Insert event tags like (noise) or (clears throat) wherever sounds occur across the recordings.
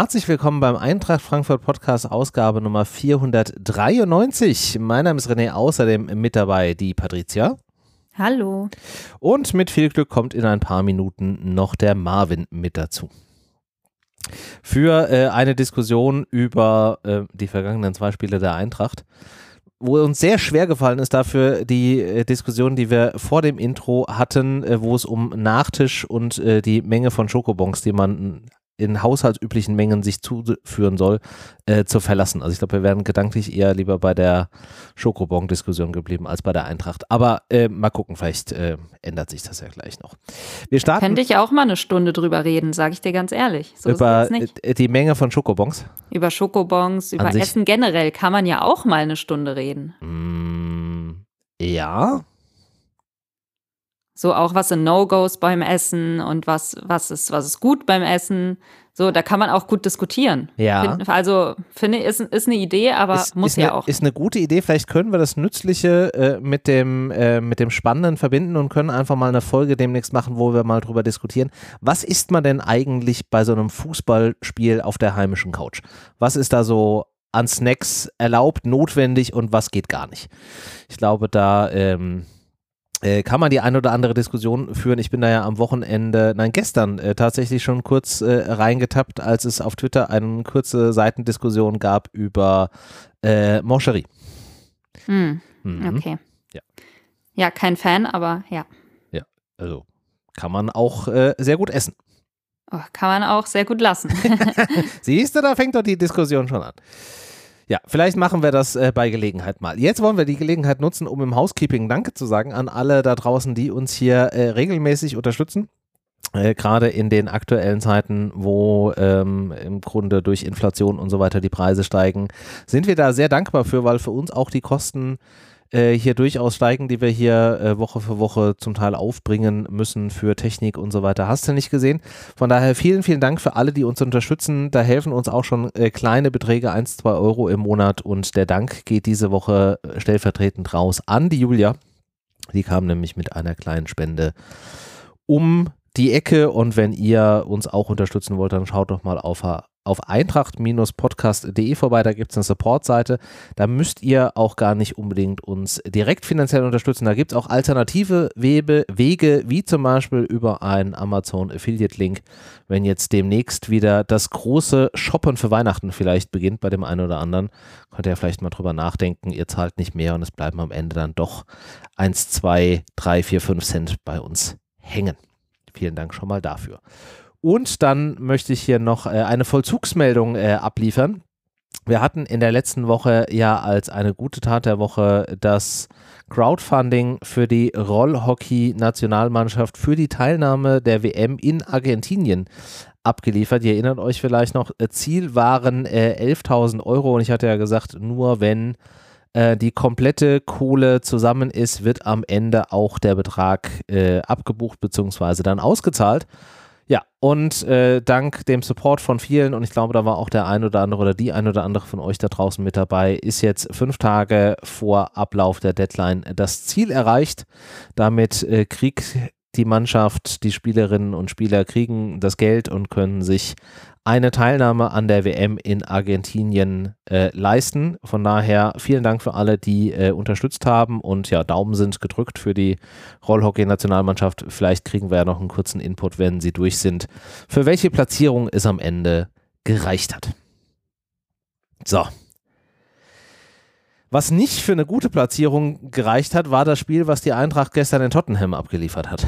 Herzlich willkommen beim Eintracht Frankfurt Podcast Ausgabe Nummer 493. Mein Name ist René, außerdem mit dabei die Patricia. Hallo. Und mit viel Glück kommt in ein paar Minuten noch der Marvin mit dazu. Für äh, eine Diskussion über äh, die vergangenen zwei Spiele der Eintracht wo uns sehr schwer gefallen ist dafür die äh, Diskussion, die wir vor dem Intro hatten, äh, wo es um Nachtisch und äh, die Menge von Schokobons, die man in haushaltsüblichen Mengen sich zuführen soll, äh, zu verlassen. Also ich glaube, wir wären gedanklich eher lieber bei der Schokobon-Diskussion geblieben als bei der Eintracht. Aber äh, mal gucken, vielleicht äh, ändert sich das ja gleich noch. Wir starten. Könnte ich auch mal eine Stunde drüber reden, sage ich dir ganz ehrlich. So über die Menge von Schokobons? Über Schokobons, über Essen generell kann man ja auch mal eine Stunde reden. Mm, ja, so auch was sind No-Gos beim Essen und was, was, ist, was ist gut beim Essen. So, da kann man auch gut diskutieren. Ja. Also, finde ich, ist, ist eine Idee, aber ist, muss ist ja eine, auch. Ist eine gute Idee. Vielleicht können wir das Nützliche äh, mit, dem, äh, mit dem Spannenden verbinden und können einfach mal eine Folge demnächst machen, wo wir mal drüber diskutieren. Was isst man denn eigentlich bei so einem Fußballspiel auf der heimischen Couch? Was ist da so an Snacks erlaubt, notwendig und was geht gar nicht? Ich glaube, da. Ähm, äh, kann man die ein oder andere Diskussion führen. Ich bin da ja am Wochenende, nein, gestern äh, tatsächlich schon kurz äh, reingetappt, als es auf Twitter eine kurze Seitendiskussion gab über äh, Morcherie. Hm. Mhm. Okay. Ja. ja, kein Fan, aber ja. Ja, also kann man auch äh, sehr gut essen. Oh, kann man auch sehr gut lassen. (laughs) (laughs) Siehst du, da fängt doch die Diskussion schon an. Ja, vielleicht machen wir das äh, bei Gelegenheit mal. Jetzt wollen wir die Gelegenheit nutzen, um im Housekeeping Danke zu sagen an alle da draußen, die uns hier äh, regelmäßig unterstützen. Äh, Gerade in den aktuellen Zeiten, wo ähm, im Grunde durch Inflation und so weiter die Preise steigen, sind wir da sehr dankbar für, weil für uns auch die Kosten äh, hier durchaus steigen, die wir hier äh, Woche für Woche zum Teil aufbringen müssen für Technik und so weiter. Hast du nicht gesehen? Von daher vielen, vielen Dank für alle, die uns unterstützen. Da helfen uns auch schon äh, kleine Beträge, 1, 2 Euro im Monat und der Dank geht diese Woche äh, stellvertretend raus an die Julia. Die kam nämlich mit einer kleinen Spende um die Ecke und wenn ihr uns auch unterstützen wollt, dann schaut doch mal auf auf eintracht-podcast.de vorbei, da gibt es eine Support-Seite. Da müsst ihr auch gar nicht unbedingt uns direkt finanziell unterstützen. Da gibt es auch alternative Webe, Wege, wie zum Beispiel über einen Amazon Affiliate-Link, wenn jetzt demnächst wieder das große Shoppen für Weihnachten vielleicht beginnt bei dem einen oder anderen. Könnt ihr ja vielleicht mal drüber nachdenken, ihr zahlt nicht mehr und es bleiben am Ende dann doch 1, 2, 3, 4, 5 Cent bei uns hängen. Vielen Dank schon mal dafür. Und dann möchte ich hier noch äh, eine Vollzugsmeldung äh, abliefern. Wir hatten in der letzten Woche ja als eine gute Tat der Woche das Crowdfunding für die Rollhockey-Nationalmannschaft für die Teilnahme der WM in Argentinien abgeliefert. Ihr erinnert euch vielleicht noch, äh, Ziel waren äh, 11.000 Euro und ich hatte ja gesagt, nur wenn die komplette Kohle zusammen ist, wird am Ende auch der Betrag äh, abgebucht bzw. dann ausgezahlt. Ja, und äh, dank dem Support von vielen, und ich glaube, da war auch der ein oder andere oder die ein oder andere von euch da draußen mit dabei, ist jetzt fünf Tage vor Ablauf der Deadline das Ziel erreicht. Damit äh, kriegt die Mannschaft, die Spielerinnen und Spieler kriegen das Geld und können sich eine Teilnahme an der WM in Argentinien äh, leisten. Von daher vielen Dank für alle, die äh, unterstützt haben und ja, Daumen sind gedrückt für die Rollhockey-Nationalmannschaft. Vielleicht kriegen wir ja noch einen kurzen Input, wenn sie durch sind, für welche Platzierung es am Ende gereicht hat. So. Was nicht für eine gute Platzierung gereicht hat, war das Spiel, was die Eintracht gestern in Tottenham abgeliefert hat.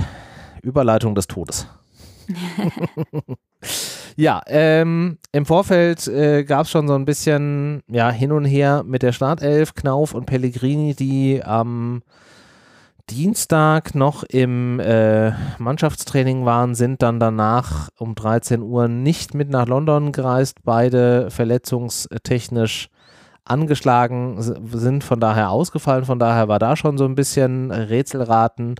Überleitung des Todes. (laughs) Ja, ähm, im Vorfeld äh, gab es schon so ein bisschen ja, hin und her mit der Startelf, Knauf und Pellegrini, die am Dienstag noch im äh, Mannschaftstraining waren, sind dann danach um 13 Uhr nicht mit nach London gereist, beide verletzungstechnisch angeschlagen sind, von daher ausgefallen. Von daher war da schon so ein bisschen Rätselraten.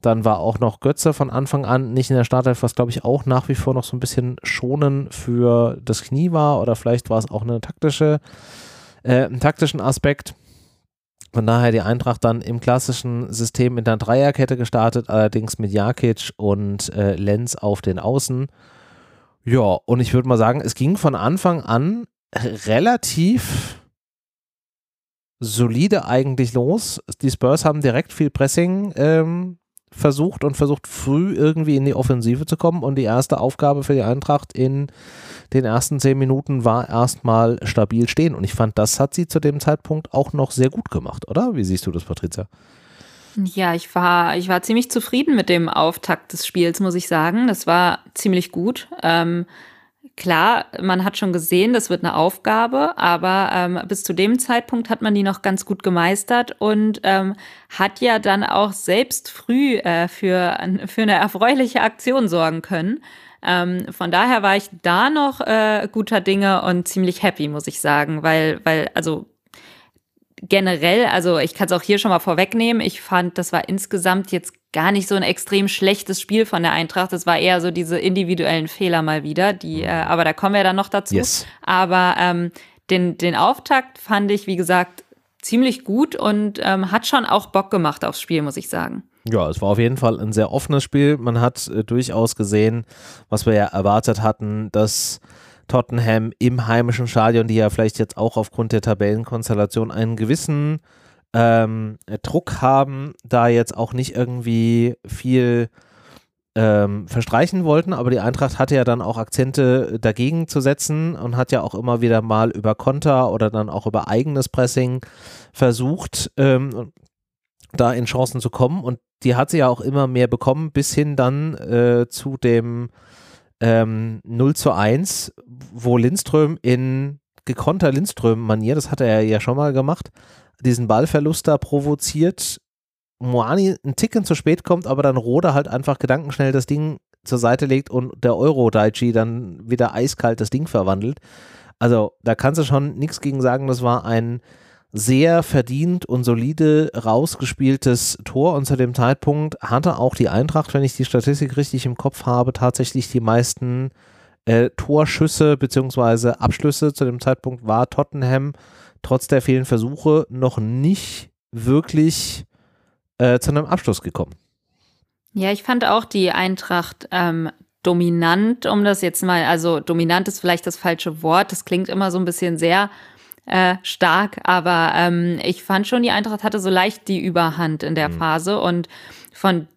Dann war auch noch Götze von Anfang an nicht in der Startelf, was glaube ich auch nach wie vor noch so ein bisschen schonen für das Knie war oder vielleicht war es auch eine taktische, äh, einen taktischen Aspekt. Von daher die Eintracht dann im klassischen System mit einer Dreierkette gestartet, allerdings mit Jakic und äh, Lenz auf den Außen. Ja, und ich würde mal sagen, es ging von Anfang an relativ solide eigentlich los. Die Spurs haben direkt viel Pressing ähm, versucht und versucht früh irgendwie in die Offensive zu kommen. Und die erste Aufgabe für die Eintracht in den ersten zehn Minuten war erstmal stabil stehen. Und ich fand, das hat sie zu dem Zeitpunkt auch noch sehr gut gemacht, oder? Wie siehst du das, Patricia? Ja, ich war, ich war ziemlich zufrieden mit dem Auftakt des Spiels, muss ich sagen. Das war ziemlich gut. Ähm, klar, man hat schon gesehen, das wird eine Aufgabe, aber ähm, bis zu dem Zeitpunkt hat man die noch ganz gut gemeistert und ähm, hat ja dann auch selbst früh äh, für, für eine erfreuliche Aktion sorgen können. Ähm, von daher war ich da noch äh, guter Dinge und ziemlich happy, muss ich sagen, weil, weil, also generell, also ich kann es auch hier schon mal vorwegnehmen, ich fand, das war insgesamt jetzt gar nicht so ein extrem schlechtes Spiel von der Eintracht. Es war eher so diese individuellen Fehler mal wieder, die, äh, aber da kommen wir dann noch dazu. Yes. Aber ähm, den, den Auftakt fand ich, wie gesagt, ziemlich gut und ähm, hat schon auch Bock gemacht aufs Spiel, muss ich sagen. Ja, es war auf jeden Fall ein sehr offenes Spiel. Man hat äh, durchaus gesehen, was wir ja erwartet hatten, dass Tottenham im heimischen Stadion, die ja vielleicht jetzt auch aufgrund der Tabellenkonstellation einen gewissen ähm, Druck haben, da jetzt auch nicht irgendwie viel ähm, verstreichen wollten, aber die Eintracht hatte ja dann auch Akzente dagegen zu setzen und hat ja auch immer wieder mal über Konter oder dann auch über eigenes Pressing versucht, ähm, da in Chancen zu kommen. Und die hat sie ja auch immer mehr bekommen, bis hin dann äh, zu dem ähm, 0 zu 1, wo Lindström in gekonter Lindström-Manier, das hat er ja schon mal gemacht, diesen Ballverlust da provoziert. Moani einen Ticken zu spät kommt, aber dann Rode halt einfach gedankenschnell das Ding zur Seite legt und der Euro-Daichi dann wieder eiskalt das Ding verwandelt. Also da kannst du schon nichts gegen sagen, das war ein sehr verdient und solide rausgespieltes Tor und zu dem Zeitpunkt hatte auch die Eintracht, wenn ich die Statistik richtig im Kopf habe, tatsächlich die meisten äh, Torschüsse bzw. Abschlüsse. Zu dem Zeitpunkt war Tottenham trotz der vielen Versuche noch nicht wirklich äh, zu einem Abschluss gekommen. Ja, ich fand auch die Eintracht ähm, dominant, um das jetzt mal, also dominant ist vielleicht das falsche Wort, das klingt immer so ein bisschen sehr äh, stark, aber ähm, ich fand schon, die Eintracht hatte so leicht die Überhand in der mhm. Phase und von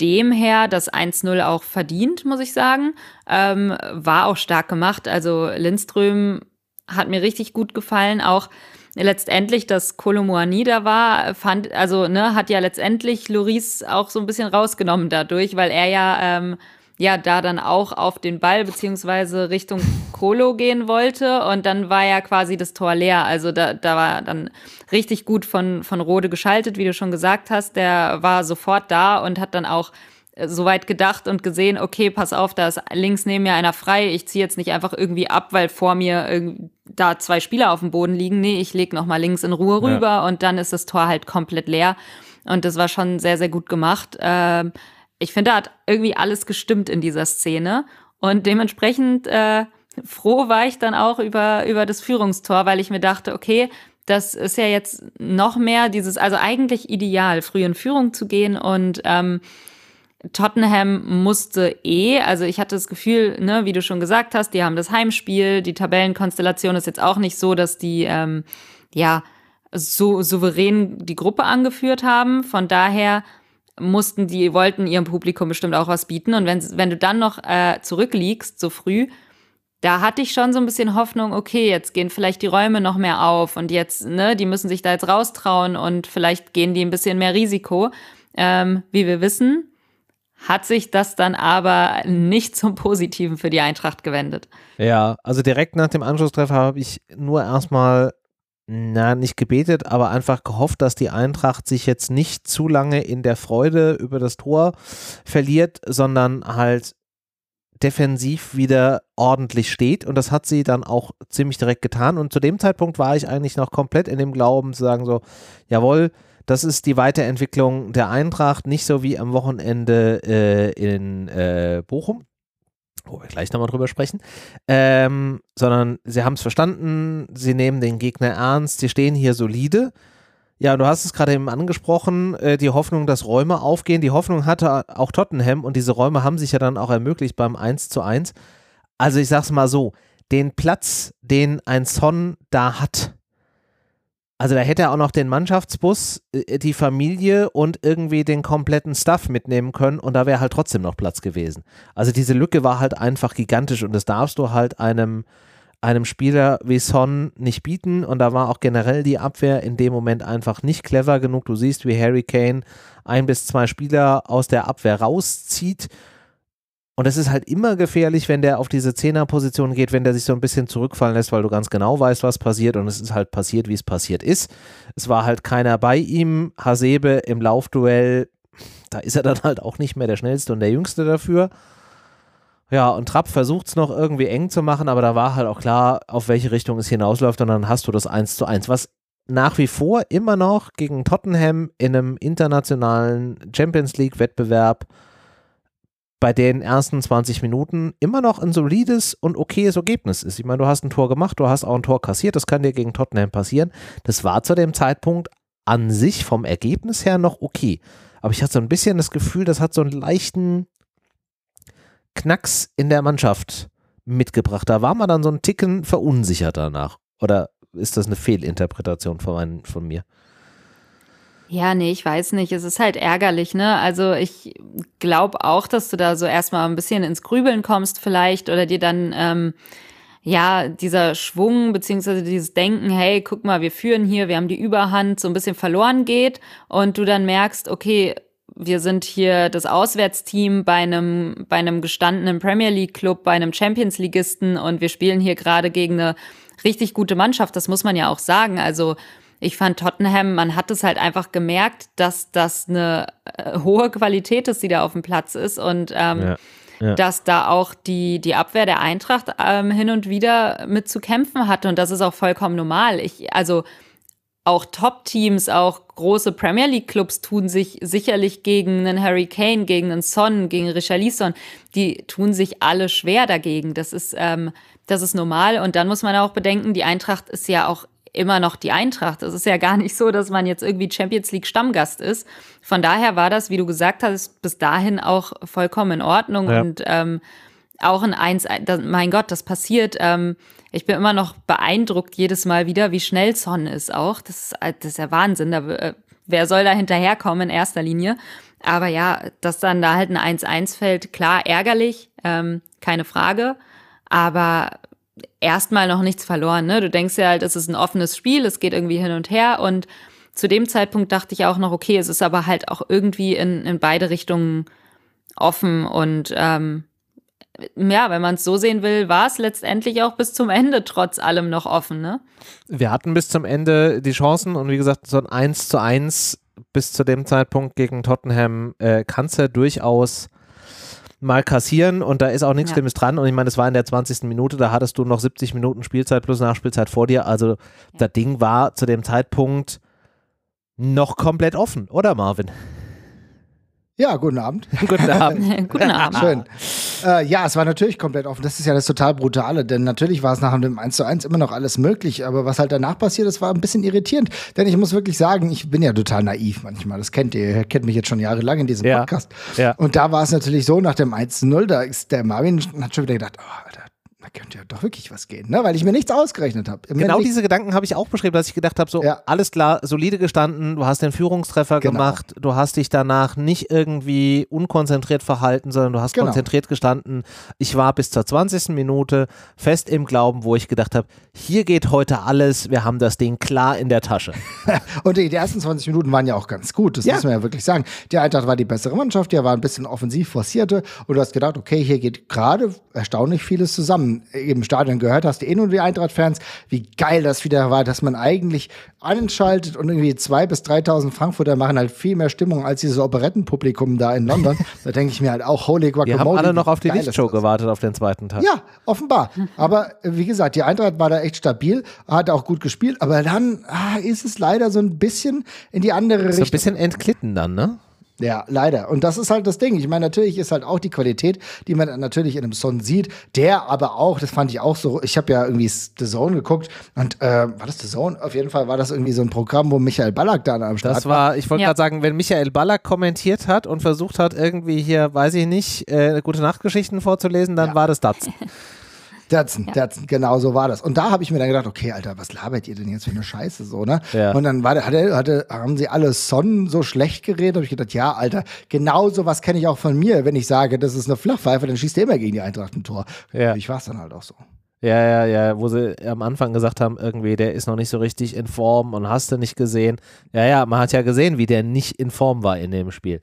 dem her das 1-0 auch verdient, muss ich sagen. Ähm, war auch stark gemacht. Also Lindström hat mir richtig gut gefallen. Auch letztendlich, dass Kolomoani da war, fand, also, ne, hat ja letztendlich Loris auch so ein bisschen rausgenommen dadurch, weil er ja ähm, ja da dann auch auf den Ball beziehungsweise Richtung Kolo gehen wollte und dann war ja quasi das Tor leer. Also da, da war dann richtig gut von, von Rode geschaltet, wie du schon gesagt hast. Der war sofort da und hat dann auch äh, soweit gedacht und gesehen, okay, pass auf, da ist links neben mir einer frei. Ich ziehe jetzt nicht einfach irgendwie ab, weil vor mir da zwei Spieler auf dem Boden liegen. Nee, ich lege nochmal links in Ruhe rüber ja. und dann ist das Tor halt komplett leer. Und das war schon sehr, sehr gut gemacht. Ähm, ich finde, da hat irgendwie alles gestimmt in dieser Szene. Und dementsprechend äh, froh war ich dann auch über, über das Führungstor, weil ich mir dachte, okay, das ist ja jetzt noch mehr dieses, also eigentlich ideal, früh in Führung zu gehen und ähm, Tottenham musste eh, also ich hatte das Gefühl, ne, wie du schon gesagt hast, die haben das Heimspiel, die Tabellenkonstellation ist jetzt auch nicht so, dass die ähm, ja so souverän die Gruppe angeführt haben. Von daher mussten die, wollten ihrem Publikum bestimmt auch was bieten. Und wenn, wenn du dann noch äh, zurückliegst, so früh, da hatte ich schon so ein bisschen Hoffnung, okay, jetzt gehen vielleicht die Räume noch mehr auf und jetzt, ne, die müssen sich da jetzt raustrauen und vielleicht gehen die ein bisschen mehr Risiko. Ähm, wie wir wissen, hat sich das dann aber nicht zum Positiven für die Eintracht gewendet. Ja, also direkt nach dem Anschlusstreffer habe ich nur erstmal na, nicht gebetet, aber einfach gehofft, dass die Eintracht sich jetzt nicht zu lange in der Freude über das Tor verliert, sondern halt defensiv wieder ordentlich steht. Und das hat sie dann auch ziemlich direkt getan. Und zu dem Zeitpunkt war ich eigentlich noch komplett in dem Glauben zu sagen so, jawohl, das ist die Weiterentwicklung der Eintracht, nicht so wie am Wochenende äh, in äh, Bochum wo wir gleich nochmal drüber sprechen, ähm, sondern sie haben es verstanden, sie nehmen den Gegner ernst, sie stehen hier solide. Ja, du hast es gerade eben angesprochen, äh, die Hoffnung, dass Räume aufgehen. Die Hoffnung hatte auch Tottenham und diese Räume haben sich ja dann auch ermöglicht beim 1 zu 1. also ich sag's mal so, den Platz, den ein Son da hat, also da hätte er auch noch den Mannschaftsbus, äh, die Familie und irgendwie den kompletten Stuff mitnehmen können und da wäre halt trotzdem noch Platz gewesen. Also diese Lücke war halt einfach gigantisch und das darfst du halt einem, einem Spieler wie Son nicht bieten und da war auch generell die Abwehr in dem Moment einfach nicht clever genug. Du siehst, wie Harry Kane ein bis zwei Spieler aus der Abwehr rauszieht und es ist halt immer gefährlich, wenn der auf diese Zehnerposition geht, wenn der sich so ein bisschen zurückfallen lässt, weil du ganz genau weißt, was passiert. Und es ist halt passiert, wie es passiert ist. Es war halt keiner bei ihm. Hasebe im Laufduell, da ist er dann halt auch nicht mehr der schnellste und der jüngste dafür. Ja, und Trapp versucht es noch irgendwie eng zu machen, aber da war halt auch klar, auf welche Richtung es hinausläuft. Und dann hast du das 1 zu 1, was nach wie vor immer noch gegen Tottenham in einem internationalen Champions League-Wettbewerb bei den ersten 20 Minuten immer noch ein solides und okayes Ergebnis ist. Ich meine, du hast ein Tor gemacht, du hast auch ein Tor kassiert, das kann dir gegen Tottenham passieren. Das war zu dem Zeitpunkt an sich vom Ergebnis her noch okay. Aber ich hatte so ein bisschen das Gefühl, das hat so einen leichten Knacks in der Mannschaft mitgebracht. Da war man dann so ein Ticken verunsichert danach. Oder ist das eine Fehlinterpretation von, mein, von mir? Ja, nee, ich weiß nicht. Es ist halt ärgerlich, ne? Also ich glaube auch, dass du da so erstmal ein bisschen ins Grübeln kommst vielleicht oder dir dann, ähm, ja, dieser Schwung beziehungsweise dieses Denken, hey, guck mal, wir führen hier, wir haben die Überhand, so ein bisschen verloren geht und du dann merkst, okay, wir sind hier das Auswärtsteam bei einem, bei einem gestandenen Premier League Club, bei einem Champions Ligisten und wir spielen hier gerade gegen eine richtig gute Mannschaft. Das muss man ja auch sagen. Also ich fand Tottenham, man hat es halt einfach gemerkt, dass das eine äh, hohe Qualität ist, die da auf dem Platz ist und ähm, ja. Ja. dass da auch die, die Abwehr der Eintracht ähm, hin und wieder mit zu kämpfen hatte. Und das ist auch vollkommen normal. Ich, also auch Top-Teams, auch große Premier League-Clubs tun sich sicherlich gegen einen Harry Kane, gegen einen Son, gegen Richarlison, die tun sich alle schwer dagegen. Das ist, ähm, das ist normal. Und dann muss man auch bedenken, die Eintracht ist ja auch immer noch die Eintracht. Es ist ja gar nicht so, dass man jetzt irgendwie Champions League Stammgast ist. Von daher war das, wie du gesagt hast, bis dahin auch vollkommen in Ordnung ja. und ähm, auch ein Eins, mein Gott, das passiert. Ähm, ich bin immer noch beeindruckt jedes Mal wieder, wie schnell Son ist auch. Das ist, das ist ja Wahnsinn. Da, äh, wer soll da hinterherkommen in erster Linie? Aber ja, dass dann da halt ein 1-1 fällt, klar, ärgerlich, ähm, keine Frage. Aber erstmal noch nichts verloren. Ne? Du denkst ja halt, es ist ein offenes Spiel, es geht irgendwie hin und her. Und zu dem Zeitpunkt dachte ich auch noch, okay, es ist aber halt auch irgendwie in, in beide Richtungen offen. Und ähm, ja, wenn man es so sehen will, war es letztendlich auch bis zum Ende trotz allem noch offen. Ne? Wir hatten bis zum Ende die Chancen und wie gesagt, so ein 1 zu 1 bis zu dem Zeitpunkt gegen Tottenham äh, kannst du durchaus mal kassieren und da ist auch nichts ja. Schlimmes dran. Und ich meine, das war in der 20. Minute, da hattest du noch 70 Minuten Spielzeit plus Nachspielzeit vor dir. Also ja. das Ding war zu dem Zeitpunkt noch komplett offen, oder Marvin? Ja, guten Abend. (laughs) guten Abend. (laughs) guten Abend. (laughs) Schön. Äh, ja, es war natürlich komplett offen. Das ist ja das total Brutale, denn natürlich war es nach dem 1 zu 1 immer noch alles möglich, aber was halt danach passiert ist, war ein bisschen irritierend. Denn ich muss wirklich sagen, ich bin ja total naiv manchmal. Das kennt ihr. Ihr kennt mich jetzt schon jahrelang in diesem ja. Podcast. Ja. Und da war es natürlich so, nach dem 1 zu 0, da ist der Marvin hat schon wieder gedacht, oh, Alter, könnte ja doch wirklich was gehen, ne? weil ich mir nichts ausgerechnet habe. Genau diese Gedanken habe ich auch beschrieben, dass ich gedacht habe, so ja. alles klar, solide gestanden, du hast den Führungstreffer genau. gemacht, du hast dich danach nicht irgendwie unkonzentriert verhalten, sondern du hast genau. konzentriert gestanden. Ich war bis zur 20. Minute fest im Glauben, wo ich gedacht habe, hier geht heute alles, wir haben das Ding klar in der Tasche. (laughs) und die, die, ersten 20 Minuten waren ja auch ganz gut, das ja. muss man ja wirklich sagen. Die Eintracht war die bessere Mannschaft, die war ein bisschen offensiv forcierte und du hast gedacht, okay, hier geht gerade erstaunlich vieles zusammen im Stadion gehört hast, eh nur die Eintracht-Fans, wie geil das wieder war, dass man eigentlich anschaltet und irgendwie zwei bis 3.000 Frankfurter machen halt viel mehr Stimmung als dieses Operettenpublikum da in London. (laughs) da denke ich mir halt auch, holy guacamole. Wir haben alle noch auf die Lichtshow gewartet auf den zweiten Tag. Ja, offenbar. Aber wie gesagt, die Eintracht war da echt stabil, hat auch gut gespielt, aber dann ah, ist es leider so ein bisschen in die andere Richtung. So ein bisschen entglitten dann, ne? Ja, leider. Und das ist halt das Ding. Ich meine, natürlich ist halt auch die Qualität, die man natürlich in einem Son sieht, der aber auch, das fand ich auch so, ich habe ja irgendwie The Zone geguckt und äh, war das The Zone? Auf jeden Fall war das irgendwie so ein Programm, wo Michael Ballack da am Start das war. Ich wollte ja. gerade sagen, wenn Michael Ballack kommentiert hat und versucht hat, irgendwie hier, weiß ich nicht, äh, gute Nachtgeschichten vorzulesen, dann ja. war das das. (laughs) Derzen, ja. Derzen, genau so war das. Und da habe ich mir dann gedacht, okay, Alter, was labert ihr denn jetzt für eine Scheiße so, ne? Ja. Und dann war der, hatte, hatte, haben sie alle Sonnen so schlecht geredet, habe ich gedacht, ja, Alter, genau so was kenne ich auch von mir. Wenn ich sage, das ist eine Flachpfeife, dann schießt er immer gegen die Eintracht ein Tor. Ja. Ich war es dann halt auch so. Ja, ja, ja, wo sie am Anfang gesagt haben, irgendwie, der ist noch nicht so richtig in Form und hast du nicht gesehen. Ja, ja, man hat ja gesehen, wie der nicht in Form war in dem Spiel.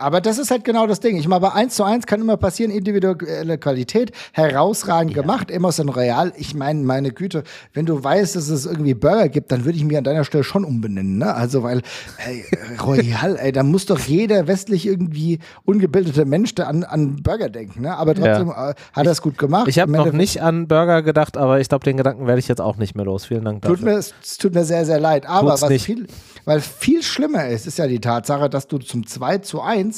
Aber das ist halt genau das Ding. Ich meine, bei 1 zu 1 kann immer passieren, individuelle Qualität, herausragend ja. gemacht, immer so ein Real. Ich meine, meine Güte, wenn du weißt, dass es irgendwie Burger gibt, dann würde ich mich an deiner Stelle schon umbenennen, ne? Also, weil, ey, (laughs) Royal, ey, da muss doch jeder westlich irgendwie ungebildete Mensch da an, an Burger denken, ne? Aber trotzdem ja. äh, hat er es gut gemacht. Ich habe noch nicht an Burger gedacht, aber ich glaube, den Gedanken werde ich jetzt auch nicht mehr los. Vielen Dank dafür. Tut mir, es tut mir sehr, sehr leid. Aber Tut's was nicht. viel, weil viel schlimmer ist, ist ja die Tatsache, dass du zum 2 zu 1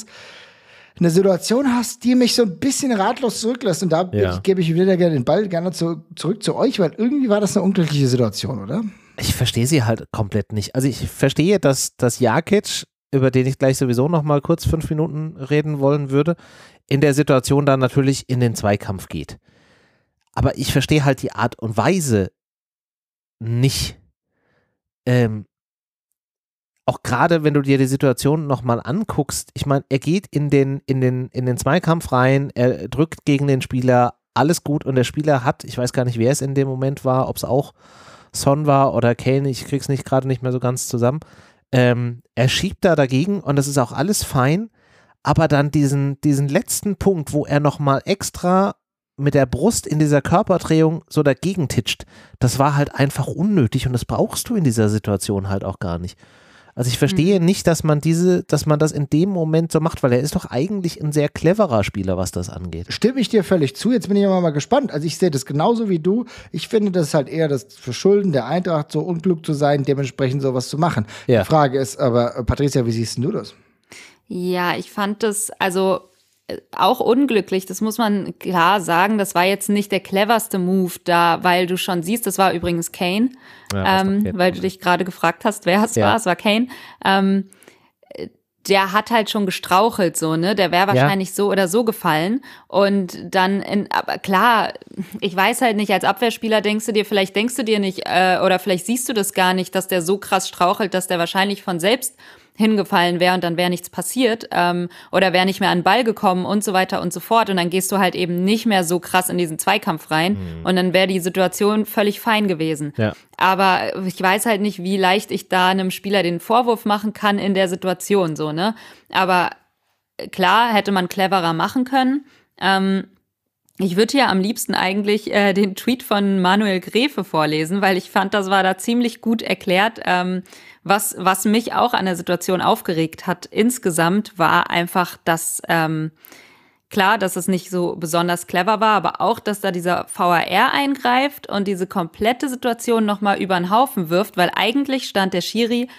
eine Situation hast, die mich so ein bisschen ratlos zurücklässt. Und da ja. gebe ich wieder gerne den Ball gerne zu, zurück zu euch, weil irgendwie war das eine unglückliche Situation, oder? Ich verstehe sie halt komplett nicht. Also ich verstehe, dass, dass Jakic, über den ich gleich sowieso noch mal kurz fünf Minuten reden wollen würde, in der Situation dann natürlich in den Zweikampf geht. Aber ich verstehe halt die Art und Weise nicht. Ähm, auch gerade wenn du dir die Situation nochmal anguckst, ich meine, er geht in den, in, den, in den Zweikampf rein, er drückt gegen den Spieler, alles gut und der Spieler hat, ich weiß gar nicht, wer es in dem Moment war, ob es auch Son war oder Kane, ich krieg's nicht gerade nicht mehr so ganz zusammen. Ähm, er schiebt da dagegen und das ist auch alles fein, aber dann diesen, diesen letzten Punkt, wo er nochmal extra mit der Brust in dieser Körperdrehung so dagegen titscht, das war halt einfach unnötig und das brauchst du in dieser Situation halt auch gar nicht. Also ich verstehe mhm. nicht, dass man diese, dass man das in dem Moment so macht, weil er ist doch eigentlich ein sehr cleverer Spieler, was das angeht. Stimme ich dir völlig zu. Jetzt bin ich aber mal gespannt. Also ich sehe das genauso wie du. Ich finde das ist halt eher das Verschulden der Eintracht, so unklug zu sein, dementsprechend sowas zu machen. Ja. Die Frage ist aber, äh, Patricia, wie siehst du das? Ja, ich fand das, also auch unglücklich, das muss man klar sagen. Das war jetzt nicht der cleverste Move da, weil du schon siehst, das war übrigens Kane, ja, ähm, weil du dich gerade gefragt hast, wer es ja. war. Es war Kane. Ähm, der hat halt schon gestrauchelt, so, ne? Der wäre wahrscheinlich ja. so oder so gefallen. Und dann, in, aber klar, ich weiß halt nicht, als Abwehrspieler denkst du dir, vielleicht denkst du dir nicht, äh, oder vielleicht siehst du das gar nicht, dass der so krass strauchelt, dass der wahrscheinlich von selbst hingefallen wäre und dann wäre nichts passiert ähm, oder wäre nicht mehr an den Ball gekommen und so weiter und so fort. Und dann gehst du halt eben nicht mehr so krass in diesen Zweikampf rein mhm. und dann wäre die Situation völlig fein gewesen. Ja. Aber ich weiß halt nicht, wie leicht ich da einem Spieler den Vorwurf machen kann in der Situation so, ne? Aber klar, hätte man cleverer machen können. Ähm, ich würde ja am liebsten eigentlich äh, den Tweet von Manuel Gräfe vorlesen, weil ich fand, das war da ziemlich gut erklärt. Ähm, was, was mich auch an der Situation aufgeregt hat insgesamt, war einfach, dass ähm, klar, dass es nicht so besonders clever war, aber auch, dass da dieser VAR eingreift und diese komplette Situation nochmal über den Haufen wirft, weil eigentlich stand der Schiri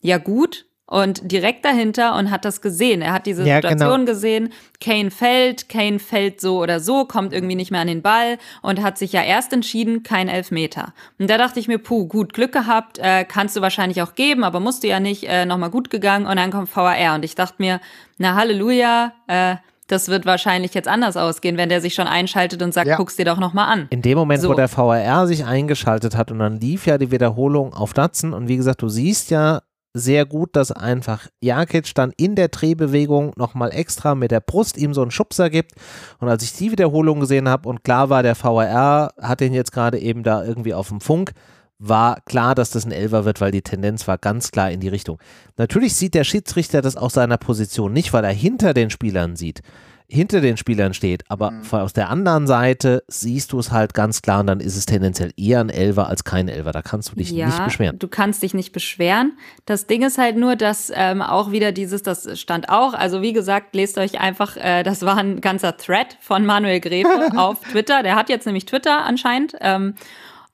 ja gut und direkt dahinter und hat das gesehen. Er hat diese ja, Situation genau. gesehen. Kane fällt, Kane fällt so oder so, kommt irgendwie nicht mehr an den Ball und hat sich ja erst entschieden, kein Elfmeter. Und da dachte ich mir, puh, gut, Glück gehabt, äh, kannst du wahrscheinlich auch geben, aber musst du ja nicht, äh, nochmal gut gegangen und dann kommt VAR. Und ich dachte mir, na Halleluja, äh, das wird wahrscheinlich jetzt anders ausgehen, wenn der sich schon einschaltet und sagt, ja. guck's dir doch nochmal an. In dem Moment, so. wo der VAR sich eingeschaltet hat und dann lief ja die Wiederholung auf Datsen und wie gesagt, du siehst ja sehr gut, dass einfach Jakic dann in der Drehbewegung nochmal extra mit der Brust ihm so einen Schubser gibt. Und als ich die Wiederholung gesehen habe und klar war, der VAR hat den jetzt gerade eben da irgendwie auf dem Funk, war klar, dass das ein Elfer wird, weil die Tendenz war ganz klar in die Richtung. Natürlich sieht der Schiedsrichter das aus seiner Position nicht, weil er hinter den Spielern sieht hinter den Spielern steht, aber mhm. aus der anderen Seite siehst du es halt ganz klar und dann ist es tendenziell eher ein Elfer als kein Elfer. Da kannst du dich ja, nicht beschweren. Du kannst dich nicht beschweren. Das Ding ist halt nur, dass ähm, auch wieder dieses, das stand auch, also wie gesagt, lest euch einfach, äh, das war ein ganzer Thread von Manuel Gräfe (laughs) auf Twitter. Der hat jetzt nämlich Twitter anscheinend. Ähm,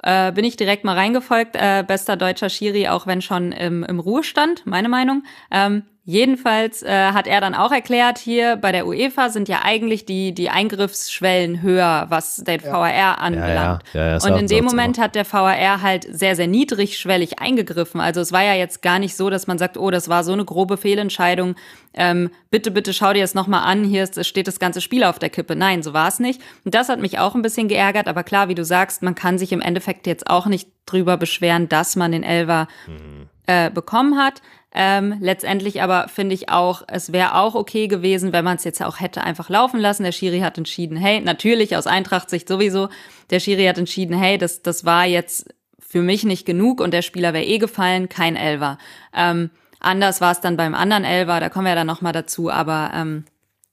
äh, bin ich direkt mal reingefolgt. Äh, bester deutscher Schiri, auch wenn schon im, im Ruhestand, meine Meinung. Ähm, jedenfalls äh, hat er dann auch erklärt, hier bei der UEFA sind ja eigentlich die, die Eingriffsschwellen höher, was den ja. VAR anbelangt. Ja, ja. und in dem Moment hat der VAR halt sehr, sehr niedrigschwellig eingegriffen. Also es war ja jetzt gar nicht so, dass man sagt, oh, das war so eine grobe Fehlentscheidung. Ähm, bitte, bitte schau dir das nochmal an, hier ist, steht das ganze Spiel auf der Kippe. Nein, so war es nicht. Und das hat mich auch ein bisschen geärgert, aber klar, wie du sagst, man kann sich im Endeffekt jetzt auch nicht drüber beschweren, dass man den Elver mhm. äh, bekommen hat. Ähm, letztendlich aber finde ich auch, es wäre auch okay gewesen, wenn man es jetzt auch hätte einfach laufen lassen. Der Schiri hat entschieden, hey, natürlich aus Eintracht-Sicht sowieso, der Schiri hat entschieden, hey, das, das war jetzt für mich nicht genug und der Spieler wäre eh gefallen, kein Elver. Ähm, anders war es dann beim anderen Elver, da kommen wir ja dann nochmal dazu, aber ähm,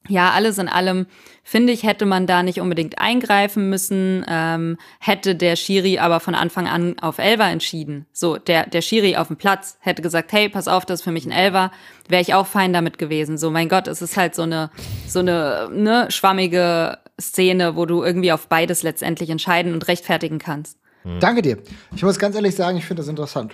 ja, alles in allem finde ich, hätte man da nicht unbedingt eingreifen müssen, ähm, hätte der Schiri aber von Anfang an auf Elver entschieden. So, der, der Schiri auf dem Platz hätte gesagt, hey, pass auf, das ist für mich ein Elver, wäre ich auch fein damit gewesen. So, mein Gott, es ist halt so eine, so eine, ne, schwammige Szene, wo du irgendwie auf beides letztendlich entscheiden und rechtfertigen kannst. Hm. Danke dir. Ich muss ganz ehrlich sagen, ich finde das interessant.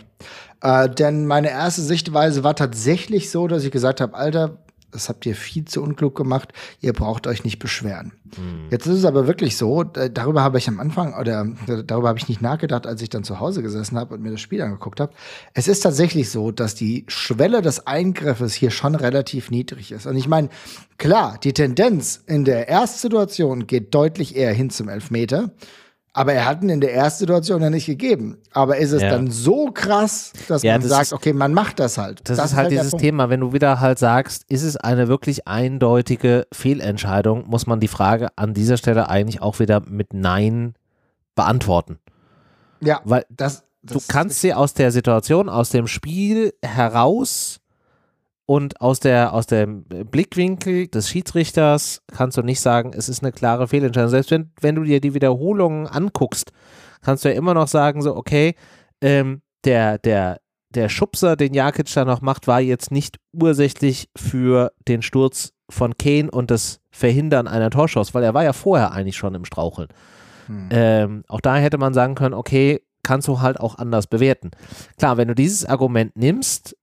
Äh, denn meine erste Sichtweise war tatsächlich so, dass ich gesagt habe, Alter, das habt ihr viel zu unklug gemacht, ihr braucht euch nicht beschweren. Mhm. Jetzt ist es aber wirklich so, darüber habe ich am Anfang oder darüber habe ich nicht nachgedacht, als ich dann zu Hause gesessen habe und mir das Spiel angeguckt habe. Es ist tatsächlich so, dass die Schwelle des Eingriffes hier schon relativ niedrig ist. Und ich meine, klar, die Tendenz in der Erstsituation geht deutlich eher hin zum Elfmeter. Aber er hat ihn in der ersten Situation ja nicht gegeben. Aber ist es ja. dann so krass, dass ja, man das sagt, ist, okay, man macht das halt. Das, das ist halt, halt dieses Thema, wenn du wieder halt sagst, ist es eine wirklich eindeutige Fehlentscheidung, muss man die Frage an dieser Stelle eigentlich auch wieder mit Nein beantworten. Ja, weil das, das du kannst sie aus der Situation, aus dem Spiel heraus und aus, der, aus dem Blickwinkel des Schiedsrichters kannst du nicht sagen, es ist eine klare Fehlentscheidung. Selbst wenn, wenn du dir die Wiederholungen anguckst, kannst du ja immer noch sagen, so, okay, ähm, der, der, der Schubser, den Jakic da noch macht, war jetzt nicht ursächlich für den Sturz von Kane und das Verhindern einer Torschuss, weil er war ja vorher eigentlich schon im Straucheln. Hm. Ähm, auch da hätte man sagen können, okay, kannst du halt auch anders bewerten. Klar, wenn du dieses Argument nimmst,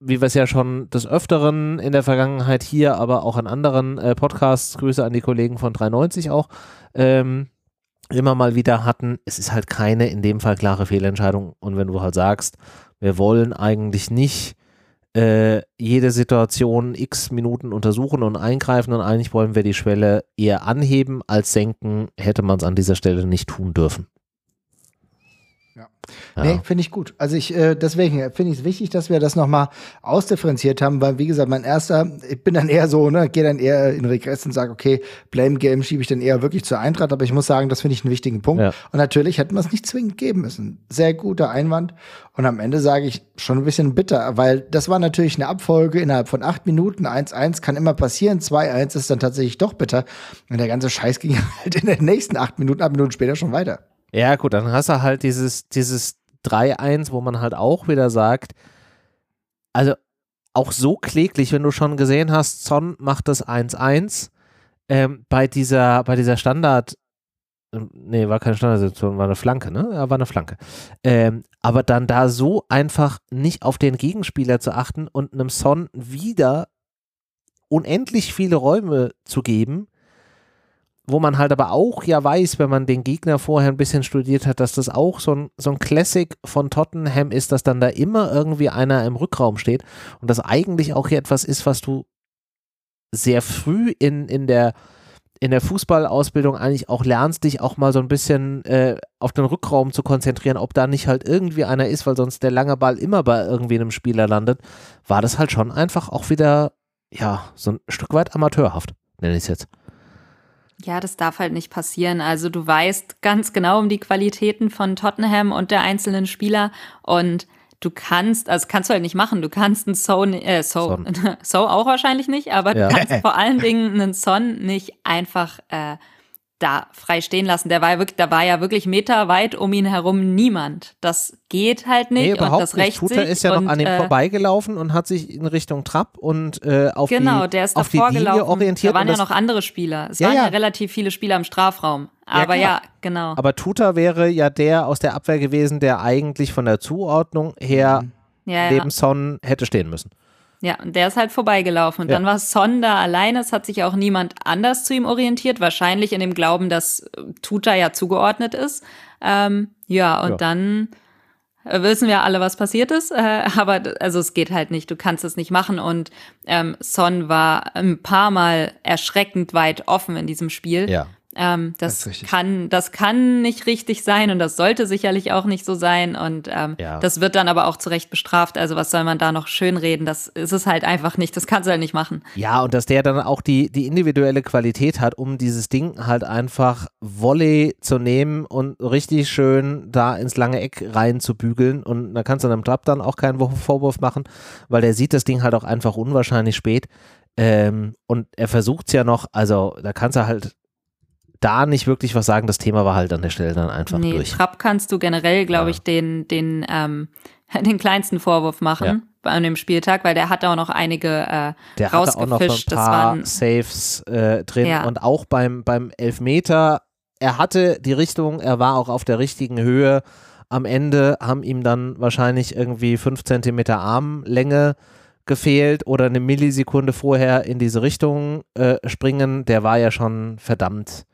wie wir es ja schon des Öfteren in der Vergangenheit hier, aber auch an anderen äh, Podcasts, Grüße an die Kollegen von 390 auch, ähm, immer mal wieder hatten, es ist halt keine in dem Fall klare Fehlentscheidung. Und wenn du halt sagst, wir wollen eigentlich nicht äh, jede Situation x Minuten untersuchen und eingreifen und eigentlich wollen wir die Schwelle eher anheben als senken, hätte man es an dieser Stelle nicht tun dürfen. Ja. Nee, finde ich gut. Also ich, äh, deswegen finde ich es wichtig, dass wir das nochmal ausdifferenziert haben, weil wie gesagt, mein erster, ich bin dann eher so, ne, gehe dann eher in Regress und sage, okay, Blame Game schiebe ich dann eher wirklich zur Eintracht, aber ich muss sagen, das finde ich einen wichtigen Punkt. Ja. Und natürlich hätten wir es nicht zwingend geben müssen. Sehr guter Einwand. Und am Ende sage ich schon ein bisschen bitter, weil das war natürlich eine Abfolge innerhalb von acht Minuten. 1-1 kann immer passieren, 2-1 ist dann tatsächlich doch bitter. Und der ganze Scheiß ging (laughs) halt in den nächsten acht Minuten, acht Minuten später schon weiter. Ja, gut, dann hast du halt dieses, dieses 3-1, wo man halt auch wieder sagt, also auch so kläglich, wenn du schon gesehen hast, Son macht das 1-1, ähm, bei dieser, bei dieser Standard, ähm, nee, war keine Standardsituation, war eine Flanke, ne? Ja, war eine Flanke. Ähm, aber dann da so einfach nicht auf den Gegenspieler zu achten und einem Son wieder unendlich viele Räume zu geben, wo man halt aber auch ja weiß, wenn man den Gegner vorher ein bisschen studiert hat, dass das auch so ein, so ein Classic von Tottenham ist, dass dann da immer irgendwie einer im Rückraum steht und das eigentlich auch hier etwas ist, was du sehr früh in, in der in der Fußballausbildung eigentlich auch lernst, dich auch mal so ein bisschen äh, auf den Rückraum zu konzentrieren, ob da nicht halt irgendwie einer ist, weil sonst der lange Ball immer bei irgendwie einem Spieler landet, war das halt schon einfach auch wieder, ja, so ein Stück weit amateurhaft, nenne ich es jetzt. Ja, das darf halt nicht passieren. Also du weißt ganz genau um die Qualitäten von Tottenham und der einzelnen Spieler und du kannst, also kannst du halt nicht machen. Du kannst einen So, äh, so, so (laughs) auch wahrscheinlich nicht, aber ja. du kannst (laughs) vor allen Dingen einen Son nicht einfach äh, da frei stehen lassen. Der war ja wirklich, da war ja wirklich meterweit um ihn herum niemand. Das geht halt nicht. Nee, überhaupt und das nicht. Tuta ist ja und, noch an ihm äh, vorbeigelaufen und hat sich in Richtung Trapp und äh, auf genau, die, der ist auf die Linie orientiert. Da waren ja noch andere Spieler. Es ja, waren ja. ja. relativ viele Spieler im Strafraum. Aber ja, ja, genau. Aber Tuta wäre ja der aus der Abwehr gewesen, der eigentlich von der Zuordnung her neben Son hätte stehen müssen. Ja, und der ist halt vorbeigelaufen. Und Ja. dann war Son da alleine. Es hat sich auch niemand anders zu ihm orientiert. Wahrscheinlich in dem Glauben, dass äh, Tuta ja zugeordnet ist. Ähm, ja, und Ja. dann äh, wissen wir alle, was passiert ist. (laughs) Äh, aber also es geht halt nicht. Du kannst es nicht machen. Und ähm, Son war ein paar Mal erschreckend weit offen in diesem Spiel. Ja. Ähm, Das das, kann, das kann nicht richtig sein und das sollte sicherlich auch nicht so sein. Und ähm, Ja. das wird dann aber auch zu Recht bestraft. Also was soll man da noch schönreden? Das ist es halt einfach nicht. Das kannst du halt nicht machen. Ja, und dass der dann auch die, die individuelle Qualität hat, um dieses Ding halt einfach Volley zu nehmen und richtig schön da ins lange Eck rein zu bügeln. Und da kannst du einem Trapp dann auch keinen Vorwurf machen, weil der sieht das Ding halt auch einfach unwahrscheinlich spät. Ähm, und er versucht es ja noch, also da kannst du halt da nicht wirklich was sagen. Das Thema war halt an der Stelle dann einfach nee, durch. Trapp kannst du generell, glaube Ja. ich, den, den, ähm, (laughs) den kleinsten Vorwurf machen Ja. an dem Spieltag, weil der hat auch noch einige äh, Der hatte auch noch ein rausgefischt. Das paar waren Saves äh, drin Ja. und auch beim, beim Elfmeter, er hatte die Richtung, er war auch auf der richtigen Höhe. Am Ende haben ihm dann wahrscheinlich irgendwie fünf Zentimeter Armlänge gefehlt oder eine Millisekunde vorher in diese Richtung äh, springen. Der war ja schon verdammt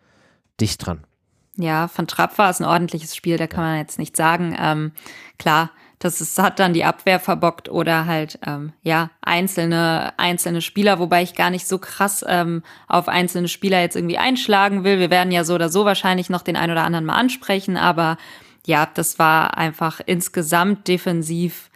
dicht dran. Ja, von Trapp war es ein ordentliches Spiel, da kann man jetzt nicht sagen. Ähm, klar, das ist, hat dann die Abwehr verbockt oder halt, ähm, ja, einzelne, einzelne Spieler, wobei ich gar nicht so krass ähm, auf einzelne Spieler jetzt irgendwie einschlagen will. Wir werden ja so oder so wahrscheinlich noch den einen oder anderen mal ansprechen, aber ja, das war einfach insgesamt defensiv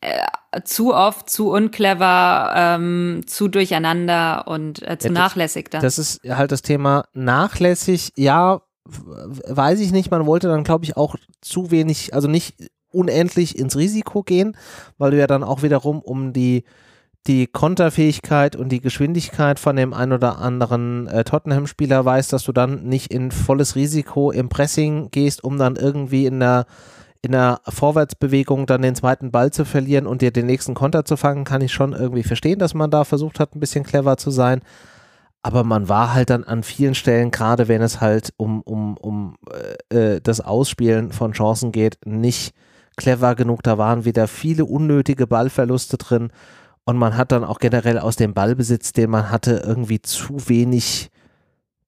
äh, zu oft, zu unclever, ähm, zu durcheinander und äh, zu Ja, das- nachlässig dann. Das ist halt das Thema nachlässig. Ja, weiß ich nicht. Man wollte dann, glaube ich, auch zu wenig, also nicht unendlich ins Risiko gehen, weil du ja dann auch wiederum um die, die Konterfähigkeit und die Geschwindigkeit von dem ein oder anderen äh, Tottenham-Spieler weißt, dass du dann nicht in volles Risiko im Pressing gehst, um dann irgendwie in der in der Vorwärtsbewegung dann den zweiten Ball zu verlieren und dir den nächsten Konter zu fangen, kann ich schon irgendwie verstehen, dass man da versucht hat, ein bisschen clever zu sein. Aber man war halt dann an vielen Stellen, gerade wenn es halt um, um, um äh, äh, das Ausspielen von Chancen geht, nicht clever genug. Da waren wieder viele unnötige Ballverluste drin. Und man hat dann auch generell aus dem Ballbesitz, den man hatte, irgendwie zu wenig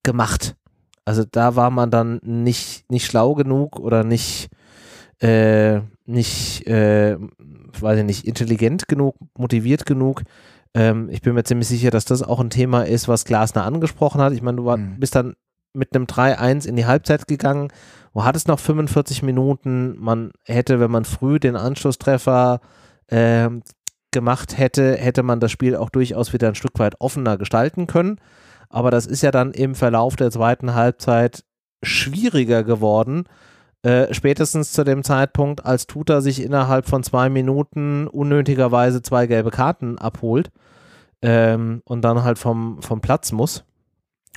gemacht. Also da war man dann nicht, nicht schlau genug oder nicht, äh, nicht, äh, weiß ich nicht, intelligent genug, motiviert genug. Ähm, ich bin mir ziemlich sicher, dass das auch ein Thema ist, was Glasner angesprochen hat. Ich meine, du war, Mhm. bist dann mit einem 3-1 in die Halbzeit gegangen. Du hattest noch 45 Minuten. Man hätte, wenn man früh den Anschlusstreffer ähm, gemacht hätte, hätte man das Spiel auch durchaus wieder ein Stück weit offener gestalten können. Aber das ist ja dann im Verlauf der zweiten Halbzeit schwieriger geworden. Äh, spätestens zu dem Zeitpunkt, als Tuta sich innerhalb von zwei Minuten unnötigerweise zwei gelbe Karten abholt ähm, und dann halt vom, vom Platz muss.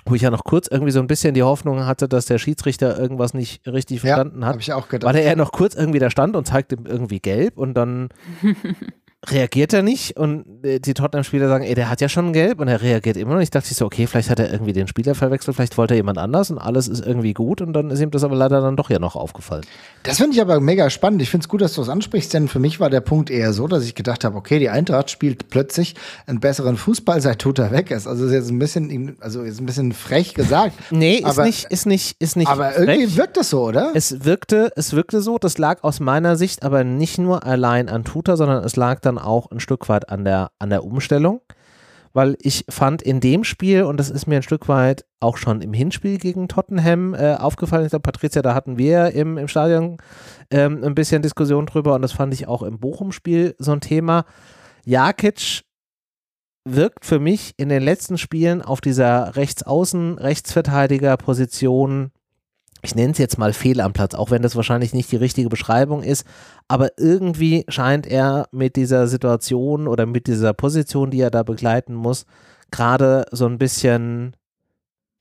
Wo ich ja noch kurz irgendwie so ein bisschen die Hoffnung hatte, dass der Schiedsrichter irgendwas nicht richtig Ja, verstanden hat habe ich auch gedacht. weil er ja noch kurz irgendwie da stand und zeigt ihm irgendwie gelb und dann (laughs) reagiert er nicht und äh, die Tottenham-Spieler sagen, ey, der hat ja schon gelb und er reagiert immer noch. Ich dachte so, okay, vielleicht hat er irgendwie den Spieler verwechselt, vielleicht wollte er jemand anders und alles ist irgendwie gut und dann ist ihm das aber leider dann doch ja noch aufgefallen. Das finde ich aber mega spannend. Ich finde es gut, dass du das ansprichst, denn für mich war der Punkt eher so, dass ich gedacht habe, okay, die Eintracht spielt plötzlich einen besseren Fußball, seit Tuta weg ist. Also ist jetzt ein bisschen, also ist ein bisschen frech gesagt. (laughs) Nee, ist aber, nicht, ist nicht, ist nicht. aber frech. irgendwie wirkt das so, oder? Es wirkte, es wirkte so, das lag aus meiner Sicht aber nicht nur allein an Tuta, sondern es lag dann auch ein Stück weit an der, an der Umstellung. Weil ich fand in dem Spiel, und das ist mir ein Stück weit auch schon im Hinspiel gegen Tottenham äh, aufgefallen, ich glaube, Patricia, da hatten wir im, im Stadion ähm, ein bisschen Diskussion drüber und das fand ich auch im Bochum-Spiel so ein Thema. Jakic wirkt für mich in den letzten Spielen auf dieser Rechtsaußen, Rechtsverteidiger-Position ich nenne es jetzt mal fehl am Platz, auch wenn das wahrscheinlich nicht die richtige Beschreibung ist, aber irgendwie scheint er mit dieser Situation oder mit dieser Position, die er da begleiten muss, gerade so ein bisschen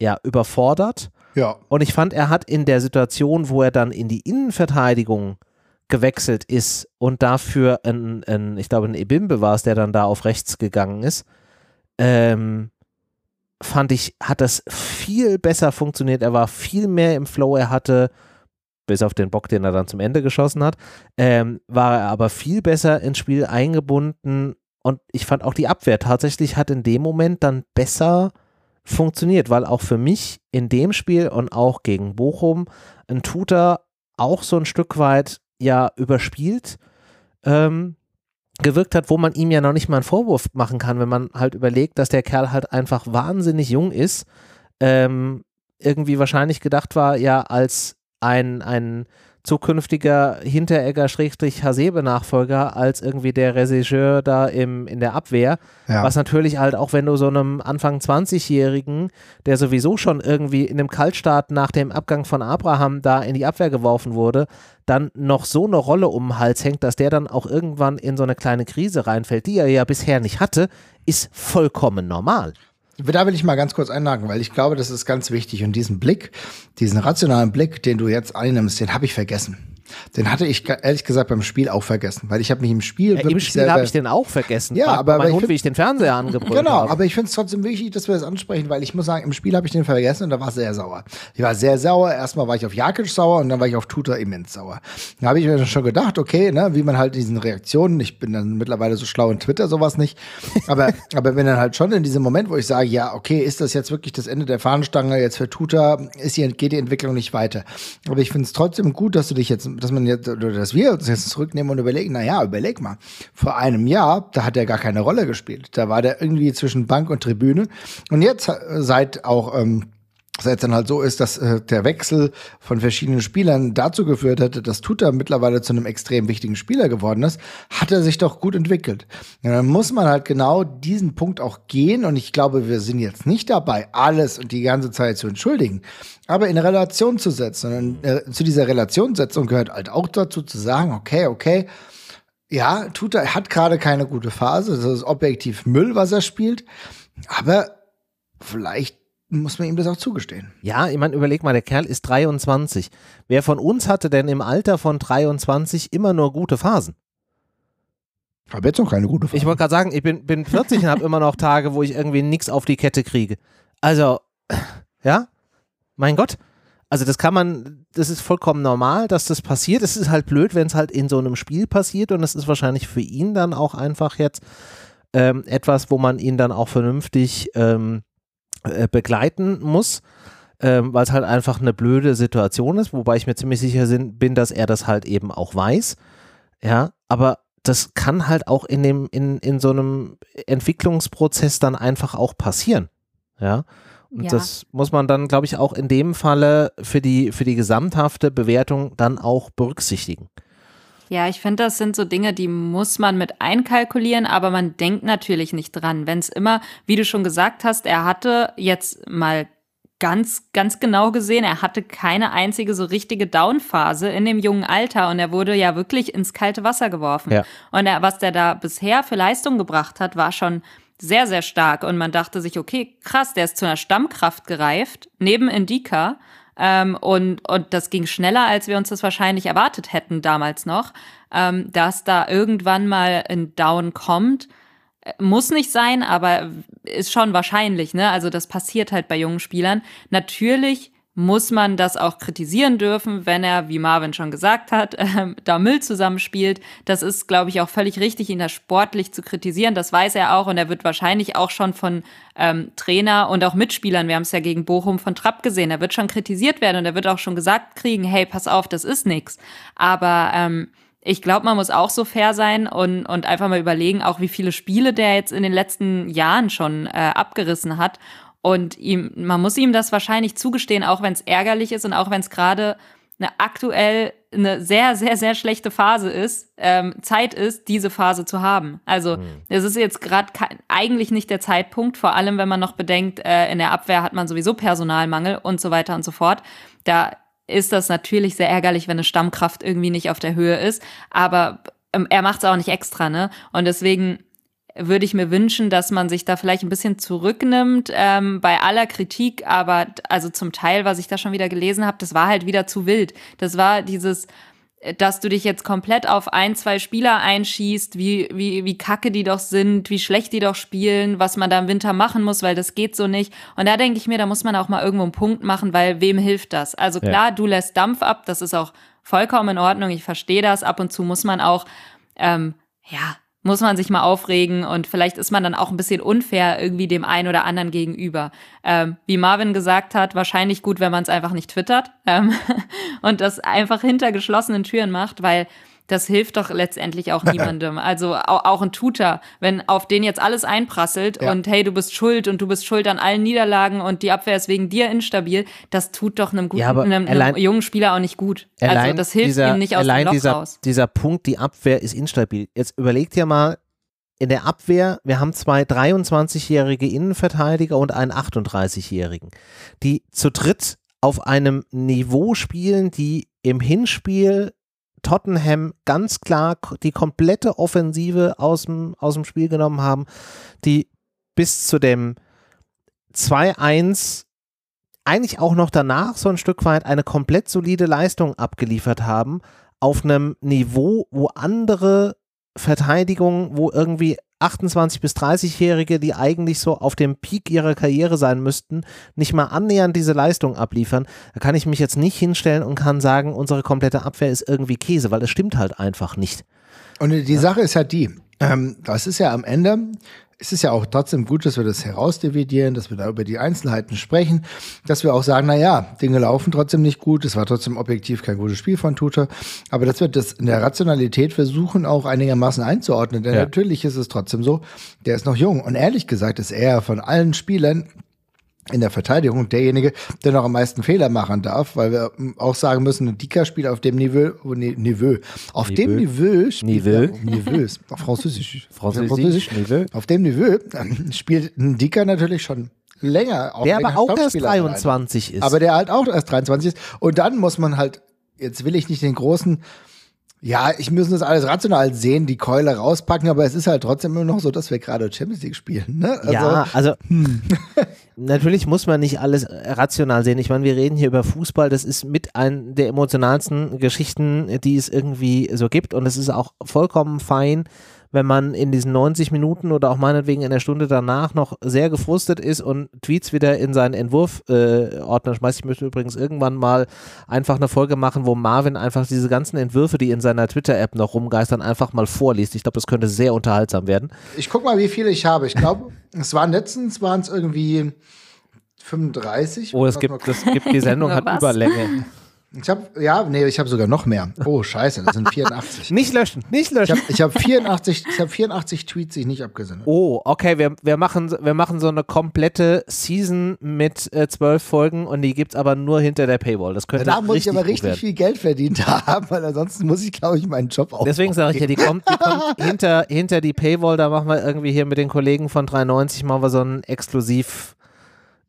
ja, überfordert. Ja. Und ich fand, er hat in der Situation, wo er dann in die Innenverteidigung gewechselt ist und dafür ein, ein ich glaube, ein Ebimbe war es, der dann da auf rechts gegangen ist, ähm, fand ich, hat das viel besser funktioniert. Er war viel mehr im Flow. Er hatte, bis auf den Bock, den er dann zum Ende geschossen hat, ähm, war er aber viel besser ins Spiel eingebunden und ich fand auch die Abwehr tatsächlich hat in dem Moment dann besser funktioniert, weil auch für mich in dem Spiel und auch gegen Bochum ein Tutor auch so ein Stück weit ja überspielt ähm, gewirkt hat, wo man ihm ja noch nicht mal einen Vorwurf machen kann, wenn man halt überlegt, dass der Kerl halt einfach wahnsinnig jung ist, ähm, irgendwie wahrscheinlich gedacht war, ja, als ein, ein zukünftiger Hinteregger-Hasebe-Nachfolger als irgendwie der Regisseur da im, in der Abwehr. Ja. Was natürlich halt auch, wenn du so einem Anfang 20-Jährigen, der sowieso schon irgendwie in einem Kaltstart nach dem Abgang von Abraham da in die Abwehr geworfen wurde, dann noch so eine Rolle um den Hals hängt, dass der dann auch irgendwann in so eine kleine Krise reinfällt, die er ja bisher nicht hatte, ist vollkommen normal. Da will ich mal ganz kurz einhaken, weil ich glaube, das ist ganz wichtig. Und diesen Blick, diesen rationalen Blick, den du jetzt einnimmst, den habe ich vergessen. Den hatte ich ehrlich gesagt beim Spiel auch vergessen, weil ich habe mich im Spiel ja, Im Spiel habe ich den auch vergessen. Ja, aber mein Hund, find, wie ich den Fernseher angebrüllt Genau, habe. aber ich finde es trotzdem wichtig, dass wir das ansprechen, weil ich muss sagen, im Spiel habe ich den vergessen und da war ich sehr sauer. Ich war sehr sauer. Erstmal war ich auf Jakic sauer und dann war ich auf Tutor immens sauer. Da habe ich mir schon gedacht, okay, ne, wie man halt diesen Reaktionen, ich bin dann mittlerweile so schlau in Twitter sowas nicht, aber (laughs) aber wenn dann halt schon in diesem Moment, wo ich sage, ja, okay, ist das jetzt wirklich das Ende der Fahnenstange jetzt für Tutor, ist hier geht die Entwicklung nicht weiter. Aber ich finde es trotzdem gut, dass du dich jetzt, dass man jetzt oder dass wir uns jetzt zurücknehmen und überlegen, naja, überleg mal, vor einem Jahr, da hat er gar keine Rolle gespielt. Da war der irgendwie zwischen Bank und Tribüne. Und jetzt äh, seit auch ähm, seit dann halt so ist, dass äh, der Wechsel von verschiedenen Spielern dazu geführt hat, dass Tuta mittlerweile zu einem extrem wichtigen Spieler geworden ist, hat er sich doch gut entwickelt. Ja, dann muss man halt genau diesen Punkt auch gehen und ich glaube, wir sind jetzt nicht dabei, alles und die ganze Zeit zu entschuldigen, aber in Relation zu setzen. Und äh, zu dieser Relationssetzung gehört halt auch dazu zu sagen, okay, okay, ja, Tuta hat gerade keine gute Phase, das ist objektiv Müll, was er spielt, aber vielleicht muss man ihm das auch zugestehen. Ja, ich meine, überleg mal, der Kerl ist 23. Wer von uns hatte denn im Alter von 23 immer nur gute Phasen? Ich habe jetzt noch keine gute Phase. Ich wollte gerade sagen, ich bin, bin 40 und habe immer noch Tage, wo ich irgendwie nichts auf die Kette kriege. Also, ja, mein Gott. Also das kann man, das ist vollkommen normal, dass das passiert. Es ist halt blöd, wenn es halt in so einem Spiel passiert und es ist wahrscheinlich für ihn dann auch einfach jetzt ähm, etwas, wo man ihn dann auch vernünftig ähm, äh, begleiten muss, ähm, weil es halt einfach eine blöde Situation ist, wobei ich mir ziemlich sicher bin, dass er das halt eben auch weiß. Ja, aber das kann halt auch in dem, in, in so einem Entwicklungsprozess dann einfach auch passieren. Ja. Und ja. das muss man dann, glaube ich, auch in dem Falle für die, für die gesamthafte Bewertung dann auch berücksichtigen. Ja, ich finde, das sind so Dinge, die muss man mit einkalkulieren, aber man denkt natürlich nicht dran. Wenn es immer, wie du schon gesagt hast, er hatte jetzt mal ganz, ganz genau gesehen, er hatte keine einzige so richtige Downphase in dem jungen Alter und er wurde ja wirklich ins kalte Wasser geworfen. Ja. Und er, was der da bisher für Leistung gebracht hat, war schon sehr, sehr stark. Und man dachte sich, okay, krass, der ist zu einer Stammkraft gereift, neben Indika. Ähm, und, und das ging schneller, als wir uns das wahrscheinlich erwartet hätten damals noch, ähm, dass da irgendwann mal ein Down kommt. Äh, muss nicht sein, aber ist schon wahrscheinlich, ne? Also das passiert halt bei jungen Spielern. Natürlich muss man das auch kritisieren dürfen, wenn er, wie Marvin schon gesagt hat, äh, da Müll zusammenspielt. Das ist, glaube ich, auch völlig richtig, ihn da sportlich zu kritisieren. Das weiß er auch und er wird wahrscheinlich auch schon von ähm, Trainer und auch Mitspielern, wir haben es ja gegen Bochum von Trapp gesehen, er wird schon kritisiert werden und er wird auch schon gesagt kriegen, hey, pass auf, das ist nix. Aber ähm, ich glaube, man muss auch so fair sein und, und einfach mal überlegen, auch wie viele Spiele der jetzt in den letzten Jahren schon äh, abgerissen hat und ihm, man muss ihm das wahrscheinlich zugestehen, auch wenn es ärgerlich ist und auch wenn es gerade eine aktuell eine sehr, sehr, sehr schlechte Phase ist, ähm, Zeit ist, diese Phase zu haben. Also mhm. es ist jetzt gerade eigentlich nicht der Zeitpunkt, vor allem wenn man noch bedenkt, äh, in der Abwehr hat man sowieso Personalmangel und so weiter und so fort. Da ist das natürlich sehr ärgerlich, wenn eine Stammkraft irgendwie nicht auf der Höhe ist. Aber ähm, er macht es auch nicht extra, ne? Und deswegen würde ich mir wünschen, dass man sich da vielleicht ein bisschen zurücknimmt ähm, bei aller Kritik, aber also zum Teil, was ich da schon wieder gelesen habe, das war halt wieder zu wild. Das war dieses, dass du dich jetzt komplett auf ein, zwei Spieler einschießt, wie, wie, wie kacke die doch sind, wie schlecht die doch spielen, was man da im Winter machen muss, weil das geht so nicht. Und da denke ich mir, da muss man auch mal irgendwo einen Punkt machen, weil wem hilft das? Also klar, ja. du lässt Dampf ab, das ist auch vollkommen in Ordnung, ich verstehe das. Ab und zu muss man auch, ähm, ja, muss man sich mal aufregen und vielleicht ist man dann auch ein bisschen unfair irgendwie dem einen oder anderen gegenüber. Ähm, wie Marvin gesagt hat, wahrscheinlich gut, wenn man es einfach nicht twittert ähm, (laughs) und das einfach hinter geschlossenen Türen macht, weil das hilft doch letztendlich auch (laughs) niemandem. Also auch, ein Tutor, wenn auf den jetzt alles einprasselt ja. und hey, du bist schuld und du bist schuld an allen Niederlagen und die Abwehr ist wegen dir instabil, das tut doch einem guten, ja, einem, einem jungen Spieler auch nicht gut. Also das hilft dieser, ihm nicht aus allein dem Loch dieser, raus. Dieser Punkt, die Abwehr ist instabil. Jetzt überlegt ihr mal, in der Abwehr, wir haben zwei 23-jährige Innenverteidiger und einen 38-jährigen, die zu dritt auf einem Niveau spielen, die im Hinspiel Tottenham ganz klar die komplette Offensive aus dem, aus dem Spiel genommen haben, die bis zu dem 2-1 eigentlich auch noch danach so ein Stück weit eine komplett solide Leistung abgeliefert haben, auf einem Niveau, wo andere Verteidigungen, wo irgendwie 28 bis 30-Jährige, die eigentlich so auf dem Peak ihrer Karriere sein müssten, nicht mal annähernd diese Leistung abliefern, da kann ich mich jetzt nicht hinstellen und kann sagen, unsere komplette Abwehr ist irgendwie Käse, weil es stimmt halt einfach nicht. Und die ja. Sache ist halt die, ähm, das ist ja am Ende, es ist ja auch trotzdem gut, dass wir das herausdividieren, dass wir da über die Einzelheiten sprechen, dass wir auch sagen, na ja, Dinge laufen trotzdem nicht gut, es war trotzdem objektiv kein gutes Spiel von Tutor, aber dass wir das in der Rationalität versuchen auch einigermaßen einzuordnen, denn ja. natürlich ist es trotzdem so, der ist noch jung und ehrlich gesagt ist er von allen Spielern in der Verteidigung derjenige, der noch am meisten Fehler machen darf, weil wir auch sagen müssen, ein Dika spielt auf dem Niveau, oh, Niveau, auf Niveau. dem Niveau spielt Niveau, Niveau, (laughs) Französisch, Französisch, Niveau. auf dem Niveau spielt ein Dika natürlich schon länger. Auch der aber auch erst 23 ist. Aber der halt auch erst 23 ist. Und dann muss man halt, jetzt will ich nicht den großen ja, ich muss das alles rational sehen, die Keule rauspacken, aber es ist halt trotzdem immer noch so, dass wir gerade Champions League spielen. Ne? Also, ja, also hm. (laughs) natürlich muss man nicht alles rational sehen. Ich meine, wir reden hier über Fußball, das ist mit einer der emotionalsten Geschichten, die es irgendwie so gibt und es ist auch vollkommen fein, wenn man in diesen 90 Minuten oder auch meinetwegen in der Stunde danach noch sehr gefrustet ist und Tweets wieder in seinen Entwurfordner äh, schmeißt. Ich möchte übrigens irgendwann mal einfach eine Folge machen, wo Marvin einfach diese ganzen Entwürfe, die in seiner Twitter-App noch rumgeistern, einfach mal vorliest. Ich glaube, das könnte sehr unterhaltsam werden. Ich guck mal, wie viele ich habe. Ich glaube, (laughs) es waren letztens waren es irgendwie 35. Oh, es gibt, es gibt die (laughs) Sendung hat Überlänge. (laughs) Ich habe, ja, nee, ich habe sogar noch mehr. Oh, scheiße, das sind 84. (laughs) nicht löschen, nicht löschen. Ich habe hab 84, ich hab 84 Tweets, die ich nicht abgesendet Oh, okay, wir, wir, machen, wir machen so eine komplette Season mit äh, zwölf Folgen und die gibt es aber nur hinter der Paywall. Das könnte Da muss ich aber richtig viel Geld verdient (laughs) haben, weil ansonsten muss ich, glaube ich, meinen Job auch. Deswegen sage ich ja, die kommt, die kommt (laughs) hinter, hinter die Paywall, da machen wir irgendwie hier mit den Kollegen von 390 machen wir so ein exklusiv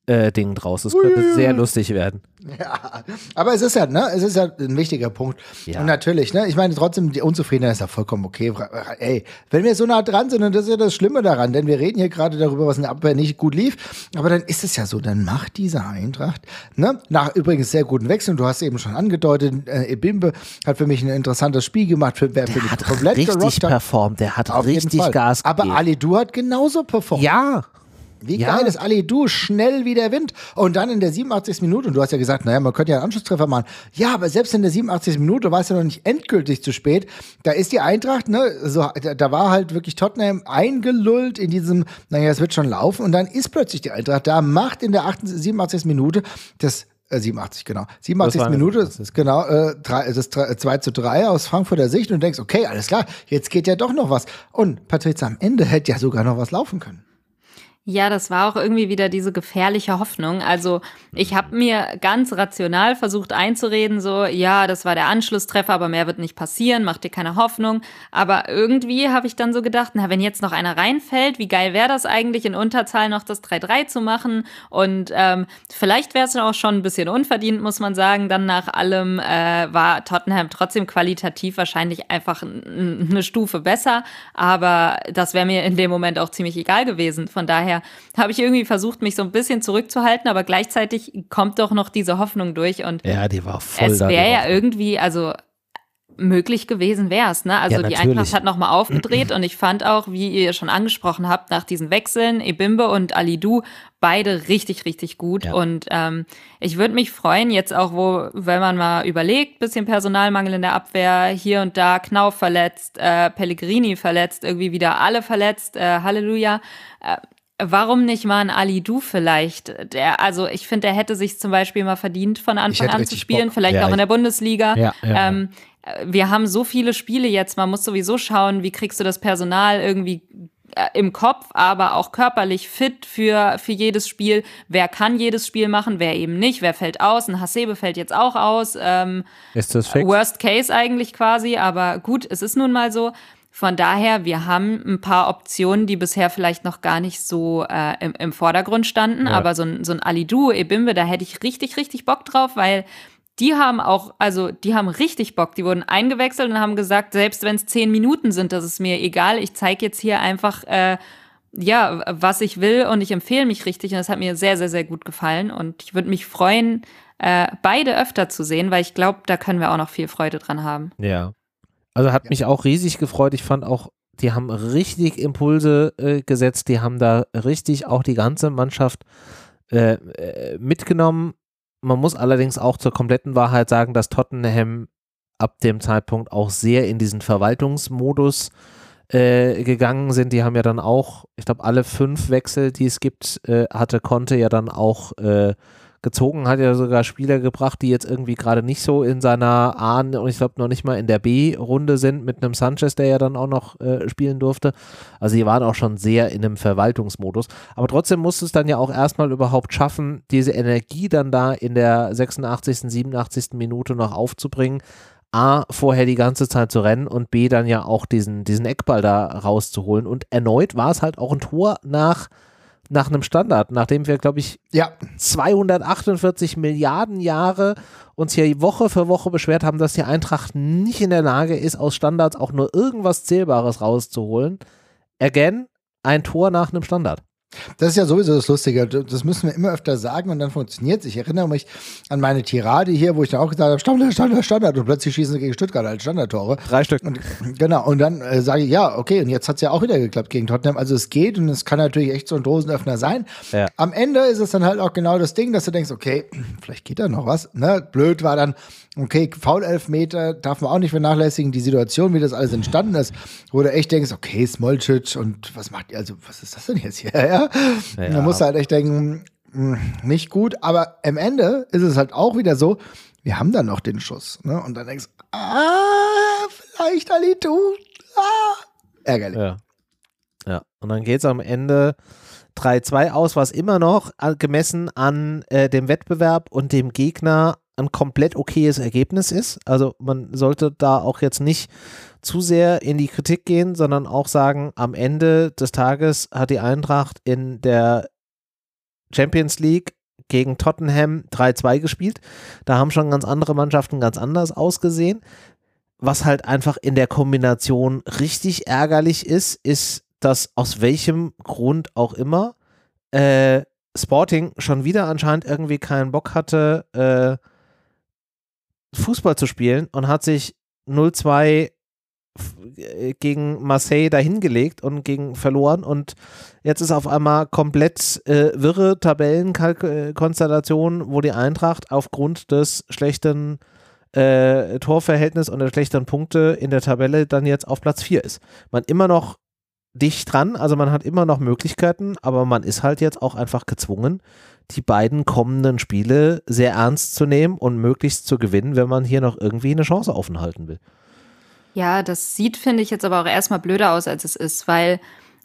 äh, Ding draus. Das könnte Ui. sehr lustig werden. Ja, aber es ist ja, ne, es ist ja ein wichtiger Punkt. Ja. Und natürlich, ne, ich meine trotzdem, die Unzufriedenheit ist ja vollkommen okay. Ey, wenn wir so nah dran sind, und das ist ja das Schlimme daran, denn wir reden hier gerade darüber, was in der Abwehr nicht gut lief, aber dann ist es ja so, dann macht diese Eintracht, ne, nach übrigens sehr guten Wechseln, du hast eben schon angedeutet, äh, Ebimbe hat für mich ein interessantes Spiel gemacht, für, wer der für hat komplett richtig performt, der hat richtig Gas gegeben. Aber Ali Du hat genauso performt. Ja, wie ja. geil ist Ali Du, schnell wie der Wind. Und dann in der 87. Minute, und du hast ja gesagt, naja, man könnte ja einen Anschlusstreffer machen. Ja, aber selbst in der 87. Minute war es ja noch nicht endgültig zu spät. Da ist die Eintracht, ne, so, da war halt wirklich Tottenham eingelullt in diesem, naja, es wird schon laufen. Und dann ist plötzlich die Eintracht da, macht in der 88, 87. Minute das 87, äh, genau. 87. Minute, genau, äh, drei, das 2 zu 3 aus Frankfurter Sicht und denkst, okay, alles klar, jetzt geht ja doch noch was. Und Patrizia, am Ende hätte ja sogar noch was laufen können. Ja, das war auch irgendwie wieder diese gefährliche Hoffnung. Also ich habe mir ganz rational versucht einzureden, so, ja, das war der Anschlusstreffer, aber mehr wird nicht passieren, mach dir keine Hoffnung. Aber irgendwie habe ich dann so gedacht, na, wenn jetzt noch einer reinfällt, wie geil wäre das eigentlich, in Unterzahl noch das 3-3 zu machen? Und ähm, vielleicht wäre es auch schon ein bisschen unverdient, muss man sagen. Dann nach allem äh, war Tottenham trotzdem qualitativ wahrscheinlich einfach eine Stufe besser. Aber das wäre mir in dem Moment auch ziemlich egal gewesen. Von daher daher habe ich irgendwie versucht, mich so ein bisschen zurückzuhalten, aber gleichzeitig kommt doch noch diese Hoffnung durch und ja, die war voll es wäre ja irgendwie, also möglich gewesen wäre es. Ne? Also Ja, die. Eintracht hat nochmal aufgedreht und ich fand auch, wie ihr schon angesprochen habt, nach diesen Wechseln, Ebimbe und Alidu, beide richtig, richtig gut. Ja. Und ähm, ich würde mich freuen, jetzt auch, wo, wenn man mal überlegt, bisschen Personalmangel in der Abwehr, hier und da Knauf verletzt, äh, Pellegrini verletzt, irgendwie wieder alle verletzt, äh, Halleluja. Äh, Warum nicht mal ein Ali Du vielleicht? Der, also ich finde, der hätte sich zum Beispiel mal verdient, von Anfang an zu spielen, Bock. vielleicht Ja, auch in der Bundesliga. Ja, ja, ähm, äh, wir haben so viele Spiele jetzt, man muss sowieso schauen, wie kriegst du das Personal irgendwie äh, im Kopf, aber auch körperlich fit für, für jedes Spiel. Wer kann jedes Spiel machen, wer eben nicht, wer fällt aus? Ein Hasebe fällt jetzt auch aus. Ähm, Ist das fix? Worst Case eigentlich quasi, aber gut, es ist nun mal so. Von daher, wir haben ein paar Optionen, die bisher vielleicht noch gar nicht so äh, im, im Vordergrund standen, Ja. aber so ein, so ein Alidu, Ebimbe, da hätte ich richtig, richtig Bock drauf, weil die haben auch, also die haben richtig Bock. Die wurden eingewechselt und haben gesagt, selbst wenn es zehn Minuten sind, das ist mir egal. Ich zeige jetzt hier einfach, äh, ja, was ich will und ich empfehle mich richtig. Und das hat mir sehr, sehr, sehr gut gefallen. Und ich würde mich freuen, äh, beide öfter zu sehen, weil ich glaube, da können wir auch noch viel Freude dran haben. Ja. Also hat mich auch riesig gefreut. Ich fand auch, die haben richtig Impulse äh, gesetzt. Die haben da richtig auch die ganze Mannschaft äh, äh, mitgenommen. Man muss allerdings auch zur kompletten Wahrheit sagen, dass Tottenham ab dem Zeitpunkt auch sehr in diesen Verwaltungsmodus äh, gegangen sind. Die haben ja dann auch, ich glaube, alle fünf Wechsel, die es gibt, äh, hatte Conte ja dann auch äh, gezogen, hat ja sogar Spieler gebracht, die jetzt irgendwie gerade nicht so in seiner A und ich glaube noch nicht mal in der B-Runde sind, mit einem Sanchez, der ja dann auch noch äh, spielen durfte. Also die waren auch schon sehr in einem Verwaltungsmodus. Aber trotzdem musste es dann ja auch erstmal überhaupt schaffen, diese Energie dann da in der 86., 87. Minute noch aufzubringen. A, vorher die ganze Zeit zu rennen und B, dann ja auch diesen, diesen Eckball da rauszuholen. Und erneut war es halt auch ein Tor nach, nach einem Standard, nachdem wir, glaube ich, Ja, 248 Milliarden Jahre uns hier Woche für Woche beschwert haben, dass die Eintracht nicht in der Lage ist, aus Standards auch nur irgendwas Zählbares rauszuholen. Again, ein Tor nach einem Standard. Das ist ja sowieso das Lustige. Das müssen wir immer öfter sagen und dann funktioniert es. Ich erinnere mich an meine Tirade hier, wo ich dann auch gesagt habe, Standard, Standard, Standard. Und plötzlich schießen sie gegen Stuttgart als Standardtore. Drei Stück. Und, genau, und dann äh, sage ich, ja, okay, und jetzt hat es ja auch wieder geklappt gegen Tottenham. Also es geht und es kann natürlich echt so ein Dosenöffner sein. Ja. Am Ende ist es dann halt auch genau das Ding, dass du denkst, okay, vielleicht geht da noch was. Ne? Blöd war dann, okay, Foul-Elfmeter darf man auch nicht vernachlässigen, die Situation, wie das alles entstanden ist, wo du echt denkst, okay, Smolcic und was macht ihr, also was ist das denn jetzt hier? (laughs) Ja? Ja. Da musst du halt echt denken, mh, nicht gut, aber am Ende ist es halt auch wieder so, wir haben dann noch den Schuss. Ne? Und dann denkst du, ah, vielleicht Ali, du, ah. Ärgerlich. Ja. Ja. Und dann geht es am Ende 3-2 aus, was immer noch gemessen an äh, dem Wettbewerb und dem Gegner ein komplett okayes Ergebnis ist. Also man sollte da auch jetzt nicht zu sehr in die Kritik gehen, sondern auch sagen, am Ende des Tages hat die Eintracht in der Champions League gegen Tottenham 3-2 gespielt. Da haben schon ganz andere Mannschaften ganz anders ausgesehen. Was halt einfach in der Kombination richtig ärgerlich ist, ist, dass aus welchem Grund auch immer äh, Sporting schon wieder anscheinend irgendwie keinen Bock hatte, äh, Fußball zu spielen und hat sich 0-2 f- äh, gegen Marseille dahingelegt und gegen verloren und jetzt ist auf einmal komplett äh, wirre Tabellenkonstellation, wo die Eintracht aufgrund des schlechten äh, Torverhältnis und der schlechteren Punkte in der Tabelle dann jetzt auf Platz 4 ist. Man immer noch dicht dran, also man hat immer noch Möglichkeiten, aber man ist halt jetzt auch einfach gezwungen, die beiden kommenden Spiele sehr ernst zu nehmen und möglichst zu gewinnen, wenn man hier noch irgendwie eine Chance offen halten will. Ja, das sieht, finde ich, jetzt aber auch erstmal blöder aus, als es ist, weil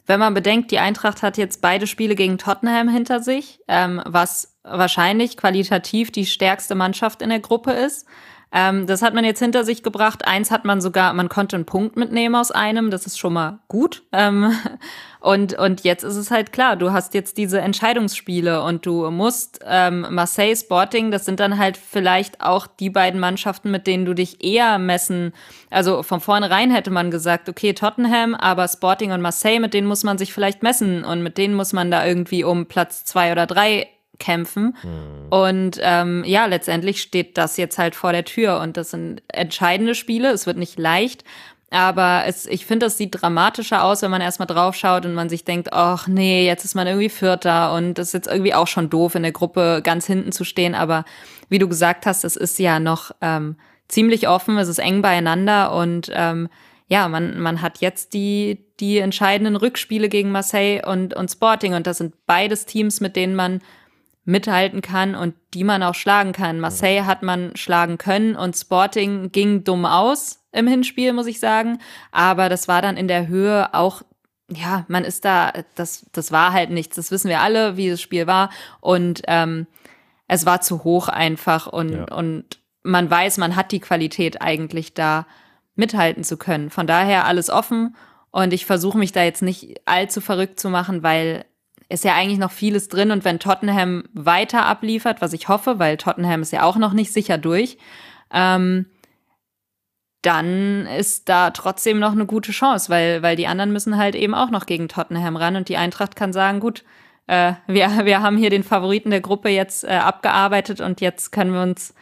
wenn man bedenkt, die Eintracht hat jetzt beide Spiele gegen Tottenham hinter sich, ähm, was wahrscheinlich qualitativ die stärkste Mannschaft in der Gruppe ist. Ähm, das hat man jetzt hinter sich gebracht. Eins hat man sogar, man konnte einen Punkt mitnehmen aus einem, das ist schon mal gut. Ähm, (laughs) und, und jetzt ist es halt klar, du hast jetzt diese Entscheidungsspiele und du musst ähm, Marseille, Sporting, das sind dann halt vielleicht auch die beiden Mannschaften, mit denen du dich eher messen. Also von vornherein hätte man gesagt, okay, Tottenham, aber Sporting und Marseille, mit denen muss man sich vielleicht messen und mit denen muss man da irgendwie um Platz zwei oder drei kämpfen. Mhm. Und ähm, ja, letztendlich steht das jetzt halt vor der Tür und das sind entscheidende Spiele. Es wird nicht leicht. Aber es, ich finde, das sieht dramatischer aus, wenn man erstmal draufschaut und man sich denkt, ach nee, jetzt ist man irgendwie Vierter und das ist jetzt irgendwie auch schon doof, in der Gruppe ganz hinten zu stehen. Aber wie du gesagt hast, es ist ja noch ähm, ziemlich offen, es ist eng beieinander und ähm, ja, man, man hat jetzt die, die entscheidenden Rückspiele gegen Marseille und, und Sporting und das sind beides Teams, mit denen man mithalten kann und die man auch schlagen kann. Marseille hat man schlagen können und Sporting ging dumm aus im Hinspiel, muss ich sagen. Aber das war dann in der Höhe auch, ja, man ist da, das, das war halt nichts. Das wissen wir alle, wie das Spiel war. Und ähm, es war zu hoch einfach und, ja. und man weiß, man hat die Qualität eigentlich da mithalten zu können. Von daher alles offen und ich versuche mich da jetzt nicht allzu verrückt zu machen, weil ist ja eigentlich noch vieles drin und wenn Tottenham weiter abliefert, was ich hoffe, weil Tottenham ist ja auch noch nicht sicher durch, ähm, dann ist da trotzdem noch eine gute Chance, weil, weil die anderen müssen halt eben auch noch gegen Tottenham ran und die Eintracht kann sagen, gut, äh, wir, wir haben hier den Favoriten der Gruppe jetzt äh, abgearbeitet und jetzt können wir uns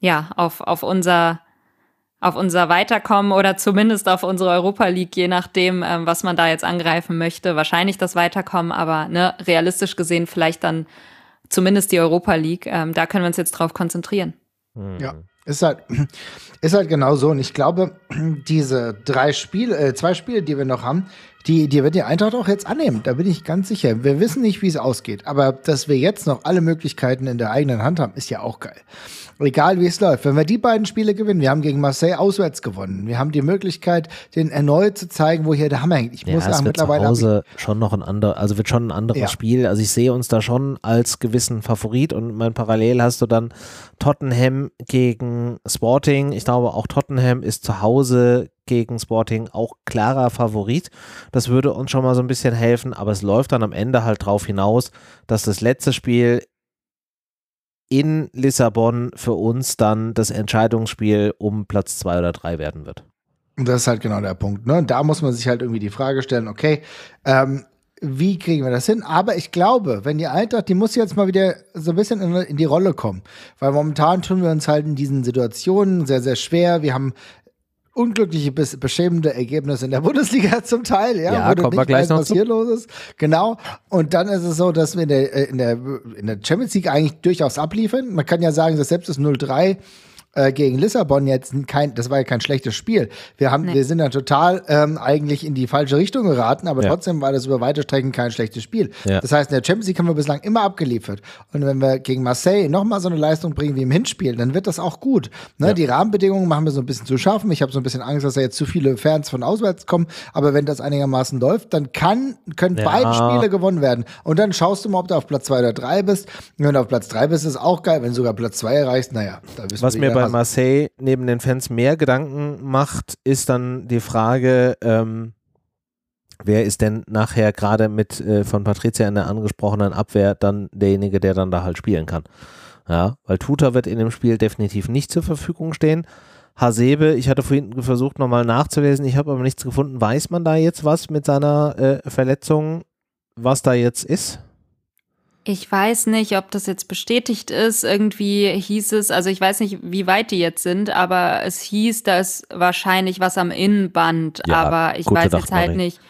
ja auf, auf unser auf unser Weiterkommen oder zumindest auf unsere Europa League, je nachdem, ähm, was man da jetzt angreifen möchte. Wahrscheinlich das Weiterkommen, aber ne, realistisch gesehen vielleicht dann zumindest die Europa League. Ähm, da können wir uns jetzt drauf konzentrieren. Ja, ist halt, (clears throat) ist halt genau so. Und ich glaube, (clears throat) diese drei Spiele, äh, zwei Spiele, die wir noch haben, die, die wird die Eintracht auch jetzt annehmen. Da bin ich ganz sicher. Wir wissen nicht, wie es ausgeht. Aber dass wir jetzt noch alle Möglichkeiten in der eigenen Hand haben, ist ja auch geil. Egal wie es läuft. Wenn wir die beiden Spiele gewinnen, wir haben gegen Marseille auswärts gewonnen. Wir haben die Möglichkeit, den erneut zu zeigen, wo hier der Hammer hängt. Ich ja, muss sagen, mittlerweile. Zu Hause schon noch ein anderes, also wird schon ein anderes ja. Spiel. Also ich sehe uns da schon als gewissen Favorit und mein Parallel hast du dann Tottenham gegen Sporting. Ich glaube auch Tottenham ist zu Hause gegen Sporting auch klarer Favorit. Das würde uns schon mal so ein bisschen helfen, aber es läuft dann am Ende halt drauf hinaus, dass das letzte Spiel in Lissabon für uns dann das Entscheidungsspiel um Platz zwei oder drei werden wird. Das ist halt genau der Punkt. Ne? Da muss man sich halt irgendwie die Frage stellen, okay, ähm, wie kriegen wir das hin? Aber ich glaube, wenn die Eintracht, die muss jetzt mal wieder so ein bisschen in, in, die Rolle kommen. Weil momentan tun wir uns halt in diesen Situationen sehr, sehr schwer. Wir haben unglückliche, beschämende Ergebnisse in der Bundesliga (laughs) zum Teil, ja, ja wo kommt du nicht weißt, was hier los ist. Genau. Und dann ist es so, dass wir in der, äh, in der, in der Champions League eigentlich durchaus abliefern. Man kann ja sagen, dass selbst das 0-3 äh, gegen Lissabon jetzt kein, das war ja kein schlechtes Spiel. Wir haben, nee. wir sind ja total ähm, eigentlich in die falsche Richtung geraten, aber ja. trotzdem war das über weite Strecken kein schlechtes Spiel. Ja. Das heißt, in der Champions League haben wir bislang immer abgeliefert. Und wenn wir gegen Marseille nochmal so eine Leistung bringen wie im Hinspiel, dann wird das auch gut. Ne? Ja. Die Rahmenbedingungen machen wir so ein bisschen zu schaffen. Ich habe so ein bisschen Angst, dass da jetzt zu viele Fans von auswärts kommen. Aber wenn das einigermaßen läuft, dann kann, können beide Spiele gewonnen werden. Und dann schaust du mal, ob du auf Platz zwei oder drei bist. Und wenn du auf Platz drei bist, ist auch geil. Wenn du sogar Platz zwei erreichst, naja, da wissen Was wir mir bei Marseille neben den Fans mehr Gedanken macht, ist dann die Frage, ähm, wer ist denn nachher gerade mit äh, von Patricia in der angesprochenen Abwehr dann derjenige, der dann da halt spielen kann. Ja, weil Tuta wird in dem Spiel definitiv nicht zur Verfügung stehen. Hasebe, ich hatte vorhin versucht nochmal nachzulesen, ich habe aber nichts gefunden. Weiß man da jetzt was mit seiner äh, Verletzung, was da jetzt ist? Ich weiß nicht, ob das jetzt bestätigt ist. Irgendwie hieß es, also ich weiß nicht, wie weit die jetzt sind, aber es hieß, dass wahrscheinlich was am Innenband, ja, aber ich weiß jetzt halt nicht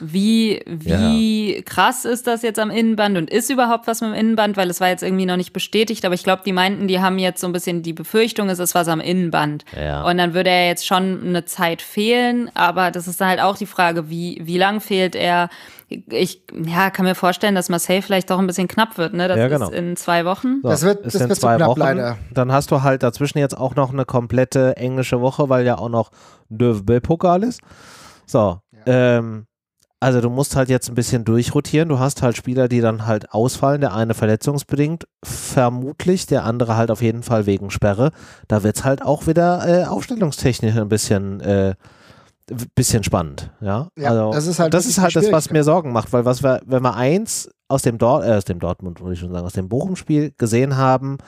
wie, wie ja. krass ist das jetzt am Innenband und ist überhaupt was mit dem Innenband, weil es war jetzt irgendwie noch nicht bestätigt, aber ich glaube, die meinten, die haben jetzt so ein bisschen die Befürchtung, es ist was am Innenband. Ja. Und dann würde er jetzt schon eine Zeit fehlen, aber das ist dann halt auch die Frage, wie, wie lang fehlt er? Ich ja, kann mir vorstellen, dass Marseille vielleicht doch ein bisschen knapp wird, ne? Das ja, genau. ist in zwei Wochen. So, das wird, das wird zwei knapp, Wochen. Leider. Dann hast du halt dazwischen jetzt auch noch eine komplette englische Woche, weil ja auch noch Dövbe-Pokal ist. So, ja. ähm, also du musst halt jetzt ein bisschen durchrotieren. Du hast halt Spieler, die dann halt ausfallen. Der eine verletzungsbedingt, vermutlich, der andere halt auf jeden Fall wegen Sperre. Da wird es halt auch wieder äh, aufstellungstechnisch ein bisschen, äh, bisschen spannend. Ja, ja also, das ist halt, das, ist halt das, was mir Sorgen macht, weil was wir, wenn wir eins aus dem, Dort, äh, aus dem Dortmund, würde ich schon sagen, aus dem Bochum-Spiel gesehen haben,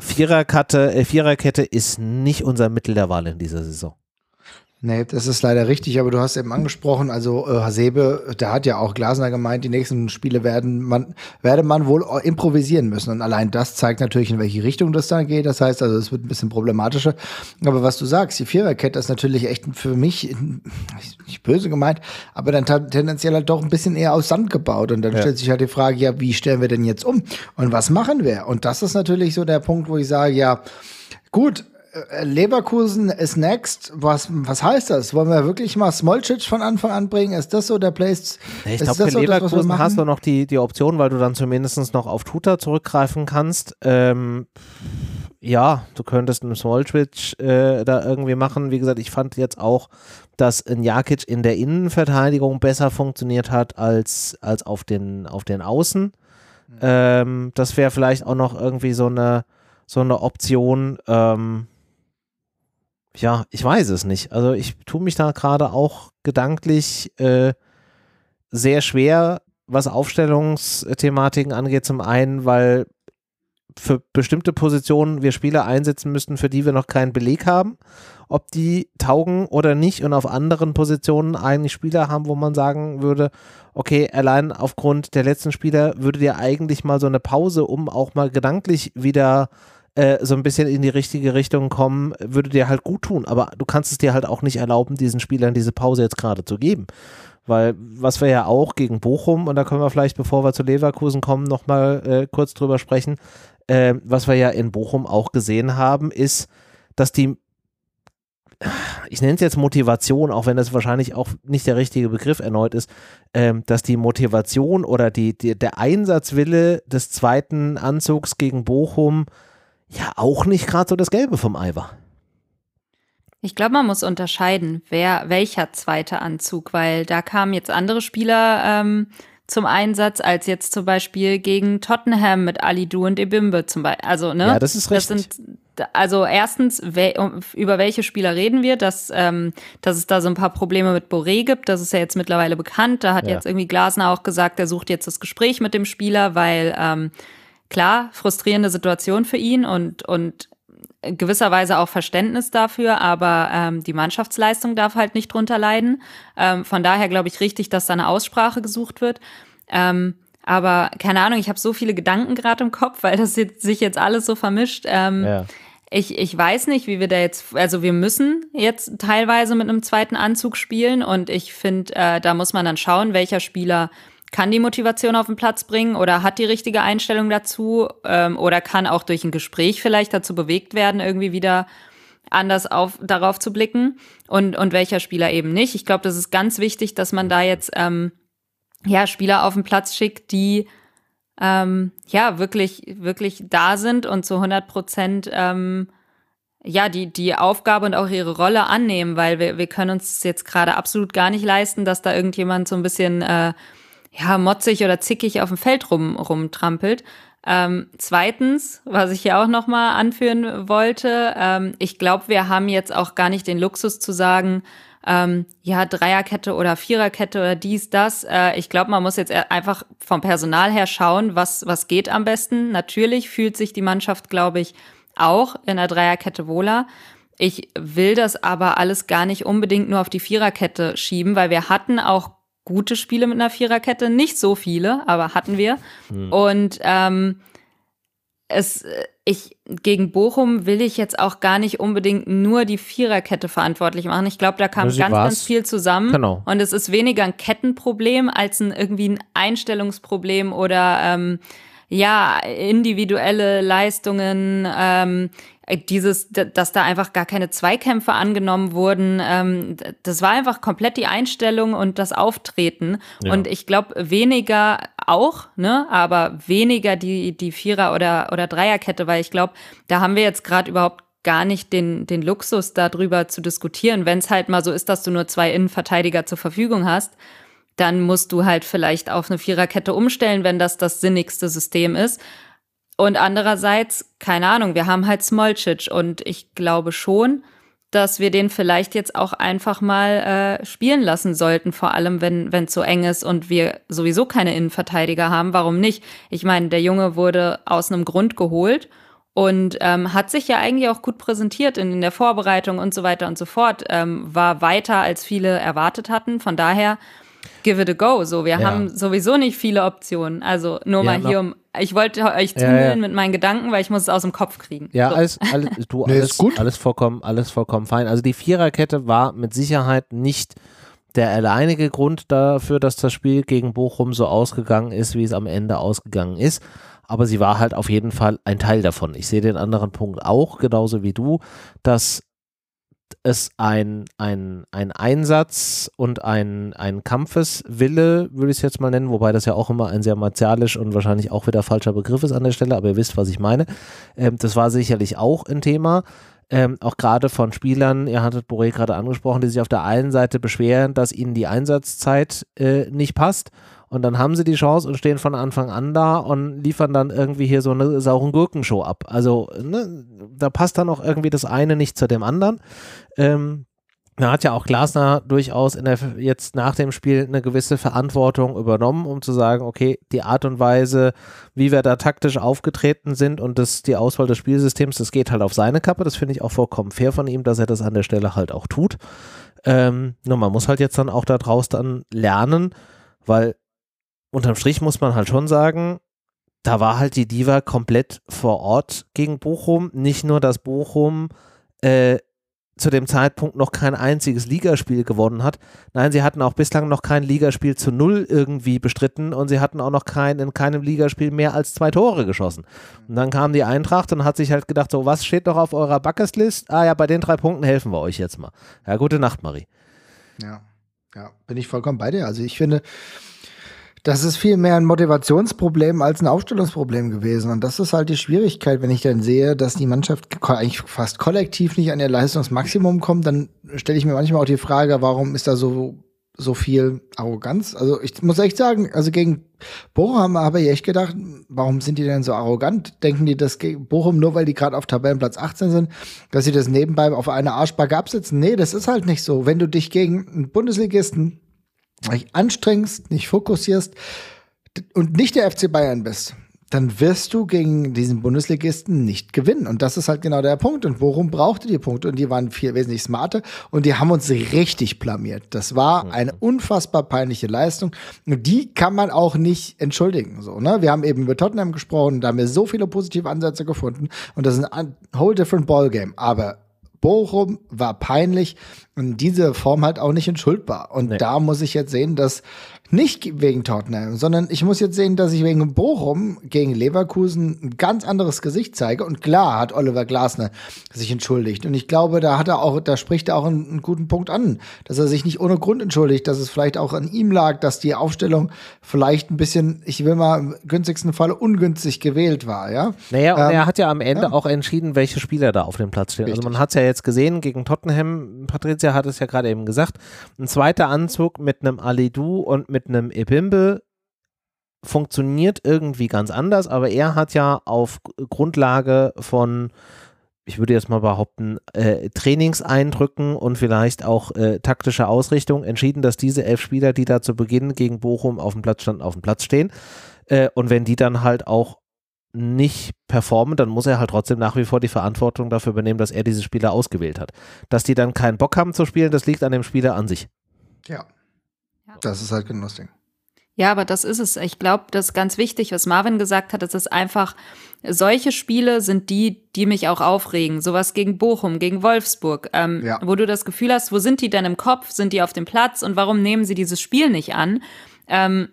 Viererkette, äh, Viererkette ist nicht unser Mittel der Wahl in dieser Saison. Nee, das ist leider richtig, aber du hast eben angesprochen, also äh, Hasebe, der hat ja auch Glasner gemeint, die nächsten Spiele werden man, werde man wohl improvisieren müssen. Und allein das zeigt natürlich, in welche Richtung das dann geht. Das heißt also, es wird ein bisschen problematischer. Aber was du sagst, die Viererkette ist natürlich echt für mich, nicht böse gemeint, aber dann tendenziell halt doch ein bisschen eher aus Sand gebaut. Und dann ja. stellt sich halt die Frage, ja, wie stellen wir denn jetzt um? Und was machen wir? Und das ist natürlich so der Punkt, wo ich sage, ja, gut, äh, Leverkusen ist next. Was, was heißt das? Wollen wir wirklich mal Smolcic von Anfang an bringen? Ist das so der Place? Ich glaube, für so Leverkusen das, hast du noch die, die Option, weil du dann zumindest noch auf Tuta zurückgreifen kannst. Ähm, ja, du könntest einen Smolcic äh, da irgendwie machen. Wie gesagt, ich fand jetzt auch, dass ein Jakic in der Innenverteidigung besser funktioniert hat als, als auf, den, auf den Außen. Mhm. Ähm, das wäre vielleicht auch noch irgendwie so eine, so eine Option. Ähm, ja, ich weiß es nicht. Also ich tue mich da gerade auch gedanklich äh, sehr schwer, was Aufstellungsthematiken angeht. Zum einen, weil für bestimmte Positionen wir Spieler einsetzen müssten, für die wir noch keinen Beleg haben, ob die taugen oder nicht und auf anderen Positionen eigentlich Spieler haben, wo man sagen würde, okay, allein aufgrund der letzten Spieler würde dir eigentlich mal so eine Pause, um auch mal gedanklich wieder so ein bisschen in die richtige Richtung kommen, würde dir halt gut tun. Aber du kannst es dir halt auch nicht erlauben, diesen Spielern diese Pause jetzt gerade zu geben. Weil, was wir ja auch gegen Bochum, und da können wir vielleicht, bevor wir zu Leverkusen kommen, nochmal äh, kurz drüber sprechen, äh, was wir ja in Bochum auch gesehen haben, ist, dass die ich nenne es jetzt Motivation, auch wenn das wahrscheinlich auch nicht der richtige Begriff erneut ist, ähm, dass die Motivation oder die, die, der Einsatzwille des zweiten Anzugs gegen Bochum ja auch nicht gerade so das Gelbe vom Ei war. Ich glaube, man muss unterscheiden, wer welcher zweite Anzug, weil da kamen jetzt andere Spieler ähm, zum Einsatz als jetzt zum Beispiel gegen Tottenham mit Alidu und Ebimbe zum Beispiel. Also ne, ja, das ist richtig. Das sind, also erstens, über welche Spieler reden wir? Dass, ähm, dass es da so ein paar Probleme mit Boré gibt, das ist ja jetzt mittlerweile bekannt. Da hat ja. jetzt irgendwie Glasner auch gesagt, er sucht jetzt das Gespräch mit dem Spieler, weil ähm, klar, frustrierende Situation für ihn und, und gewisserweise auch Verständnis dafür, aber ähm, die Mannschaftsleistung darf halt nicht drunter leiden. Ähm, von daher glaube ich richtig, dass da eine Aussprache gesucht wird. Ähm, aber keine Ahnung, ich habe so viele Gedanken gerade im Kopf, weil das jetzt, sich jetzt alles so vermischt. Ähm, ja. Ich, ich weiß nicht, wie wir da jetzt, also wir müssen jetzt teilweise mit einem zweiten Anzug spielen und ich finde, äh, da muss man dann schauen, welcher Spieler kann die Motivation auf den Platz bringen oder hat die richtige Einstellung dazu ähm, oder kann auch durch ein Gespräch vielleicht dazu bewegt werden, irgendwie wieder anders auf, darauf zu blicken und, und welcher Spieler eben nicht. Ich glaube, das ist ganz wichtig, dass man da jetzt ähm, ja, Spieler auf den Platz schickt, die ähm, ja wirklich, wirklich da sind und zu 100 Prozent ähm, ja, die, die Aufgabe und auch ihre Rolle annehmen, weil wir, wir können uns jetzt gerade absolut gar nicht leisten, dass da irgendjemand so ein bisschen äh, ja, motzig oder zickig auf dem Feld rum, rumtrampelt. Ähm, zweitens, was ich hier auch nochmal anführen wollte, ähm, ich glaube, wir haben jetzt auch gar nicht den Luxus zu sagen, ähm, ja, Dreierkette oder Viererkette oder dies, das. Äh, ich glaube, man muss jetzt einfach vom Personal her schauen, was, was geht am besten. Natürlich fühlt sich die Mannschaft, glaube ich, auch in der Dreierkette wohler. Ich will das aber alles gar nicht unbedingt nur auf die Viererkette schieben, weil wir hatten auch gute Spiele mit einer Viererkette, nicht so viele, aber hatten wir. Hm. Und ähm, es, ich, gegen Bochum will ich jetzt auch gar nicht unbedingt nur die Viererkette verantwortlich machen. Ich glaube, da kam ganz, war's. ganz viel zusammen. Genau. Und es ist weniger ein Kettenproblem als ein irgendwie ein Einstellungsproblem oder ähm, ja, individuelle Leistungen, ähm, dieses, dass da einfach gar keine Zweikämpfe angenommen wurden, ähm, das war einfach komplett die Einstellung und das Auftreten. Ja. Und ich glaube, weniger auch, ne, aber weniger die, die Vierer- oder, oder Dreierkette, weil ich glaube, da haben wir jetzt gerade überhaupt gar nicht den, den Luxus, darüber zu diskutieren. Wenn es halt mal so ist, dass du nur zwei Innenverteidiger zur Verfügung hast, dann musst du halt vielleicht auf eine Viererkette umstellen, wenn das das sinnigste System ist. Und andererseits, keine Ahnung, wir haben halt Smolcic und ich glaube schon, dass wir den vielleicht jetzt auch einfach mal äh, spielen lassen sollten, vor allem wenn es so eng ist und wir sowieso keine Innenverteidiger haben. Warum nicht? Ich meine, der Junge wurde aus einem Grund geholt und ähm, hat sich ja eigentlich auch gut präsentiert in, in der Vorbereitung und so weiter und so fort. Ähm, war weiter, als viele erwartet hatten. Von daher, give it a go. So, wir ja. haben sowieso nicht viele Optionen. Also nur ja, mal hier um. Ich wollte euch zumüllen ja, mit meinen Gedanken, weil ich muss es aus dem Kopf kriegen. Ja, so. alles, alles, (laughs) du, nee, alles, alles vollkommen, alles vollkommen fein. Also die Viererkette war mit Sicherheit nicht der alleinige Grund dafür, dass das Spiel gegen Bochum so ausgegangen ist, wie es am Ende ausgegangen ist aber sie war halt auf jeden Fall ein Teil davon. Ich sehe den anderen Punkt auch, genauso wie du, dass es ein, ein, ein Einsatz und ein, ein Kampfeswille, würde ich es jetzt mal nennen, wobei das ja auch immer ein sehr martialisch und wahrscheinlich auch wieder falscher Begriff ist an der Stelle, aber ihr wisst, was ich meine. Ähm, das war sicherlich auch ein Thema. Ähm, auch gerade von Spielern, ihr hattet Boré gerade angesprochen, die sich auf der einen Seite beschweren, dass ihnen die Einsatzzeit äh, nicht passt und dann haben sie die Chance und stehen von Anfang an da und liefern dann irgendwie hier so eine sauren Gurkenshow ab. Also ne, da passt dann auch irgendwie das eine nicht zu dem anderen. Ähm, da hat ja auch Glasner durchaus der, jetzt nach dem Spiel eine gewisse Verantwortung übernommen, um zu sagen, okay, die Art und Weise, wie wir da taktisch aufgetreten sind und das, die Auswahl des Spielsystems, das geht halt auf seine Kappe. Das finde ich auch vollkommen fair von ihm, dass er das an der Stelle halt auch tut. Ähm, nur man muss halt jetzt dann auch daraus dann lernen, weil unterm Strich muss man halt schon sagen, da war halt die Diva komplett vor Ort gegen Bochum. Nicht nur, dass Bochum äh, zu dem Zeitpunkt noch kein einziges Ligaspiel gewonnen hat. Nein, sie hatten auch bislang noch kein Ligaspiel zu null irgendwie bestritten und sie hatten auch noch kein, in keinem Ligaspiel mehr als zwei Tore geschossen. Und dann kam die Eintracht und hat sich halt gedacht, so, was steht noch auf eurer Bucketlist? Ah ja, bei den drei Punkten helfen wir euch jetzt mal. Ja, gute Nacht, Marie. Ja, ja, bin ich vollkommen bei dir. Also ich finde, das ist viel mehr ein Motivationsproblem als ein Aufstellungsproblem gewesen. Und das ist halt die Schwierigkeit, wenn ich dann sehe, dass die Mannschaft eigentlich fast kollektiv nicht an ihr Leistungsmaximum kommt, dann stelle ich mir manchmal auch die Frage, warum ist da so, so viel Arroganz? Also ich muss echt sagen, also gegen Bochum habe ich echt gedacht, warum sind die denn so arrogant? Denken die, dass Bochum nur, weil die gerade auf Tabellenplatz 18 sind, dass sie das nebenbei auf eine Arschbacke absitzen? Nee, das ist halt nicht so. Wenn du dich gegen einen Bundesligisten dich anstrengst, nicht fokussierst und nicht der FC Bayern bist, dann wirst du gegen diesen Bundesligisten nicht gewinnen. Und das ist halt genau der Punkt. Und Bochum brauchte die Punkte und die waren viel wesentlich smarter und die haben uns richtig blamiert. Das war eine unfassbar peinliche Leistung und die kann man auch nicht entschuldigen. So, ne? Wir haben eben über Tottenham gesprochen, da haben wir so viele positive Ansätze gefunden und das ist ein whole different ballgame. Aber Bochum war peinlich und diese Form halt auch nicht entschuldbar. Und nee. da muss ich jetzt sehen, dass nicht wegen Tottenham, sondern ich muss jetzt sehen, dass ich wegen Bochum gegen Leverkusen ein ganz anderes Gesicht zeige. Und klar hat Oliver Glasner sich entschuldigt. Und ich glaube, da hat er auch, da spricht er auch einen, einen, guten Punkt an, dass er sich nicht ohne Grund entschuldigt, dass es vielleicht auch an ihm lag, dass die Aufstellung vielleicht ein bisschen, ich will mal im günstigsten Falle ungünstig gewählt war, ja. Naja, und ähm, er hat ja am Ende ja. auch entschieden, welche Spieler da auf dem Platz stehen. Richtig. Also man hat es ja jetzt gesehen gegen Tottenham, Patricia hat es ja gerade eben gesagt, ein zweiter Anzug mit einem Alidu und mit einem Ebimbe funktioniert irgendwie ganz anders, aber er hat ja auf Grundlage von, ich würde jetzt mal behaupten, äh, Trainingseindrücken und vielleicht auch äh, taktischer Ausrichtung entschieden, dass diese elf Spieler, die da zu Beginn gegen Bochum auf dem Platz standen, auf dem Platz stehen. Äh, und wenn die dann halt auch nicht performen, dann muss er halt trotzdem nach wie vor die Verantwortung dafür übernehmen, dass er diese Spieler ausgewählt hat. Dass die dann keinen Bock haben zu spielen, das liegt an dem Spieler an sich. Ja, das ist halt genau das Ding. Ja, aber das ist es. Ich glaube, das ist ganz wichtig, was Marvin gesagt hat. Es ist einfach, solche Spiele sind die, die mich auch aufregen. Sowas gegen Bochum, gegen Wolfsburg, ähm, ja. wo du das Gefühl hast, wo sind die denn im Kopf? Sind die auf dem Platz? Und warum nehmen sie dieses Spiel nicht an? Ähm,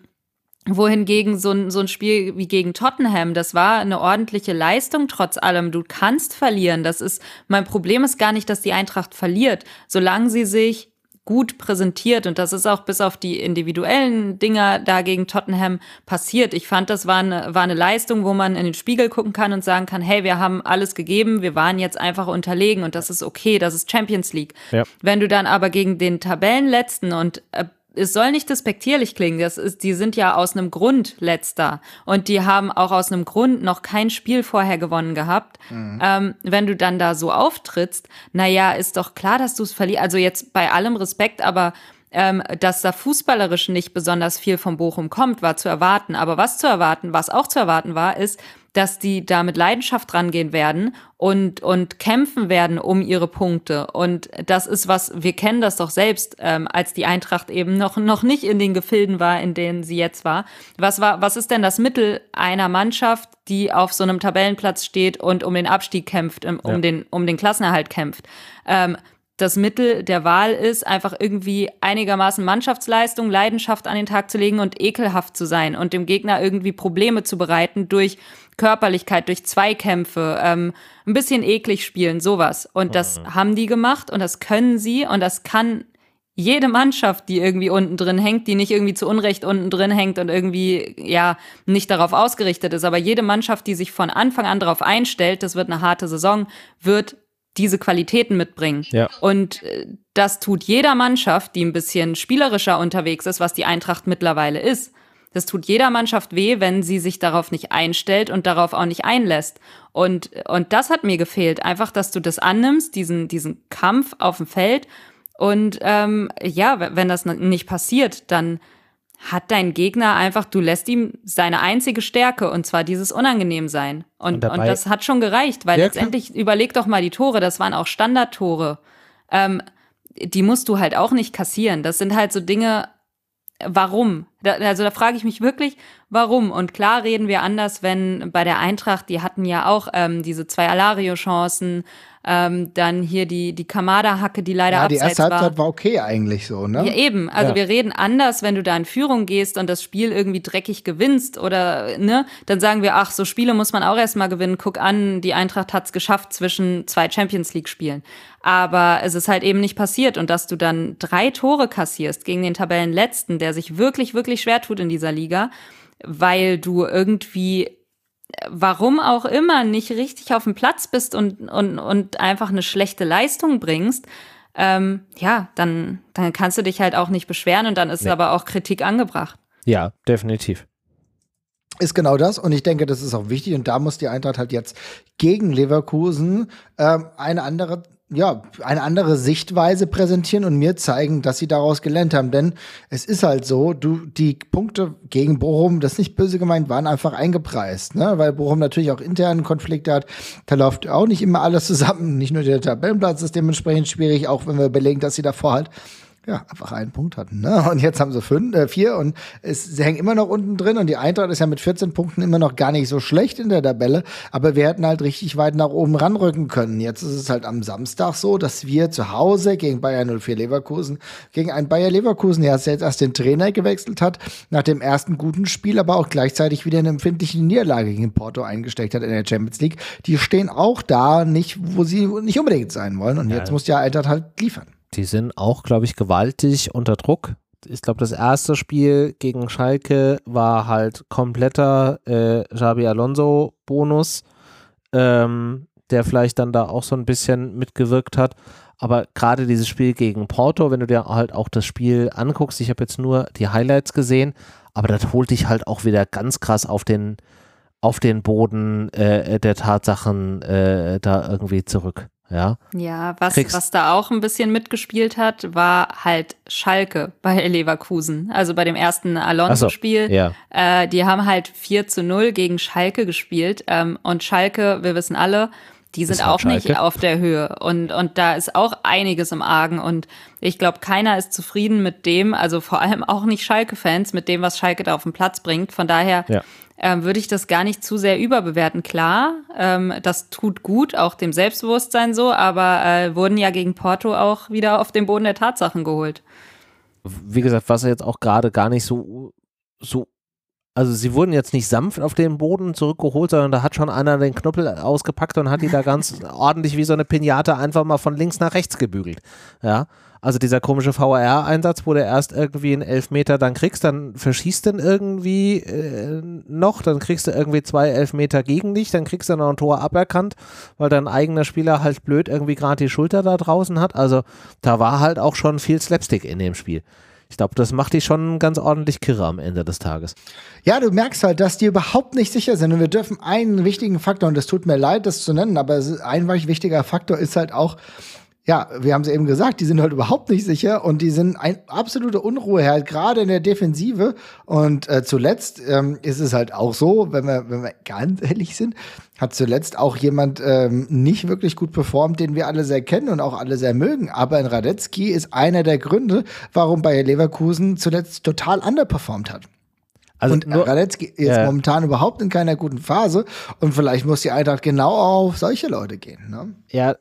wohingegen so ein, so ein Spiel wie gegen Tottenham, das war eine ordentliche Leistung trotz allem. Du kannst verlieren. Das ist, mein Problem ist gar nicht, dass die Eintracht verliert. Solange sie sich gut präsentiert und das ist auch bis auf die individuellen Dinger da gegen Tottenham passiert. Ich fand, das war eine, war eine Leistung, wo man in den Spiegel gucken kann und sagen kann, hey, wir haben alles gegeben, wir waren jetzt einfach unterlegen und das ist okay, das ist Champions League. Ja. Wenn du dann aber gegen den Tabellenletzten und äh, es soll nicht despektierlich klingen, das ist, die sind ja aus einem Grund letzter und die haben auch aus einem Grund noch kein Spiel vorher gewonnen gehabt. Mhm. Ähm, wenn du dann da so auftrittst, naja, ist doch klar, dass du es verlierst. Also jetzt bei allem Respekt, aber Ähm, dass da fußballerisch nicht besonders viel von Bochum kommt, war zu erwarten. Aber was zu erwarten, was auch zu erwarten war, ist, dass die da mit Leidenschaft rangehen werden und, und kämpfen werden um ihre Punkte. Und das ist was, wir kennen das doch selbst, ähm, als die Eintracht eben noch, noch nicht in den Gefilden war, in denen sie jetzt war. Was war, was ist denn das Mittel einer Mannschaft, die auf so einem Tabellenplatz steht und um den Abstieg kämpft, um, ja. den, um den Klassenerhalt kämpft? Ähm, das Mittel der Wahl ist, einfach irgendwie einigermaßen Mannschaftsleistung, Leidenschaft an den Tag zu legen und ekelhaft zu sein und dem Gegner irgendwie Probleme zu bereiten durch Körperlichkeit, durch Zweikämpfe, ähm, ein bisschen eklig spielen, sowas. Und das mhm. haben die gemacht und das können sie und das kann jede Mannschaft, die irgendwie unten drin hängt, die nicht irgendwie zu Unrecht unten drin hängt und irgendwie, ja, nicht darauf ausgerichtet ist, aber jede Mannschaft, die sich von Anfang an darauf einstellt, das wird eine harte Saison, wird diese Qualitäten mitbringen. Ja. Und äh, das tut jeder Mannschaft, die ein bisschen spielerischer unterwegs ist, was die Eintracht mittlerweile ist. Das tut jeder Mannschaft weh, wenn sie sich darauf nicht einstellt und darauf auch nicht einlässt. Und, und das hat mir gefehlt. Einfach, dass du das annimmst, diesen, diesen Kampf auf dem Feld. Und ähm, ja, wenn das nicht passiert, dann hat dein Gegner einfach, du lässt ihm seine einzige Stärke und zwar dieses Unangenehmsein. Und, und, und das hat schon gereicht, weil letztendlich überleg doch mal die Tore, das waren auch Standardtore. Ähm, die musst du halt auch nicht kassieren. Das sind halt so Dinge, warum? Da, also da frage ich mich wirklich, warum? Und klar reden wir anders, wenn bei der Eintracht, die hatten ja auch ähm, diese zwei Alario-Chancen, ähm, dann hier die, die Kamada-Hacke, die leider ja, die erste Halbzeit war. war okay eigentlich so, ne? Ja, eben. Also ja. wir reden anders, wenn du da in Führung gehst und das Spiel irgendwie dreckig gewinnst oder, ne? Dann sagen wir, ach, so Spiele muss man auch erstmal gewinnen. Guck an, die Eintracht hat's geschafft zwischen zwei Champions League-Spielen. Aber es ist halt eben nicht passiert und dass du dann drei Tore kassierst gegen den Tabellenletzten, der sich wirklich, wirklich schwer tut in dieser Liga, weil du irgendwie warum auch immer nicht richtig auf dem Platz bist und, und, und einfach eine schlechte Leistung bringst, ähm, ja, dann, dann kannst du dich halt auch nicht beschweren und dann ist nee. aber auch Kritik angebracht. Ja, definitiv. Ist genau das und ich denke, das ist auch wichtig und da muss die Eintracht halt jetzt gegen Leverkusen ähm, eine andere ja, eine andere Sichtweise präsentieren und mir zeigen, dass sie daraus gelernt haben. Denn es ist halt so, du, die Punkte gegen Bochum, das nicht böse gemeint, waren einfach eingepreist, ne? Weil Bochum natürlich auch internen Konflikte hat. Da läuft auch nicht immer alles zusammen. Nicht nur der Tabellenplatz ist dementsprechend schwierig, auch wenn wir überlegen, dass sie davor halt ja, einfach einen Punkt hatten. Ne? (laughs) Und jetzt haben sie fünf, äh, vier und es, sie hängen immer noch unten drin und die Eintracht ist ja mit 14 Punkten immer noch gar nicht so schlecht in der Tabelle, aber wir hätten halt richtig weit nach oben ranrücken können. Jetzt ist es halt am Samstag so, dass wir zu Hause gegen Bayern 04 Leverkusen, gegen ein Bayer Leverkusen, der jetzt erst den Trainer gewechselt hat, nach dem ersten guten Spiel, aber auch gleichzeitig wieder eine empfindliche Niederlage gegen Porto eingesteckt hat in der Champions League. Die stehen auch da nicht, wo sie nicht unbedingt sein wollen und jetzt muss die Eintracht halt liefern die sind auch, glaube ich, gewaltig unter Druck. Ich glaube, das erste Spiel gegen Schalke war halt kompletter äh, Xabi Alonso-Bonus, ähm, der vielleicht dann da auch so ein bisschen mitgewirkt hat. Aber gerade dieses Spiel gegen Porto, wenn du dir halt auch das Spiel anguckst, ich habe jetzt nur die Highlights gesehen, aber das holt dich halt auch wieder ganz krass auf den, auf den Boden äh, der Tatsachen äh, da irgendwie zurück. Ja, ja was, was da auch ein bisschen mitgespielt hat, war halt Schalke bei Leverkusen. Also bei dem ersten Alonso-Spiel. So, ja. äh, die haben halt 4 zu 0 gegen Schalke gespielt. Ähm, und Schalke, wir wissen alle, die sind auch nicht auf der Höhe. Und, und da ist auch einiges im Argen. Und ich glaube, keiner ist zufrieden mit dem, also vor allem auch nicht Schalke-Fans, mit dem, was Schalke da auf den Platz bringt. Von daher ja ähm, würde ich das gar nicht zu sehr überbewerten. Klar, ähm, das tut gut, auch dem Selbstbewusstsein so, aber äh, wurden ja gegen Porto auch wieder auf den Boden der Tatsachen geholt. Wie gesagt, was jetzt auch gerade gar nicht so, so also sie wurden jetzt nicht sanft auf den Boden zurückgeholt, sondern da hat schon einer den Knüppel ausgepackt und hat die da ganz (laughs) ordentlich wie so eine Pinate einfach mal von links nach rechts gebügelt. Ja. Also dieser komische VR-Einsatz, wo du erst irgendwie einen Elfmeter dann kriegst, dann verschießt du irgendwie äh, noch, dann kriegst du irgendwie zwei Elfmeter gegen dich, dann kriegst du noch ein Tor aberkannt, weil dein eigener Spieler halt blöd irgendwie gerade die Schulter da draußen hat. Also da war halt auch schon viel Slapstick in dem Spiel. Ich glaube, das macht die schon ganz ordentlich kirre am Ende des Tages. Ja, du merkst halt, dass die überhaupt nicht sicher sind. Und wir dürfen einen wichtigen Faktor, und es tut mir leid, das zu nennen, aber ein wichtiger Faktor ist halt auch, ja, wir haben es eben gesagt, die sind halt überhaupt nicht sicher und die sind ein absolute Unruhe halt, gerade in der Defensive. Und äh, zuletzt ähm, ist es halt auch so, wenn wir, wenn wir ganz ehrlich sind, hat zuletzt auch jemand ähm, nicht wirklich gut performt, den wir alle sehr kennen und auch alle sehr mögen. Aber in Radetzky ist einer der Gründe, warum Bayer Leverkusen zuletzt total underperformt hat. Also und nur, Radetzky ist ja. momentan überhaupt in keiner guten Phase und vielleicht muss die Eintracht genau auf solche Leute gehen. Ne? Ja,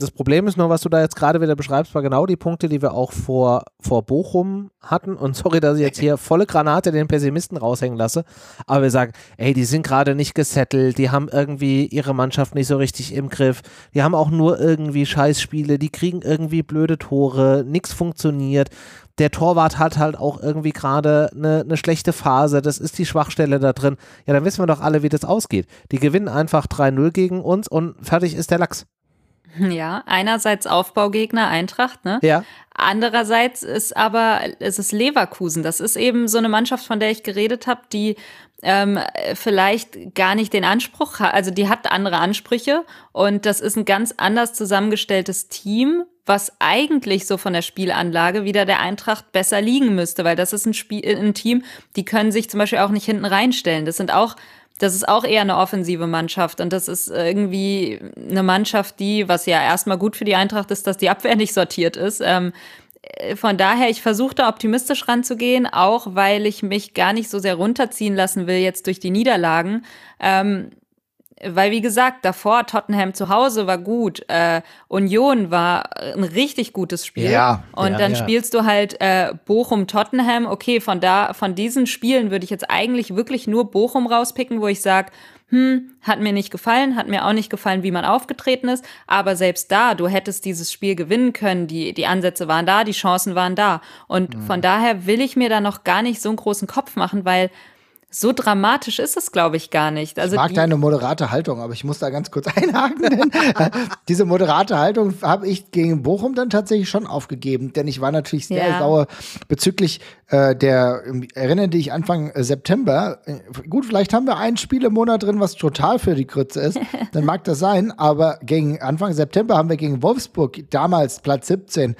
das Problem ist nur, was du da jetzt gerade wieder beschreibst, war genau die Punkte, die wir auch vor, vor Bochum hatten. Und sorry, dass ich jetzt hier volle Granate den Pessimisten raushängen lasse. Aber wir sagen, ey, die sind gerade nicht gesettelt, die haben irgendwie ihre Mannschaft nicht so richtig im Griff. Die haben auch nur irgendwie Scheißspiele, die kriegen irgendwie blöde Tore, nichts funktioniert. Der Torwart hat halt auch irgendwie gerade eine, eine schlechte Phase, das ist die Schwachstelle da drin. Ja, dann wissen wir doch alle, wie das ausgeht. Die gewinnen einfach 3-0 gegen uns und fertig ist der Lachs. (laughs) Ja, einerseits Aufbaugegner Eintracht, ne? Ja. Andererseits ist aber es ist Leverkusen. Das ist eben so eine Mannschaft, von der ich geredet habe, die ähm, vielleicht gar nicht den Anspruch hat, also die hat andere Ansprüche und das ist ein ganz anders zusammengestelltes Team, was eigentlich so von der Spielanlage wieder der Eintracht besser liegen müsste, weil das ist ein Spiel, ein Team, die können sich zum Beispiel auch nicht hinten reinstellen. Das sind auch das ist auch eher eine offensive Mannschaft und das ist irgendwie eine Mannschaft, die, was ja erstmal gut für die Eintracht ist, dass die Abwehr nicht sortiert ist. Ähm, von daher, ich versuche da optimistisch ranzugehen, auch weil ich mich gar nicht so sehr runterziehen lassen will jetzt durch die Niederlagen. Ähm, weil wie gesagt, davor Tottenham zu Hause war gut, äh, Union war ein richtig gutes Spiel. Ja, und ja, dann ja. spielst du halt äh, Bochum Tottenham. Okay, von da von diesen Spielen würde ich jetzt eigentlich wirklich nur Bochum rauspicken, wo ich sage, hm, hat mir nicht gefallen, hat mir auch nicht gefallen, wie man aufgetreten ist, aber selbst da, du hättest dieses Spiel gewinnen können, die, die Ansätze waren da, die Chancen waren da. Und mhm. von daher will ich mir da noch gar nicht so einen großen Kopf machen, weil so dramatisch ist es, glaube ich, gar nicht. Also ich mag deine moderate Haltung, aber ich muss da ganz kurz (laughs) einhaken, denn äh, diese moderate Haltung habe ich gegen Bochum dann tatsächlich schon aufgegeben, denn ich war natürlich sehr ja. sauer bezüglich äh, der, erinnere dich Anfang äh, September, äh, gut, vielleicht haben wir ein Spiel im Monat drin, was total für die Krütze ist, (laughs) dann mag das sein, aber gegen Anfang September haben wir gegen Wolfsburg, damals Platz 17,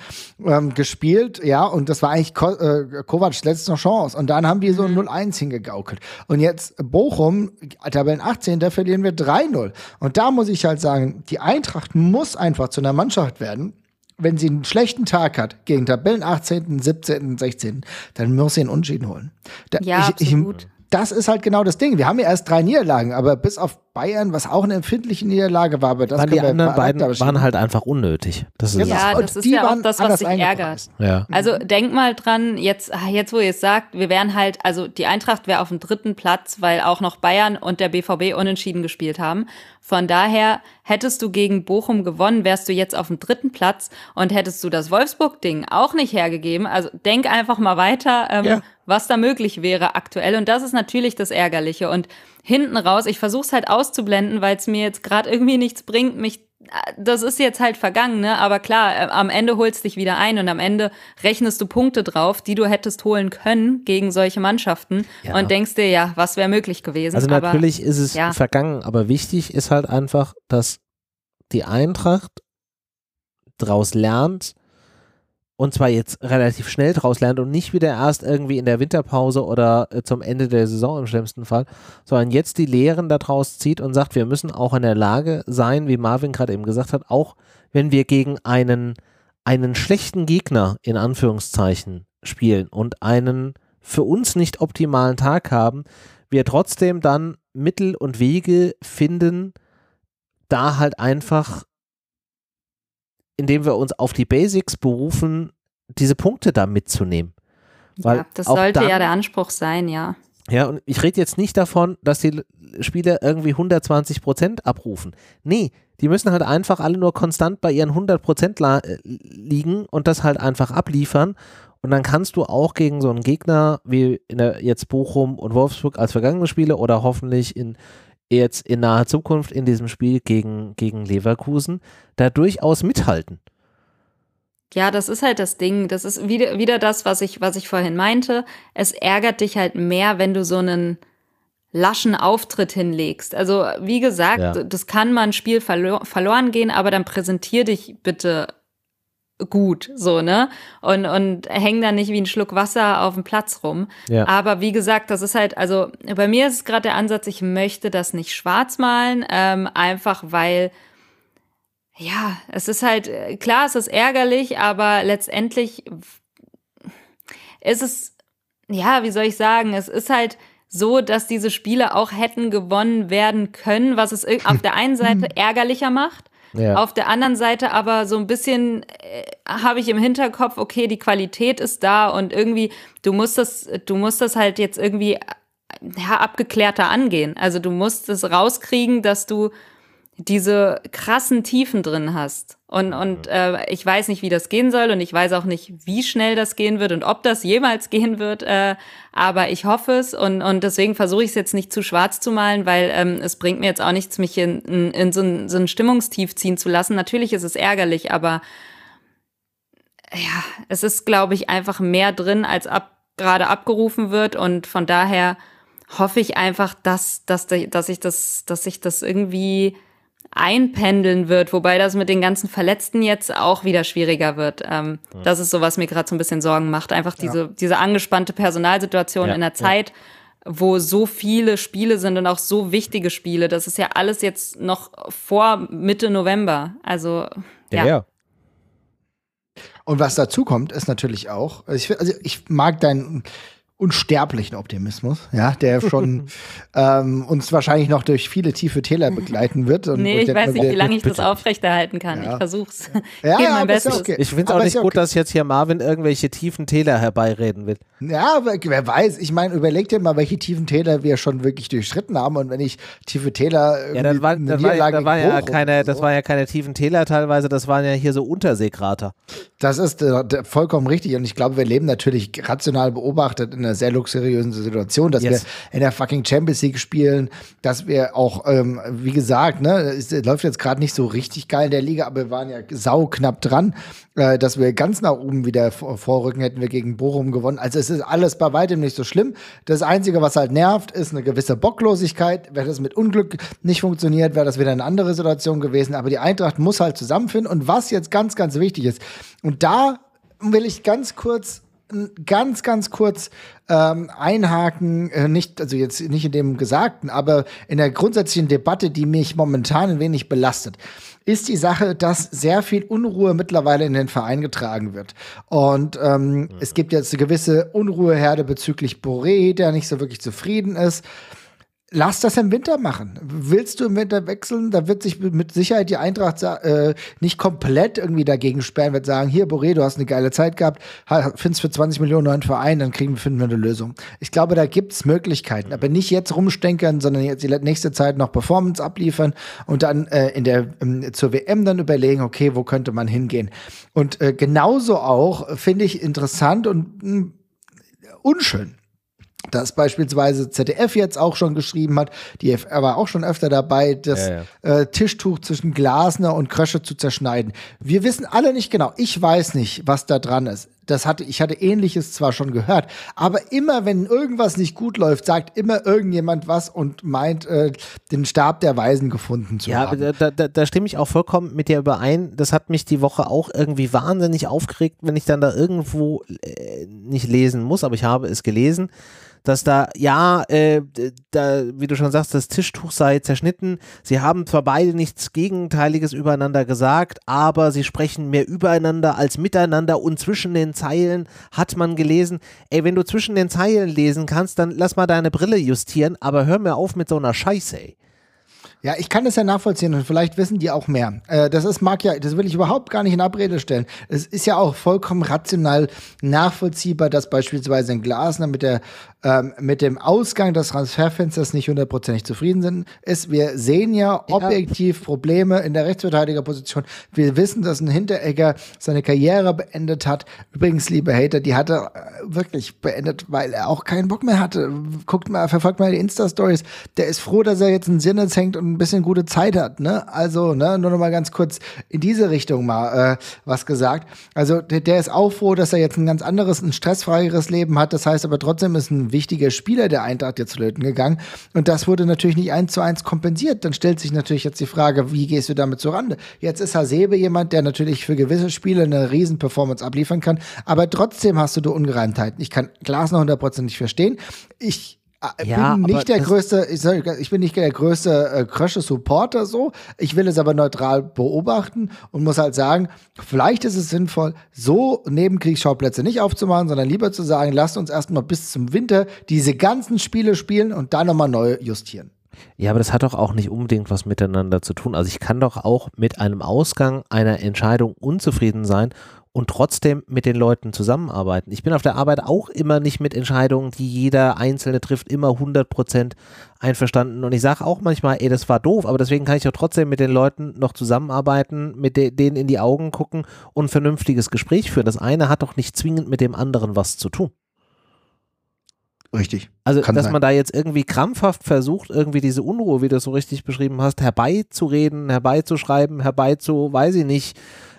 ähm, gespielt, ja, und das war eigentlich Ko äh, Kovacs letzte Chance und dann haben die so mhm. 0-1 hingegaukelt. Und jetzt Bochum, Tabellen 18, da verlieren wir 3-0. Und da muss ich halt sagen, die Eintracht muss einfach zu einer Mannschaft werden, wenn sie einen schlechten Tag hat, gegen Tabellen 18., 17., 16., dann muss sie einen Unschieden holen. Da, ja, ich, absolut. Ich, das ist halt genau das Ding. Wir haben ja erst drei Niederlagen, aber bis auf Bayern, was auch eine empfindliche Niederlage war, aber das Weil die anderen beiden waren halt einfach unnötig. Das ist ja, das ist ja auch das, was sich ärgert. Ja. Also denk mal dran, jetzt, jetzt wo ihr es sagt, wir wären halt, also die Eintracht wäre auf dem dritten Platz, weil auch noch Bayern und der BVB unentschieden gespielt haben. Von daher hättest du gegen Bochum gewonnen, wärst du jetzt auf dem dritten Platz und hättest du das Wolfsburg-Ding auch nicht hergegeben. Also denk einfach mal weiter, ähm, ja. Was da möglich wäre aktuell. Und das ist natürlich das Ärgerliche. Und hinten raus, ich versuche es halt auszublenden, weil es mir jetzt gerade irgendwie nichts bringt, mich das ist jetzt halt vergangen, ne? Aber klar, äh, am Ende holst dich wieder ein und am Ende rechnest du Punkte drauf, die du hättest holen können gegen solche Mannschaften ja. und denkst dir, ja, was wäre möglich gewesen. Also natürlich aber, ist es ja. vergangen, aber wichtig ist halt einfach, dass die Eintracht daraus lernt, und zwar jetzt relativ schnell draus lernt und nicht wieder erst irgendwie in der Winterpause oder äh, zum Ende der Saison im schlimmsten Fall, sondern jetzt die Lehren daraus zieht und sagt, wir müssen auch in der Lage sein, wie Marvin gerade eben gesagt hat, auch wenn wir gegen einen, einen schlechten Gegner in Anführungszeichen spielen und einen für uns nicht optimalen Tag haben, wir trotzdem dann Mittel und Wege finden, da halt einfach indem wir uns auf die Basics berufen, diese Punkte da mitzunehmen. Weil ja, das sollte dann, ja der Anspruch sein, ja. Ja, und ich rede jetzt nicht davon, dass die Spieler irgendwie 120 Prozent abrufen. Nee, die müssen halt einfach alle nur konstant bei ihren 100 Prozent äh, liegen und das halt einfach abliefern. Und dann kannst du auch gegen so einen Gegner wie der, jetzt Bochum und Wolfsburg als vergangene Spiele oder hoffentlich in jetzt in naher Zukunft in diesem Spiel gegen, gegen Leverkusen da durchaus mithalten. Ja, das ist halt das Ding. Das ist wieder, wieder das, was ich, was ich vorhin meinte. Es ärgert dich halt mehr, wenn du so einen laschen Auftritt hinlegst. Also, wie gesagt, ja. das kann mal ein Spiel verlo verloren gehen, aber dann präsentier dich bitte gut, so, ne? Und, und hängen da nicht wie ein Schluck Wasser auf dem Platz rum. Ja. Aber wie gesagt, das ist halt, also bei mir ist es gerade der Ansatz, ich möchte das nicht schwarz malen, ähm, einfach weil, ja, es ist halt, klar, es ist ärgerlich, aber letztendlich ist es, ja, wie soll ich sagen, es ist halt, so, dass diese Spiele auch hätten gewonnen werden können, was es (laughs) auf der einen Seite ärgerlicher macht. Ja. Auf der anderen Seite aber so ein bisschen äh, habe ich im Hinterkopf, okay, die Qualität ist da und irgendwie, du musst das, du musst das halt jetzt irgendwie ja, abgeklärter angehen. Also du musst es rauskriegen, dass du diese krassen Tiefen drin hast. Und, und äh, ich weiß nicht, wie das gehen soll und ich weiß auch nicht, wie schnell das gehen wird und ob das jemals gehen wird. Äh, aber ich hoffe es und, und deswegen versuche ich es jetzt nicht zu schwarz zu malen, weil ähm, es bringt mir jetzt auch nichts, mich in, in, in so, ein, so ein Stimmungstief ziehen zu lassen. Natürlich ist es ärgerlich, aber ja, es ist, glaube ich, einfach mehr drin, als ab, gerade abgerufen wird und von daher hoffe ich einfach, dass, dass, dass ich das, dass ich das irgendwie einpendeln wird, wobei das mit den ganzen Verletzten jetzt auch wieder schwieriger wird. Ähm, ja. Das ist so, was mir gerade so ein bisschen Sorgen macht. Einfach diese, ja. diese angespannte Personalsituation ja. in der Zeit, wo so viele Spiele sind und auch so wichtige Spiele. Das ist ja alles jetzt noch vor Mitte November. Also, ja. ja. Und was dazu kommt, ist natürlich auch, also ich, also ich mag dein unsterblichen Optimismus, ja, der schon (laughs) ähm, uns wahrscheinlich noch durch viele tiefe Täler begleiten wird. Und, nee, und ich weiß nicht, wie lange ich das aufrechterhalten kann. Ja. Ich versuch's. Ja, (laughs) ja, mein Bestes. Okay. Ich finde es auch nicht gut, okay. dass jetzt hier Marvin irgendwelche tiefen Täler herbeireden will. Ja, aber wer weiß, ich meine, überleg dir mal, welche tiefen Täler wir schon wirklich durchschritten haben und wenn ich tiefe Täler Ja, dann war, dann war, da war ja keine, so. das waren ja keine tiefen Täler teilweise, das waren ja hier so Unterseekrater. Das ist äh, vollkommen richtig und ich glaube, wir leben natürlich rational beobachtet in einer sehr luxuriösen Situation, dass yes. wir in der fucking Champions League spielen, dass wir auch, ähm, wie gesagt, ne, es läuft jetzt gerade nicht so richtig geil in der Liga, aber wir waren ja sauknapp dran, äh, dass wir ganz nach oben wieder vorrücken, hätten wir gegen Bochum gewonnen. Also es ist alles bei weitem nicht so schlimm. Das Einzige, was halt nervt, ist eine gewisse Bocklosigkeit. Wäre das mit Unglück nicht funktioniert, wäre das wieder eine andere Situation gewesen. Aber die Eintracht muss halt zusammenfinden. Und was jetzt ganz, ganz wichtig ist, und da will ich ganz kurz ganz, ganz kurz ähm, einhaken, äh, nicht, also jetzt nicht in dem Gesagten, aber in der grundsätzlichen Debatte, die mich momentan ein wenig belastet, ist die Sache, dass sehr viel Unruhe mittlerweile in den Verein getragen wird. Und ähm, mhm. es gibt jetzt eine gewisse Unruheherde bezüglich Boré, der nicht so wirklich zufrieden ist. Lass das im Winter machen. Willst du im Winter wechseln? Da wird sich mit Sicherheit die Eintracht äh, nicht komplett irgendwie dagegen sperren, wird sagen, hier, Boré, du hast eine geile Zeit gehabt, findest für 20 Millionen neuen Verein, dann kriegen, finden wir eine Lösung. Ich glaube, da gibt's Möglichkeiten, aber nicht jetzt rumstenkern, sondern jetzt die nächste Zeit noch Performance abliefern und dann äh, in der ähm, zur WM dann überlegen, okay, wo könnte man hingehen? Und äh, genauso auch finde ich interessant und mh, hm, unschön dass beispielsweise ZDF jetzt auch schon geschrieben hat, die FR war auch schon öfter dabei, das ja, ja. Äh, Tischtuch zwischen Glasner und Krösche zu zerschneiden. Wir wissen alle nicht genau, ich weiß nicht, was da dran ist. Das hatte, ich hatte ähnliches zwar schon gehört, aber immer wenn irgendwas nicht gut läuft, sagt immer irgendjemand was und meint, äh, den Stab der Weisen gefunden zu ja, haben. Ja, da, da, da stimme ich auch vollkommen mit dir überein. Das hat mich die Woche auch irgendwie wahnsinnig aufgeregt, wenn ich dann da irgendwo äh, nicht lesen muss, aber ich habe es gelesen dass da, ja, äh, da, wie du schon sagst, das Tischtuch sei zerschnitten. Sie haben zwar beide nichts Gegenteiliges übereinander gesagt, aber sie sprechen mehr übereinander als miteinander und zwischen den Zeilen hat man gelesen, ey, wenn du zwischen den Zeilen lesen kannst, dann lass mal deine Brille justieren, aber hör mir auf mit so einer Scheiße, ey. Ja, ich kann das ja nachvollziehen und vielleicht wissen die auch mehr. Äh, das ist, mag ja, das will ich überhaupt gar nicht in Abrede stellen. Es ist ja auch vollkommen rational nachvollziehbar, dass beispielsweise ein Glasner mit der ähm, mit dem Ausgang des Transferfensters nicht hundertprozentig zufrieden sind, ist, wir sehen ja objektiv Probleme in der Rechtsverteidigerposition. Wir wissen, dass ein Hinteregger seine Karriere beendet hat. Übrigens, liebe Hater, die hat er äh, wirklich beendet, weil er auch keinen Bock mehr hatte. Guckt mal, verfolgt mal die Insta-Stories. Der ist froh, dass er jetzt einen Sinn hängt und ein bisschen gute Zeit hat. Ne? Also, ne, nur noch mal ganz kurz in diese Richtung mal äh, was gesagt. Also, der, der ist auch froh, dass er jetzt ein ganz anderes, ein stressfreieres Leben hat. Das heißt aber trotzdem ist ein ein wichtiger Spieler der Eintracht jetzt flöten gegangen. Und das wurde natürlich nicht eins zu eins kompensiert. Dann stellt sich natürlich jetzt die Frage, wie gehst du damit zur Rande? Jetzt ist Hasebe jemand, der natürlich für gewisse Spiele eine riesen Performance abliefern kann, aber trotzdem hast du da Ungereimtheiten. Ich kann Glas noch hundertprozentig verstehen. Ich äh, Ja, bin nicht der größte, ich, sag, ich bin nicht der größte äh, Krösche-Supporter so. Ich will es aber neutral beobachten und muss halt sagen, vielleicht ist es sinnvoll, so Nebenkriegsschauplätze nicht aufzumachen, sondern lieber zu sagen, lasst uns erstmal bis zum Winter diese ganzen Spiele spielen und dann nochmal neu justieren. Ja, aber das hat doch auch nicht unbedingt was miteinander zu tun. Also ich kann doch auch mit einem Ausgang einer Entscheidung unzufrieden sein und trotzdem mit den Leuten zusammenarbeiten. Ich bin auf der Arbeit auch immer nicht mit Entscheidungen, die jeder Einzelne trifft, immer 100% einverstanden. Und ich sage auch manchmal, ey, das war doof, aber deswegen kann ich doch trotzdem mit den Leuten noch zusammenarbeiten, mit de denen in die Augen gucken und ein vernünftiges Gespräch führen. Das eine hat doch nicht zwingend mit dem anderen was zu tun. Richtig. Also, Kann dass sein. man da jetzt irgendwie krampfhaft versucht, irgendwie diese Unruhe, wie du es so richtig beschrieben hast, herbeizureden, herbeizuschreiben, herbeizu, weiß ich nicht,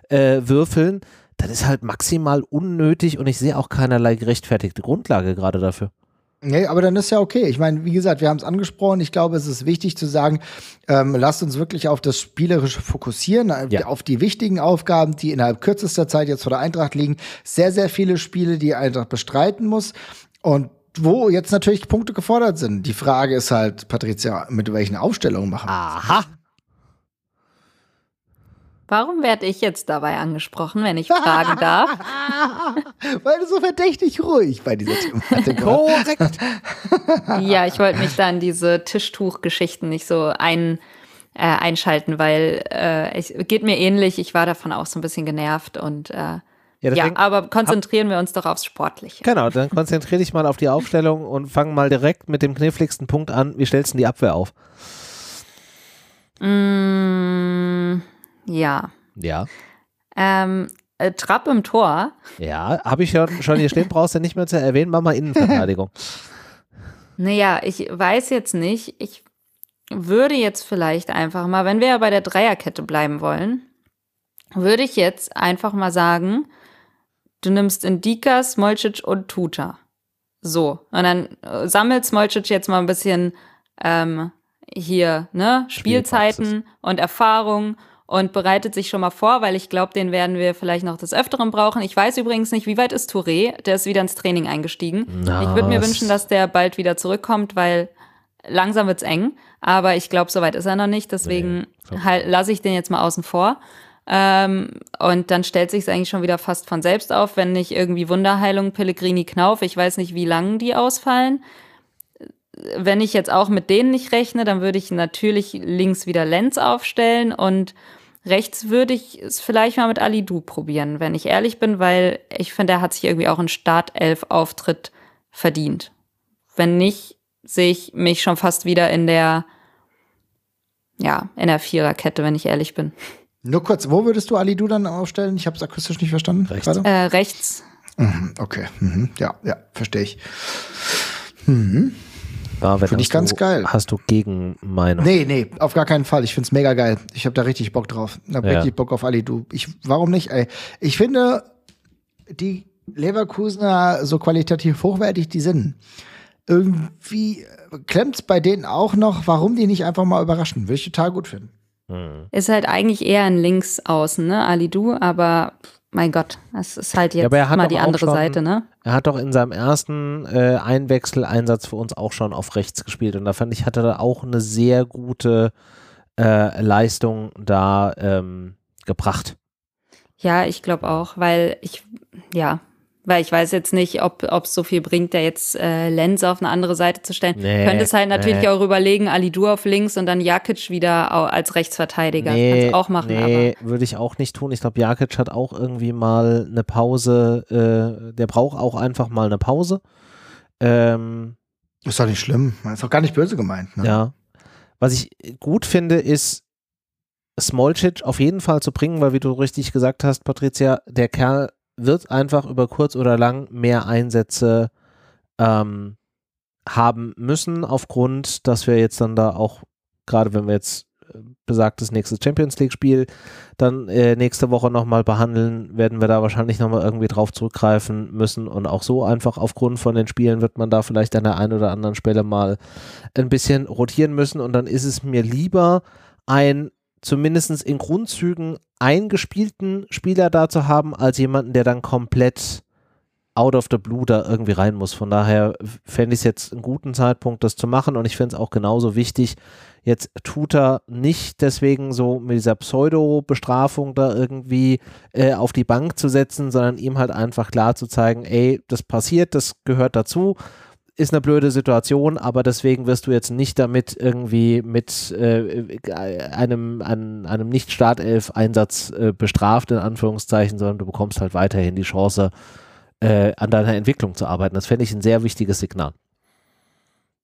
äh, würfeln, das ist halt maximal unnötig und ich sehe auch keinerlei gerechtfertigte Grundlage gerade dafür. Nee, aber dann ist ja okay. Ich meine, wie gesagt, wir haben es angesprochen. Ich glaube, es ist wichtig zu sagen, ähm, lasst uns wirklich auf das Spielerische fokussieren, äh, Ja. auf die wichtigen Aufgaben, die innerhalb kürzester Zeit jetzt vor der Eintracht liegen. Sehr, sehr viele Spiele, die Eintracht bestreiten muss. Und wo jetzt natürlich Punkte gefordert sind. Die Frage ist halt, Patricia, mit welchen Aufstellungen machen wir? Aha. Warum werde ich jetzt dabei angesprochen, wenn ich fragen darf? (laughs) Weil du so verdächtig ruhig bei dieser Thematik (laughs) warst. Korrekt. Ja, ich wollte mich da in diese Tischtuchgeschichten nicht so ein, äh, einschalten, weil äh, es geht mir ähnlich. Ich war davon auch so ein bisschen genervt und äh, Ja, ja, aber konzentrieren wir uns doch aufs Sportliche. genau, dann konzentriere dich mal auf die Aufstellung und fang mal direkt mit dem kniffligsten Punkt an. Wie stellst du denn die Abwehr auf? Mm, ja. Ja. Ähm, äh, Trapp im Tor. Ja, habe ich ja schon hier stehen, brauchst du nicht mehr zu erwähnen, mach mal Innenverteidigung. Naja, ich weiß jetzt nicht. Ich würde jetzt vielleicht einfach mal, wenn wir ja bei der Dreierkette bleiben wollen, würde ich jetzt einfach mal sagen, du nimmst Indika, Smolcic und Tuta. So. Und dann äh, sammelt Smolcic jetzt mal ein bisschen ähm, hier, ne, Spielzeiten und Erfahrung und bereitet sich schon mal vor, weil ich glaube, den werden wir vielleicht noch des Öfteren brauchen. Ich weiß übrigens nicht, wie weit ist Touré? Der ist wieder ins Training eingestiegen. Na, ich würde mir wünschen, dass der bald wieder zurückkommt, weil langsam wird's eng. Aber ich glaube, soweit ist er noch nicht. Deswegen Nee, halt, lasse ich den jetzt mal außen vor. Ähm, und dann stellt sich eigentlich schon wieder fast von selbst auf, wenn nicht irgendwie Wunderheilung, Pellegrini, Knauf. Ich weiß nicht, wie lang die ausfallen. Wenn ich jetzt auch mit denen nicht rechne, dann würde ich natürlich links wieder Lenz aufstellen und rechts würde ich es vielleicht mal mit Ali Du probieren, wenn ich ehrlich bin, weil ich finde, er hat sich irgendwie auch einen Startelf-Auftritt verdient. Wenn nicht, sehe ich mich schon fast wieder in der, ja, in der Viererkette, wenn ich ehrlich bin. Nur kurz, wo würdest du Ali Du dann aufstellen? Ich habe es akustisch nicht verstanden. Rechts. Äh, rechts, Mhm, Okay, mhm. ja, ja, verstehe ich. Finde ich ganz du, geil. Hast du Gegenmeinung? Nee, nee, auf gar keinen Fall. Ich find's mega geil. Ich habe da richtig Bock drauf. Ich hab Ja. richtig Bock auf Ali Du. Ich, warum nicht, ey? Ich finde, die Leverkusener, so qualitativ hochwertig die sind, irgendwie klemmt's bei denen auch noch, warum die nicht einfach mal überraschen. Würde ich total gut finden. Hm. ist halt eigentlich eher ein Linksaußen, ne, Ali Du, aber mein Gott, es ist halt jetzt er hat mal die andere schon- Seite, ne? Er hat doch in seinem ersten äh, Einwechseleinsatz für uns auch schon auf rechts gespielt und da fand ich, hatte er auch eine sehr gute äh, Leistung da ähm, gebracht. Ja, ich glaube auch, weil ich, ja, weil ich weiß jetzt nicht, ob es so viel bringt, da jetzt äh, Lenz auf eine andere Seite zu stellen. Nee, Könnte es halt natürlich nee. auch überlegen, Ali Du auf links und dann Jakic wieder als Rechtsverteidiger. Nee, Kannst auch machen, nee würde ich auch nicht tun. Ich glaube, Jakic hat auch irgendwie mal eine Pause. Äh, der braucht auch einfach mal eine Pause. Ähm, Ist doch nicht schlimm. Ist doch gar nicht böse gemeint. Ne? Ja. Was ich gut finde, ist Smolcic auf jeden Fall zu bringen, weil wie du richtig gesagt hast, Patricia, der Kerl wird einfach über kurz oder lang mehr Einsätze ähm, haben müssen, aufgrund, dass wir jetzt dann da auch, gerade wenn wir jetzt besagtes nächstes Champions League-Spiel dann äh, nächste Woche nochmal behandeln, werden wir da wahrscheinlich nochmal irgendwie drauf zurückgreifen müssen. Und auch so einfach aufgrund von den Spielen wird man da vielleicht an der einen oder anderen Stelle mal ein bisschen rotieren müssen. Und dann ist es mir lieber, ein zumindest in Grundzügen eingespielten Spieler da zu haben, als jemanden, der dann komplett out of the blue da irgendwie rein muss. Von daher fände ich es jetzt einen guten Zeitpunkt, das zu machen und ich finde es auch genauso wichtig, jetzt tut er nicht deswegen so mit dieser Pseudo-Bestrafung da irgendwie äh, auf die Bank zu setzen, sondern ihm halt einfach klar zu zeigen, ey, das passiert, das gehört dazu ist eine blöde Situation, aber deswegen wirst du jetzt nicht damit irgendwie mit äh, einem, einem, einem Nicht-Startelf-Einsatz äh, bestraft, in Anführungszeichen, sondern du bekommst halt weiterhin die Chance, äh, an deiner Entwicklung zu arbeiten. Das fände ich ein sehr wichtiges Signal.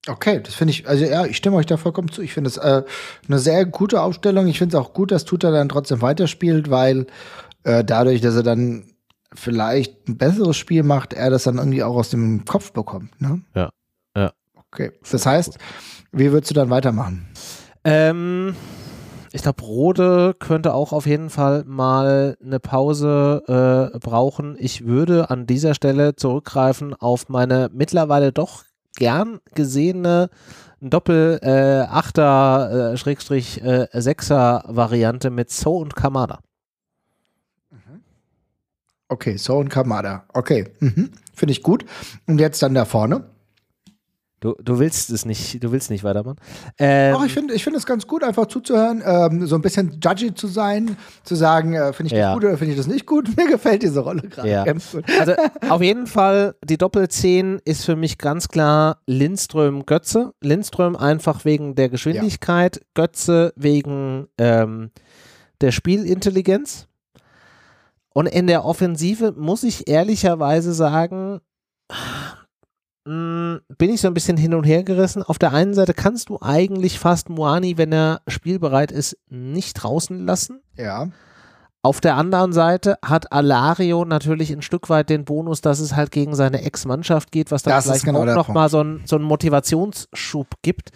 Okay, das finde ich, also ja, ich stimme euch da vollkommen zu. Ich finde es äh, eine sehr gute Aufstellung. Ich finde es auch gut, dass Tuta dann trotzdem weiterspielt, weil äh, dadurch, dass er dann vielleicht ein besseres Spiel macht, er das dann irgendwie auch aus dem Kopf bekommt. Ne? Ja, ja. Okay, das heißt, wie würdest du dann weitermachen? Ähm, ich glaube, Rode könnte auch auf jeden Fall mal eine Pause äh, brauchen. Ich würde an dieser Stelle zurückgreifen auf meine mittlerweile doch gern gesehene Doppel-Achter, äh, Schrägstrich, äh, Sechser-Variante mit So und Kamada. Okay, So und Kamada. Okay, mhm. finde ich gut. Und jetzt dann da vorne? Du, du willst es nicht, du willst nicht weitermachen. Ähm, Doch, ich finde ich find es ganz gut, einfach zuzuhören, ähm, so ein bisschen judgy zu sein, zu sagen, äh, finde ich das ja. gut oder finde ich das nicht gut. (laughs) Mir gefällt diese Rolle gerade ja. ganz gut. Also (laughs) auf jeden Fall, die Doppel-10 ist für mich ganz klar Lindström-Götze. Lindström einfach wegen der Geschwindigkeit, ja. Götze wegen ähm, der Spielintelligenz. Und in der Offensive muss ich ehrlicherweise sagen, Mm, bin ich so ein bisschen hin und her gerissen. Auf der einen Seite kannst du eigentlich fast Moani, wenn er spielbereit ist, nicht draußen lassen. Ja. Auf der anderen Seite hat Alario natürlich ein Stück weit den Bonus, dass es halt gegen seine Ex-Mannschaft geht, was dann das vielleicht genau auch nochmal so, ein, so einen Motivationsschub gibt.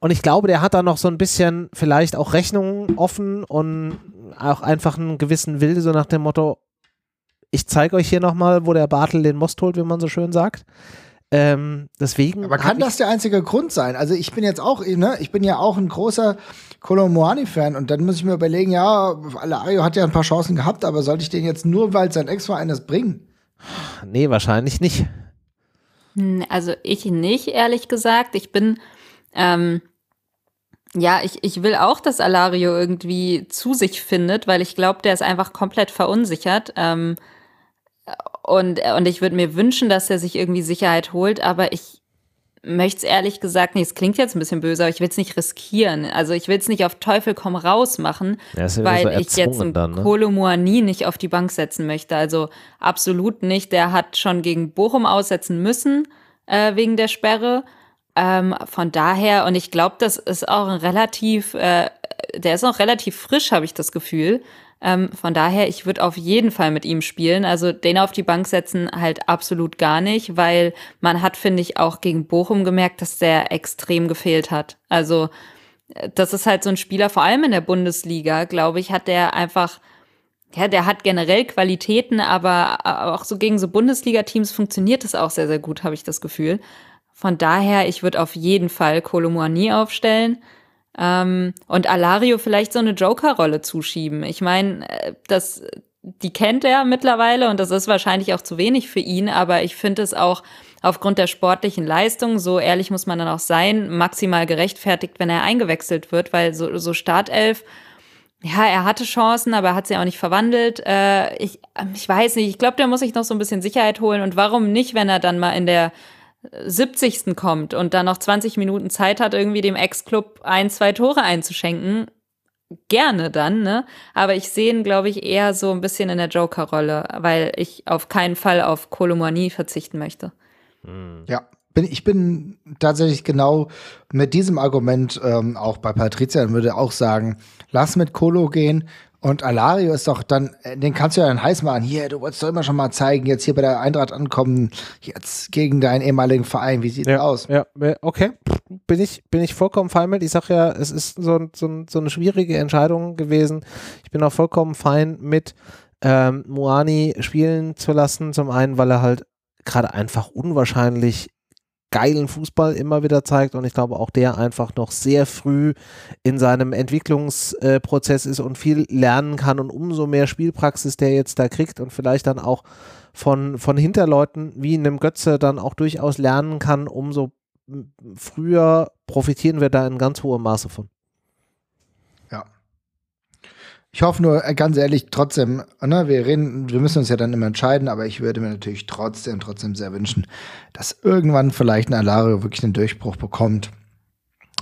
Und ich glaube, der hat da noch so ein bisschen vielleicht auch Rechnungen offen und auch einfach einen gewissen Wilde, so nach dem Motto, ich zeige euch hier nochmal, wo der Bartel den Most holt, wie man so schön sagt. Ähm, deswegen. Aber kann das der einzige Grund sein? Also ich bin jetzt auch, ne, ich bin ja auch ein großer Kolomoani-Fan und dann muss ich mir überlegen, ja, Alario hat ja ein paar Chancen gehabt, aber sollte ich den jetzt nur, weil sein Ex-Verein das bringen? Nee, wahrscheinlich nicht. Hm, also ich nicht, ehrlich gesagt. Ich bin, ähm, ja, ich, ich will auch, dass Alario irgendwie zu sich findet, weil ich glaube, der ist einfach komplett verunsichert. Ähm, und, und ich würde mir wünschen, dass er sich irgendwie Sicherheit holt, aber ich möchte es ehrlich gesagt nicht, es klingt jetzt ein bisschen böse, aber ich will es nicht riskieren. Also ich will es nicht auf Teufel komm raus machen, ja weil so ich jetzt einen dann, ne? Kolomuani nicht auf die Bank setzen möchte. Also absolut nicht. Der hat schon gegen Bochum aussetzen müssen äh, wegen der Sperre. Ähm, von daher, und ich glaube, das ist auch ein relativ, äh, der ist auch relativ frisch, habe ich das Gefühl. Ähm, von daher, ich würde auf jeden Fall mit ihm spielen. Also den auf die Bank setzen halt absolut gar nicht, weil man hat, finde ich, auch gegen Bochum gemerkt, dass der extrem gefehlt hat. Also äh, das ist halt so ein Spieler, vor allem in der Bundesliga, glaube ich, hat der einfach ja, der hat generell Qualitäten, aber äh, auch so gegen so Bundesliga-Teams funktioniert das auch sehr, sehr gut, habe ich das Gefühl. Von daher, ich würde auf jeden Fall Kolomoani aufstellen. Ähm, und Alario vielleicht so eine Joker-Rolle zuschieben. Ich meine, äh, das, die kennt er mittlerweile und das ist wahrscheinlich auch zu wenig für ihn, aber ich finde es auch aufgrund der sportlichen Leistung, so ehrlich muss man dann auch sein, maximal gerechtfertigt, wenn er eingewechselt wird, weil so, so Startelf, ja, er hatte Chancen, aber er hat sie auch nicht verwandelt. Äh, ich, ich weiß nicht, ich glaube, der muss sich noch so ein bisschen Sicherheit holen und warum nicht, wenn er dann mal in der 70. kommt und dann noch 20 Minuten Zeit hat, irgendwie dem Ex-Club ein, zwei Tore einzuschenken, gerne dann, ne? Aber ich sehe ihn, glaube ich, eher so ein bisschen in der Joker-Rolle, weil ich auf keinen Fall auf Kolomanie verzichten möchte. Hm. Ja, bin, ich bin tatsächlich genau mit diesem Argument ähm, auch bei Patricia und würde auch sagen, lass mit Kolo gehen Und Alario ist doch dann, äh, den kannst du ja dann heiß machen. Hier, du wolltest doch immer schon mal zeigen, jetzt hier bei der Eintracht ankommen, jetzt gegen deinen ehemaligen Verein. Wie sieht's ja, aus? Ja, okay. Bin ich, bin ich vollkommen fein mit. Ich sag ja, es ist so, so, so eine schwierige Entscheidung gewesen. Ich bin auch vollkommen fein mit, ähm, Moani spielen zu lassen. Zum einen, weil er halt gerade einfach unwahrscheinlich geilen Fußball immer wieder zeigt und ich glaube auch der einfach noch sehr früh in seinem Entwicklungsprozess ist und viel lernen kann und umso mehr Spielpraxis der jetzt da kriegt und vielleicht dann auch von, von Hinterleuten wie einem Götze dann auch durchaus lernen kann, umso früher profitieren wir da in ganz hohem Maße von. Ich hoffe nur, äh, ganz ehrlich, trotzdem, ne, wir reden, wir müssen uns ja dann immer entscheiden, aber ich würde mir natürlich trotzdem, trotzdem sehr wünschen, dass irgendwann vielleicht ein Alario wirklich einen Durchbruch bekommt.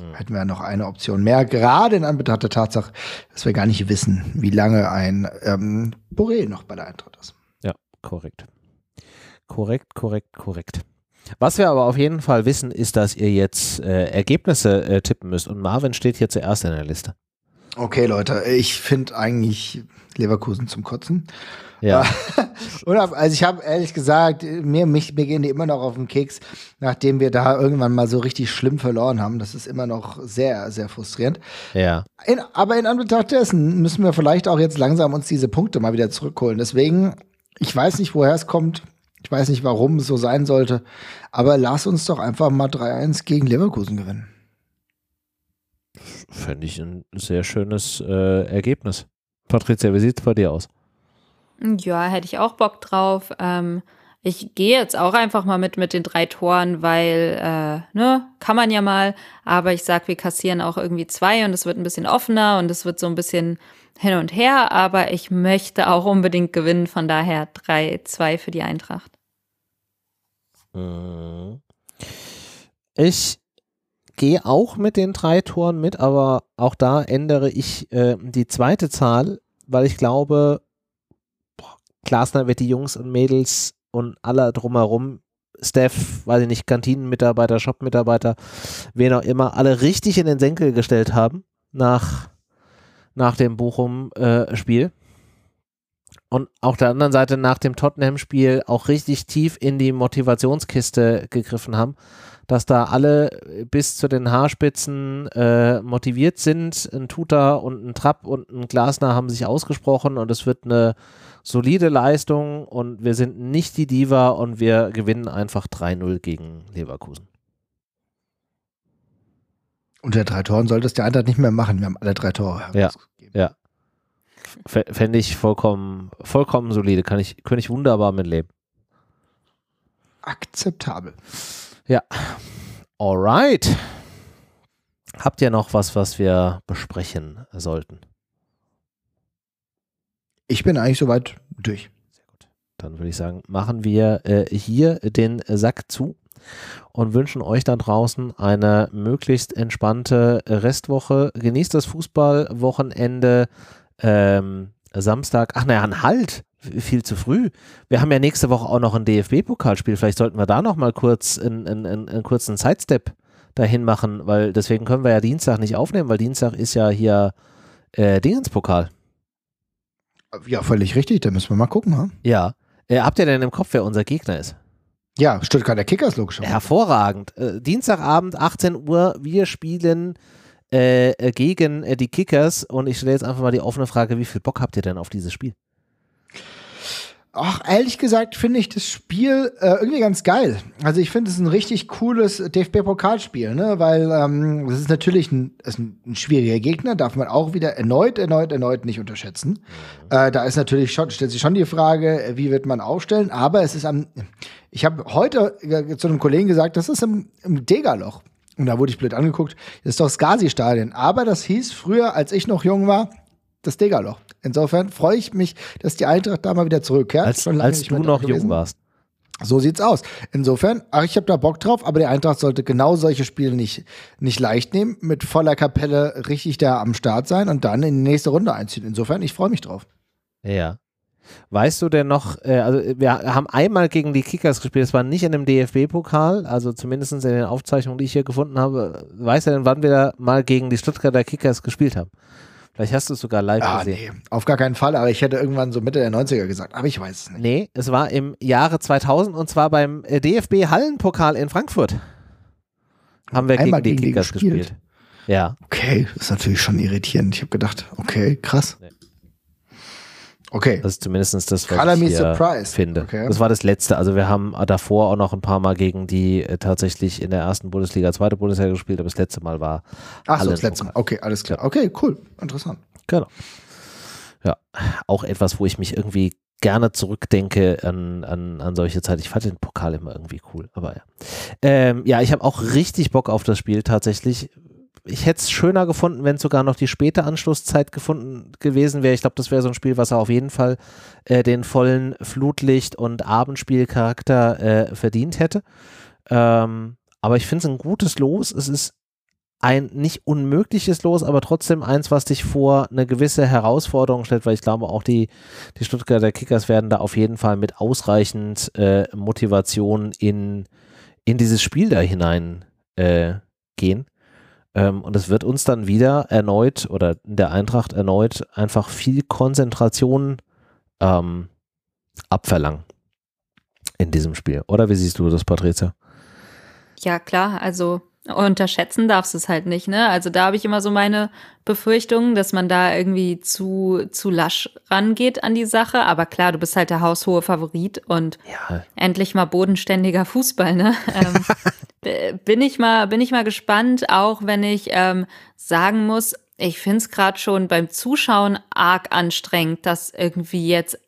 Mhm. Hätten wir noch eine Option mehr, gerade in Anbetracht der Tatsache, dass wir gar nicht wissen, wie lange ein ähm, Boré noch bei der Eintracht ist. Ja, korrekt. Korrekt, korrekt, korrekt. Was wir aber auf jeden Fall wissen, ist, dass ihr jetzt äh, Ergebnisse äh, tippen müsst. Und Marvin steht hier zuerst in der Liste. Okay, Leute, ich finde eigentlich Leverkusen zum Kotzen. Ja. (laughs) also ich habe ehrlich gesagt, mir, mich, mir gehen die immer noch auf den Keks, nachdem wir da irgendwann mal so richtig schlimm verloren haben. Das ist immer noch sehr, sehr frustrierend. Ja. In, aber in Anbetracht dessen müssen wir vielleicht auch jetzt langsam uns diese Punkte mal wieder zurückholen. Deswegen, ich weiß nicht, woher es kommt. Ich weiß nicht, warum es so sein sollte. Aber lass uns doch einfach mal 3-1 gegen Leverkusen gewinnen. Fände ich ein sehr schönes äh, Ergebnis. Patricia, wie sieht es bei dir aus? Ja, hätte ich auch Bock drauf. Ähm, ich gehe jetzt auch einfach mal mit mit den drei Toren, weil, äh, ne, kann man ja mal. Aber ich sag, wir kassieren auch irgendwie zwei und es wird ein bisschen offener und es wird so ein bisschen hin und her. Aber ich möchte auch unbedingt gewinnen. Von daher 3-2 für die Eintracht. Mhm. Ich gehe auch mit den drei Toren mit, aber auch da ändere ich äh, die zweite Zahl, weil ich glaube, Glasner wird die Jungs und Mädels und alle drumherum, Steph, weiß ich nicht, Kantinenmitarbeiter, Shopmitarbeiter, wen auch immer, alle richtig in den Senkel gestellt haben nach, nach dem Bochum-Spiel. Äh, und auf der anderen Seite nach dem Tottenham-Spiel auch richtig tief in die Motivationskiste gegriffen haben dass da alle bis zu den Haarspitzen äh, motiviert sind. Ein Tuta und ein Trapp und ein Glasner haben sich ausgesprochen und es wird eine solide Leistung und wir sind nicht die Diva und wir gewinnen einfach 3-0 gegen Leverkusen. Unter drei Toren solltest du der Eintracht nicht mehr machen. Wir haben alle drei Tore. Ja, ja. Fände ich vollkommen, vollkommen solide. Kann ich, könnte ich wunderbar mitleben. Akzeptabel. Ja. Alright. Habt ihr noch was, was wir besprechen sollten? Ich bin eigentlich soweit durch. Sehr gut. Dann würde ich sagen, machen wir äh, hier den Sack zu und wünschen euch da draußen eine möglichst entspannte Restwoche. Genießt das Fußballwochenende. Ähm, Samstag, ach naja, ein Halt viel zu früh. Wir haben ja nächste Woche auch noch ein DFB-Pokalspiel. Vielleicht sollten wir da noch mal kurz einen, einen, einen kurzen Sidestep dahin machen, weil deswegen können wir ja Dienstag nicht aufnehmen, weil Dienstag ist ja hier äh, Dingenspokal. Ja, völlig richtig. Da müssen wir mal gucken. Ha? Ja. Äh, habt ihr denn im Kopf, wer unser Gegner ist? Ja, Stuttgarter Kickers logischerweise. Hervorragend. Äh, Dienstagabend, 18 Uhr, wir spielen äh, äh, gegen äh, die Kickers und ich stelle jetzt einfach mal die offene Frage, wie viel Bock habt ihr denn auf dieses Spiel? Ach, ehrlich gesagt finde ich das Spiel äh, irgendwie ganz geil. Also ich finde es ein richtig cooles DFB-Pokalspiel, ne? Weil ähm, das ist natürlich ein, ist ein, ein, schwieriger Gegner, darf man auch wieder erneut, erneut, erneut nicht unterschätzen. Mhm. Äh, da ist natürlich schon, stellt sich schon die Frage, wie wird man aufstellen, aber es ist am, ich habe heute äh, zu einem Kollegen gesagt, das ist im, im Degerloch. Und da wurde ich blöd angeguckt, das ist doch das Gazi-Stadion. Aber das hieß früher, als ich noch jung war, das Degerloch. Insofern freue ich mich, dass die Eintracht da mal wieder zurückkehrt. Als, als du noch jung warst. So sieht's aus. Insofern, ach, ich habe da Bock drauf, aber die Eintracht sollte genau solche Spiele nicht, nicht leicht nehmen, mit voller Kapelle richtig da am Start sein und dann in die nächste Runde einziehen. Insofern, ich freue mich drauf. Ja. Weißt du denn noch, äh, also wir haben einmal gegen die Kickers gespielt, das war nicht in dem DFB-Pokal, also zumindest in den Aufzeichnungen, die ich hier gefunden habe. Weißt du denn, wann wir mal gegen die Stuttgarter Kickers gespielt haben? Vielleicht hast du es sogar live Ah, gesehen. nee, auf gar keinen Fall, aber ich hätte irgendwann so Mitte der 90er gesagt, aber ich weiß es nicht. Nee, es war im Jahre 2000 und zwar beim äh, DFB Hallenpokal in Frankfurt. Haben wir Einmal gegen die gegen Kickers gespielt. gespielt. Ja, Okay, das ist natürlich schon irritierend. Ich habe gedacht, okay, krass. Nee. Okay, das ist zumindest das, was Color ich hier finde. Okay. Das war das letzte. Also wir haben davor auch noch ein paar Mal gegen die äh, tatsächlich in der ersten Bundesliga, zweite Bundesliga gespielt, aber das letzte Mal war Ach so, das letzte Mal. Okay, alles klar. Okay, cool. Interessant. Genau. Ja, auch etwas, wo ich mich irgendwie gerne zurückdenke an, an, an solche Zeit. Ich fand den Pokal immer irgendwie cool, aber ja. Ähm, ja, ich habe auch richtig Bock auf das Spiel tatsächlich. Ich hätte es schöner gefunden, wenn es sogar noch die späte Anschlusszeit gefunden gewesen wäre. Ich glaube, das wäre so ein Spiel, was er auf jeden Fall äh, den vollen Flutlicht- und Abendspielcharakter äh, verdient hätte. Ähm, aber ich finde es ein gutes Los. Es ist ein nicht unmögliches Los, aber trotzdem eins, was dich vor eine gewisse Herausforderung stellt, weil ich glaube auch die, die Stuttgarter Kickers werden da auf jeden Fall mit ausreichend äh, Motivation in, in dieses Spiel da hinein äh, gehen. Ähm, und es wird uns dann wieder erneut oder der Eintracht erneut einfach viel Konzentration ähm, abverlangen in diesem Spiel. Oder wie siehst du das, Patricia? Ja, klar, also unterschätzen darfst du es halt nicht, ne? Also da habe ich immer so meine Befürchtungen, dass man da irgendwie zu, zu lasch rangeht an die Sache. Aber klar, du bist halt der haushohe Favorit und Ja, endlich mal bodenständiger Fußball, ne? (laughs) Ähm, bin ich mal, bin ich mal gespannt, auch wenn ich ähm, sagen muss, ich finde es gerade schon beim Zuschauen arg anstrengend, dass irgendwie jetzt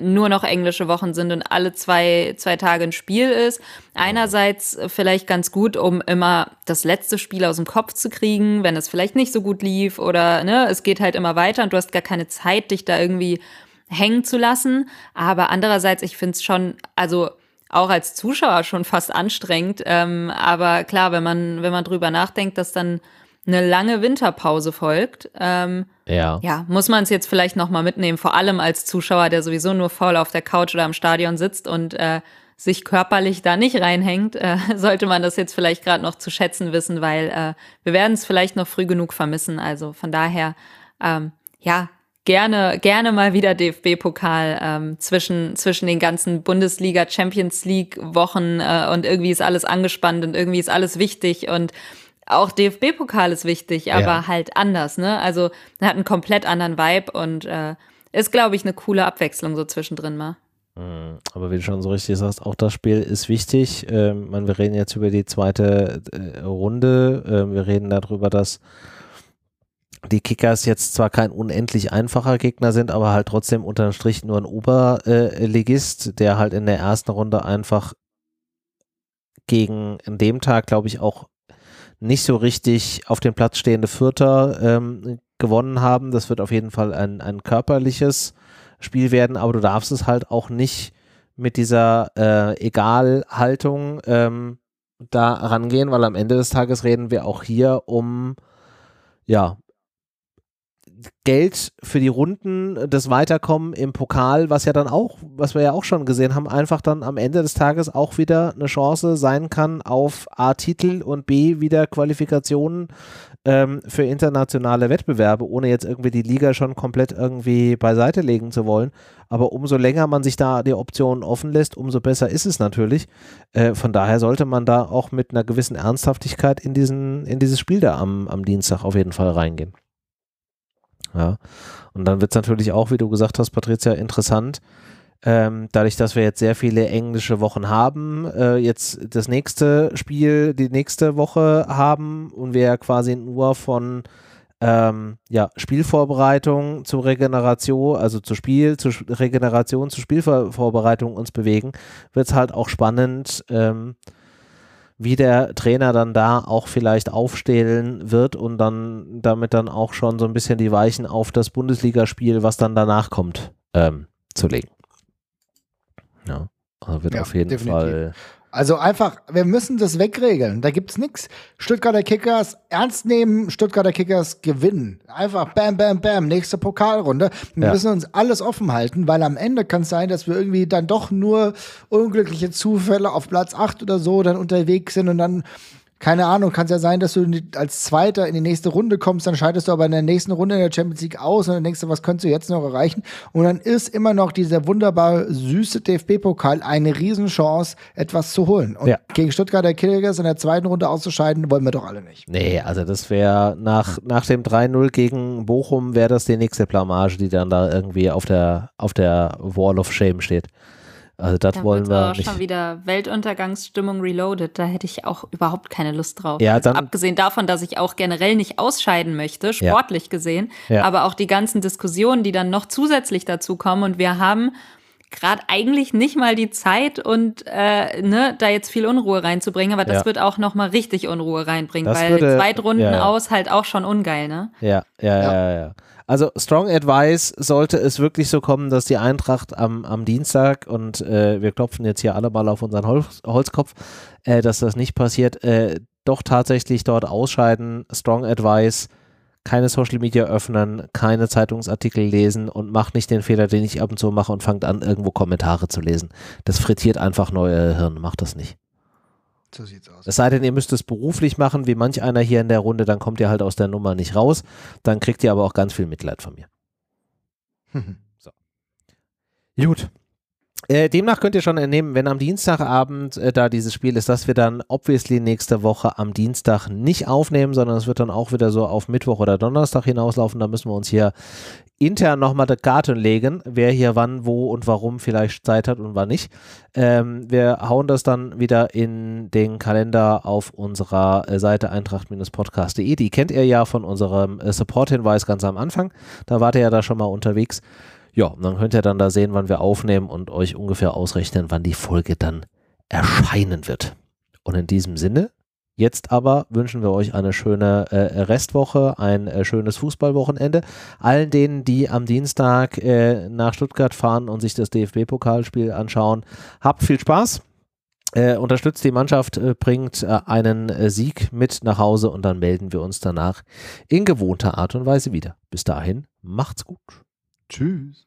nur noch englische Wochen sind und alle zwei, zwei Tage ein Spiel ist. Einerseits vielleicht ganz gut, um immer das letzte Spiel aus dem Kopf zu kriegen, wenn es vielleicht nicht so gut lief oder ne, es geht halt immer weiter und du hast gar keine Zeit, dich da irgendwie hängen zu lassen. Aber andererseits, ich finde es schon, also auch als Zuschauer schon fast anstrengend. Ähm, aber klar, wenn man, wenn man drüber nachdenkt, dass dann eine lange Winterpause folgt, ähm, ja. ja, muss man es jetzt vielleicht noch mal mitnehmen, vor allem als Zuschauer, der sowieso nur faul auf der Couch oder im Stadion sitzt und äh, sich körperlich da nicht reinhängt, äh, (laughs) sollte man das jetzt vielleicht gerade noch zu schätzen wissen, weil äh, wir werden es vielleicht noch früh genug vermissen. Also von daher, ähm, ja, gerne, gerne mal wieder DFB-Pokal ähm, zwischen, zwischen den ganzen Bundesliga, Champions League-Wochen äh, und irgendwie ist alles angespannt und irgendwie ist alles wichtig und auch DFB-Pokal ist wichtig, aber Ja. halt anders, ne? Also hat einen komplett anderen Vibe und äh, ist, glaube ich, eine coole Abwechslung so zwischendrin mal. Mhm. Aber wie du schon so richtig sagst, auch das Spiel ist wichtig. Ähm, man, wir reden jetzt über die zweite äh, Runde. Ähm, wir reden darüber, dass die Kickers jetzt zwar kein unendlich einfacher Gegner sind, aber halt trotzdem unterm Strich nur ein Oberligist, der halt in der ersten Runde einfach gegen in dem Tag, glaube ich, auch nicht so richtig auf dem Platz stehende Vierter ähm, gewonnen haben. Das wird auf jeden Fall ein, ein körperliches Spiel werden, aber du darfst es halt auch nicht mit dieser äh, Egalhaltung ähm, da rangehen, weil am Ende des Tages reden wir auch hier um ja Geld für die Runden, das Weiterkommen im Pokal, was ja dann auch, was wir ja auch schon gesehen haben, einfach dann am Ende des Tages auch wieder eine Chance sein kann auf A Titel und B wieder Qualifikationen ähm, für internationale Wettbewerbe, ohne jetzt irgendwie die Liga schon komplett irgendwie beiseite legen zu wollen. Aber umso länger man sich da die Optionen offen lässt, umso besser ist es natürlich. Äh, von daher sollte man da auch mit einer gewissen Ernsthaftigkeit in, diesen, in dieses Spiel da am, am Dienstag auf jeden Fall reingehen. Ja. Und dann wird es natürlich auch, wie du gesagt hast, Patricia, interessant. Ähm, dadurch, dass wir jetzt sehr viele englische Wochen haben, äh, jetzt das nächste Spiel, die nächste Woche haben und wir ja quasi nur von ähm, ja, Spielvorbereitung zu Regeneration, also zu Spiel, zu Regeneration, zu Spielvorbereitung uns bewegen, wird es halt auch spannend, ähm, wie der Trainer dann da auch vielleicht aufstellen wird und dann damit dann auch schon so ein bisschen die Weichen auf das Bundesligaspiel, was dann danach kommt, ähm, zu legen. Ja, also wird Ja, auf jeden definitiv. Fall. Also einfach, wir müssen das wegregeln. Da gibt's nix. Stuttgarter Kickers ernst nehmen, Stuttgarter Kickers gewinnen. Einfach bam, bam, bam, nächste Pokalrunde. Wir Ja. müssen uns alles offen halten, weil am Ende kann es sein, dass wir irgendwie dann doch nur unglückliche Zufälle auf Platz 8 oder so dann unterwegs sind und dann keine Ahnung, kann es ja sein, dass du als Zweiter in die nächste Runde kommst, dann scheidest du aber in der nächsten Runde in der Champions League aus und dann denkst du, was könntest du jetzt noch erreichen? Und dann ist immer noch dieser wunderbar süße DFB-Pokal eine Riesenchance, etwas zu holen. Und Ja. gegen Stuttgarter Kickers in der zweiten Runde auszuscheiden, wollen wir doch alle nicht. Nee, also das wäre nach, nach dem 3-0 gegen Bochum wäre das die nächste Blamage, die dann da irgendwie auf der, auf der Wall of Shame steht. Also das Da wollen wird wir auch nicht. schon wieder Weltuntergangsstimmung reloaded. Da hätte ich auch überhaupt keine Lust drauf. Ja, also dann- abgesehen davon, dass ich auch generell nicht ausscheiden möchte, sportlich gesehen, Ja. aber auch die ganzen Diskussionen, die dann noch zusätzlich dazu kommen. Und wir haben gerade eigentlich nicht mal die Zeit und äh, ne, da jetzt viel Unruhe reinzubringen, aber das Ja. wird auch noch mal richtig Unruhe reinbringen, Das weil würde- Zweitrunden ja, ja. aus halt auch schon ungeil, ne? Ja, ja, ja, ja, ja. Also Strong Advice sollte es wirklich so kommen, dass die Eintracht am, am Dienstag und äh, wir klopfen jetzt hier alle mal auf unseren Holz, Holzkopf, äh, dass das nicht passiert, äh, doch tatsächlich dort ausscheiden. Strong Advice, keine Social Media öffnen, keine Zeitungsartikel lesen und macht nicht den Fehler, den ich ab und zu mache und fangt an, irgendwo Kommentare zu lesen. Das frittiert einfach neue Hirn, macht das nicht. So sieht's aus. Es sei denn, ihr müsst es beruflich machen, wie manch einer hier in der Runde, dann kommt ihr halt aus der Nummer nicht raus. Dann kriegt ihr aber auch ganz viel Mitleid von mir. (laughs) Gut. Äh, demnach könnt ihr schon entnehmen, wenn am Dienstagabend äh, da dieses Spiel ist, dass wir dann obviously nächste Woche am Dienstag nicht aufnehmen, sondern es wird dann auch wieder so auf Mittwoch oder Donnerstag hinauslaufen. Da müssen wir uns hier intern nochmal die Karten legen, wer hier wann, wo und warum vielleicht Zeit hat und wann nicht. Ähm, wir hauen das dann wieder in den Kalender auf unserer äh, Seite eintracht-podcast.de. Die kennt ihr ja von unserem äh, Support-Hinweis ganz am Anfang. Da wart ihr ja da schon mal unterwegs. Ja, und dann könnt ihr dann da sehen, wann wir aufnehmen und euch ungefähr ausrechnen, wann die Folge dann erscheinen wird. Und in diesem Sinne, jetzt aber wünschen wir euch eine schöne äh, Restwoche, ein äh, schönes Fußballwochenende. Allen denen, die am Dienstag äh, nach Stuttgart fahren und sich das DFB-Pokalspiel anschauen, habt viel Spaß. Äh, unterstützt die Mannschaft, äh, bringt äh, einen Sieg mit nach Hause und dann melden wir uns danach in gewohnter Art und Weise wieder. Bis dahin, macht's gut. Tschüss.